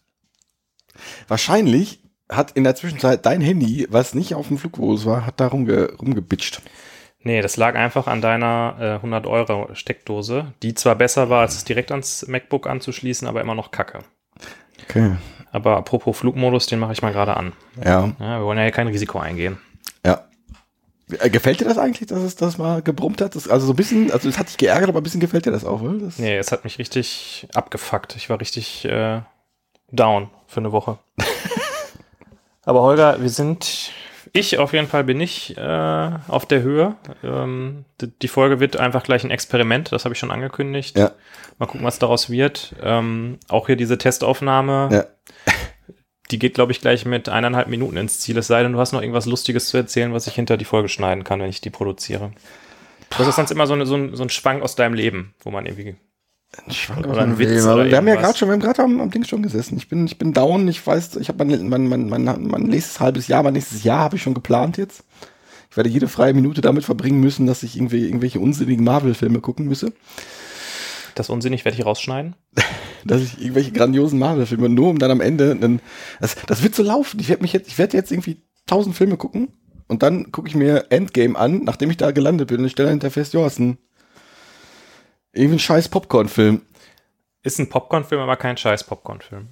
[SPEAKER 2] Wahrscheinlich hat in der Zwischenzeit dein Handy, was nicht auf dem Flugmodus war, hat da rumge rumgebitscht.
[SPEAKER 3] Nee, das lag einfach an deiner äh, 100 Euro Steckdose, die zwar besser war, als es direkt ans MacBook anzuschließen, aber immer noch kacke.
[SPEAKER 2] Okay.
[SPEAKER 3] Aber apropos Flugmodus, den mache ich mal gerade an.
[SPEAKER 2] Ja.
[SPEAKER 3] Ja, wir wollen ja hier kein Risiko eingehen.
[SPEAKER 2] Ja. Äh, Gefällt dir das eigentlich, dass es das mal gebrummt hat? Das, also so ein bisschen, also es hat dich geärgert, aber ein bisschen gefällt dir das auch, oder? Das,
[SPEAKER 3] Nee, es hat mich richtig abgefuckt. Ich war richtig äh, down für eine Woche. Aber Holger, wir sind, ich auf jeden Fall bin ich äh, auf der Höhe. Ähm, die, die Folge wird einfach gleich ein Experiment, das habe ich schon angekündigt.
[SPEAKER 2] Ja.
[SPEAKER 3] Mal gucken, was daraus wird. Ähm, auch hier diese Testaufnahme,
[SPEAKER 2] Ja.
[SPEAKER 3] die geht, glaube ich, gleich mit eineinhalb Minuten ins Ziel. Es sei denn, du hast noch irgendwas Lustiges zu erzählen, was ich hinter die Folge schneiden kann, wenn ich die produziere. Das ist sonst immer so, eine, so, ein, so ein Schwank aus deinem Leben, wo man irgendwie
[SPEAKER 2] Schwank
[SPEAKER 3] Oder ein Witz oder
[SPEAKER 2] wir haben ja gerade schon, wir haben gerade am, am Ding schon gesessen. Ich bin, ich bin down. Ich weiß, ich habe mein, mein, mein, mein, mein nächstes halbes Jahr, mein nächstes Jahr habe ich schon geplant jetzt. Ich werde jede freie Minute damit verbringen müssen, dass ich irgendwie irgendwelche unsinnigen Marvel-Filme gucken müsse.
[SPEAKER 3] das unsinnig werde ich rausschneiden.
[SPEAKER 2] dass ich irgendwelche grandiosen Marvel-Filme, nur um dann am Ende, einen, das, das wird so laufen. Ich werde mich jetzt, ich werde jetzt irgendwie tausend Filme gucken und dann gucke ich mir Endgame an, nachdem ich da gelandet bin und ich stelle hinter fest, ja, ist ein irgendwie ein scheiß Popcorn-Film.
[SPEAKER 3] Ist ein Popcorn-Film, aber kein scheiß Popcorn-Film.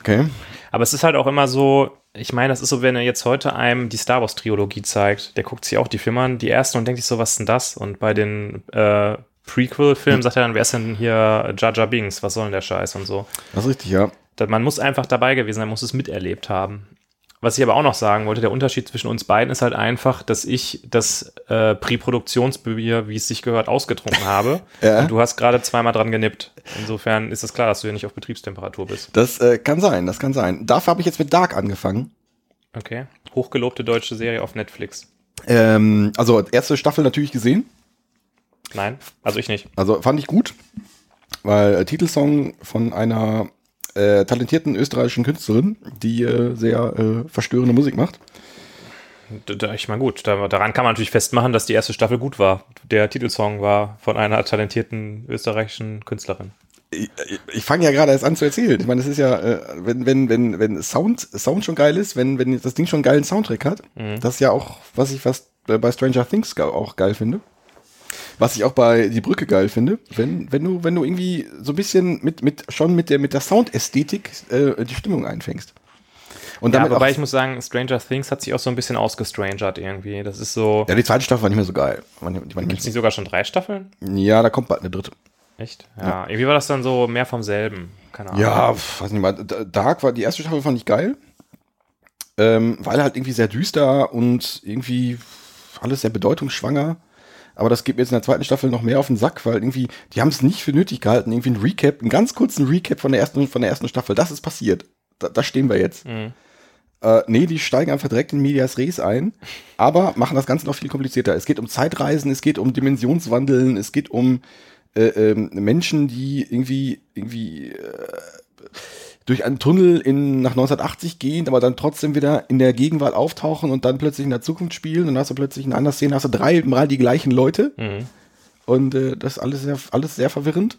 [SPEAKER 2] Okay.
[SPEAKER 3] Aber es ist halt auch immer so, ich meine, das ist so, wenn er jetzt heute einem die Star Wars-Trilogie zeigt, der guckt sich auch die Filme an, die ersten und denkt sich so, was ist denn das? Und bei den äh, Prequel-Filmen sagt er dann, wer ist denn hier Jar Jar Binks? Was soll denn der Scheiß und so.
[SPEAKER 2] Das ist richtig, ja.
[SPEAKER 3] Man muss einfach dabei gewesen sein, muss es miterlebt haben. Was ich aber auch noch sagen wollte, der Unterschied zwischen uns beiden ist halt einfach, dass ich das äh, Präproduktionsbier, wie es sich gehört, ausgetrunken habe.
[SPEAKER 2] Ja.
[SPEAKER 3] Und du hast gerade zweimal dran genippt. Insofern ist es klar, dass du ja nicht auf Betriebstemperatur bist.
[SPEAKER 2] Das äh, kann sein, das kann sein. Dafür habe ich jetzt mit Dark angefangen.
[SPEAKER 3] Okay. Hochgelobte deutsche Serie auf Netflix.
[SPEAKER 2] Ähm, also erste Staffel natürlich gesehen.
[SPEAKER 3] Nein, also ich nicht.
[SPEAKER 2] Also fand ich gut, weil äh, Titelsong von einer äh, talentierten österreichischen Künstlerin, die äh, sehr äh, verstörende Musik macht.
[SPEAKER 3] Da, ich meine, gut, da, daran kann man natürlich festmachen, dass die erste Staffel gut war. Der Titelsong war von einer talentierten österreichischen Künstlerin.
[SPEAKER 2] Ich, ich, fange ja gerade erst an zu erzählen. Ich meine, das ist ja, äh, wenn, wenn, wenn, wenn Sound, Sound schon geil ist, wenn, wenn das Ding schon einen geilen Soundtrack hat, das ist ja auch, was ich fast äh, bei Stranger Things auch geil finde. Was ich auch bei Die Brücke geil finde, wenn, wenn du, wenn du irgendwie so ein bisschen mit, mit, schon mit der, mit der Soundästhetik äh, die Stimmung einfängst. Und
[SPEAKER 3] Ja,
[SPEAKER 2] damit
[SPEAKER 3] wobei
[SPEAKER 2] auch,
[SPEAKER 3] ich muss sagen, Stranger Things hat sich auch so ein bisschen ausgestrangert irgendwie. Das ist so.
[SPEAKER 2] ja, die zweite Staffel war nicht mehr so geil.
[SPEAKER 3] Gibt es
[SPEAKER 2] nicht,
[SPEAKER 3] nicht sogar schon drei Staffeln?
[SPEAKER 2] ja, da kommt bald eine dritte.
[SPEAKER 3] Echt? Ja. Irgendwie war das dann so mehr vom selben. Keine Ahnung.
[SPEAKER 2] Ja, weiß nicht mal. Dark war die erste Staffel fand ich geil. Ähm, weil halt irgendwie sehr düster und irgendwie alles sehr bedeutungsschwanger. Aber das geht mir jetzt in der zweiten Staffel noch mehr auf den Sack, weil irgendwie, die haben es nicht für nötig gehalten, irgendwie ein Recap, einen ganz kurzen Recap von der ersten, von der ersten Staffel. Das ist passiert. Da, da stehen wir jetzt.
[SPEAKER 3] Mhm.
[SPEAKER 2] Äh, nee, die steigen einfach direkt in Medias Res ein, aber machen das Ganze noch viel komplizierter. Es geht um Zeitreisen, es geht um Dimensionswandeln, es geht um äh, ähm, Menschen, die irgendwie, irgendwie äh, durch einen Tunnel in, nach 1980 gehen, aber dann trotzdem wieder in der Gegenwart auftauchen und dann plötzlich in der Zukunft spielen. Und dann hast du plötzlich in einer anderen Szene hast du dreimal die gleichen Leute.
[SPEAKER 3] Mhm.
[SPEAKER 2] Und äh, das ist alles sehr, alles sehr verwirrend.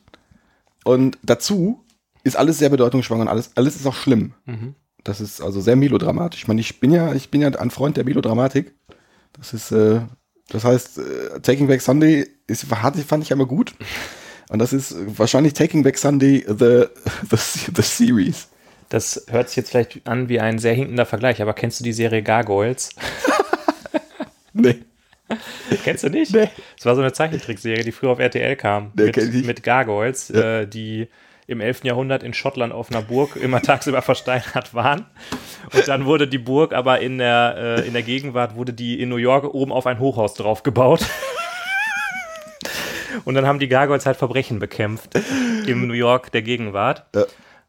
[SPEAKER 2] Und dazu ist alles sehr bedeutungsschwanger und alles, alles ist auch schlimm.
[SPEAKER 3] Mhm.
[SPEAKER 2] Das ist also sehr melodramatisch. Ich meine, ich bin ja, ich bin ja ein Freund der Melodramatik. Das ist, äh, das heißt, äh, Taking Back Sunday ist, fand ich immer gut. Und das ist wahrscheinlich Taking Back Sunday the, the, the Series.
[SPEAKER 3] Das hört sich jetzt vielleicht an wie ein sehr hinkender Vergleich, aber kennst du die Serie Gargoyles?
[SPEAKER 2] Nee.
[SPEAKER 3] Kennst du nicht? Nee. Das war so eine Zeichentrickserie, die früher auf RTL kam.
[SPEAKER 2] Nee,
[SPEAKER 3] mit, mit Gargoyles, äh, die im 11. Jahrhundert in Schottland auf einer Burg immer tagsüber versteinert waren. Und dann wurde die Burg aber in der, äh, in der Gegenwart, wurde die in New York oben auf ein Hochhaus drauf gebaut. Und dann haben die Gargoyles halt Verbrechen bekämpft im New York der Gegenwart.
[SPEAKER 2] Ja.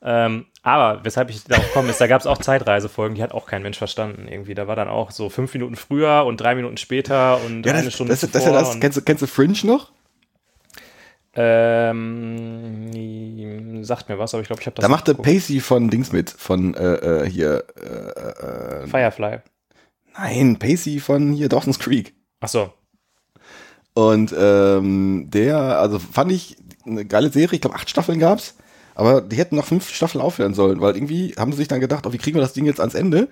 [SPEAKER 3] Ähm, aber weshalb ich darauf komme, ist, da gab es auch Zeitreisefolgen, die hat auch kein Mensch verstanden irgendwie. Da war dann auch so fünf Minuten früher und drei Minuten später und
[SPEAKER 2] Ja,
[SPEAKER 3] eine
[SPEAKER 2] das,
[SPEAKER 3] Stunde
[SPEAKER 2] das, das, das das. Kennst du, kennst du Fringe noch?
[SPEAKER 3] Ähm, sagt mir was, aber ich glaube, ich habe das.
[SPEAKER 2] Da machte
[SPEAKER 3] geguckt.
[SPEAKER 2] Pacey von Dings mit, von äh, äh, hier, äh, äh,
[SPEAKER 3] Firefly.
[SPEAKER 2] nein, Pacey von hier Dawson's Creek.
[SPEAKER 3] Ach so.
[SPEAKER 2] Und ähm, der, also fand ich eine geile Serie, ich glaube acht Staffeln gab's, aber die hätten noch fünf Staffeln aufhören sollen, weil irgendwie haben sie sich dann gedacht, oh, wie kriegen wir das Ding jetzt ans Ende?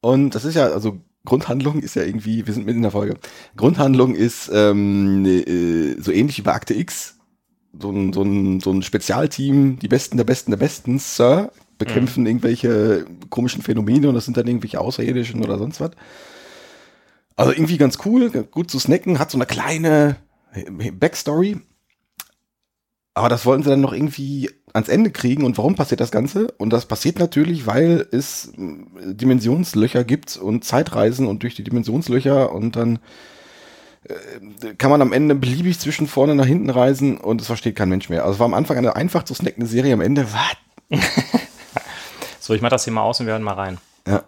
[SPEAKER 2] Und das ist ja, also Grundhandlung ist ja irgendwie, wir sind mitten in der Folge. Grundhandlung ist ähm, äh, so ähnlich wie bei Akte X. So ein, so, ein, so ein Spezialteam, die Besten der Besten der Besten, Sir, bekämpfen irgendwelche komischen Phänomene und das sind dann irgendwelche Außerirdischen oder sonst was. Also irgendwie ganz cool, gut zu snacken, hat so eine kleine Backstory. Aber das wollten sie dann noch irgendwie ans Ende kriegen. Und warum passiert das Ganze? Und das passiert natürlich, weil es äh, Dimensionslöcher gibt und Zeitreisen und durch die Dimensionslöcher und dann äh, kann man am Ende beliebig zwischen vorne nach hinten reisen und es versteht kein Mensch mehr. Also war am Anfang eine einfach zu snackende Serie, am Ende, was?
[SPEAKER 3] So, ich mach das hier mal aus und wir hören mal rein.
[SPEAKER 2] Ja.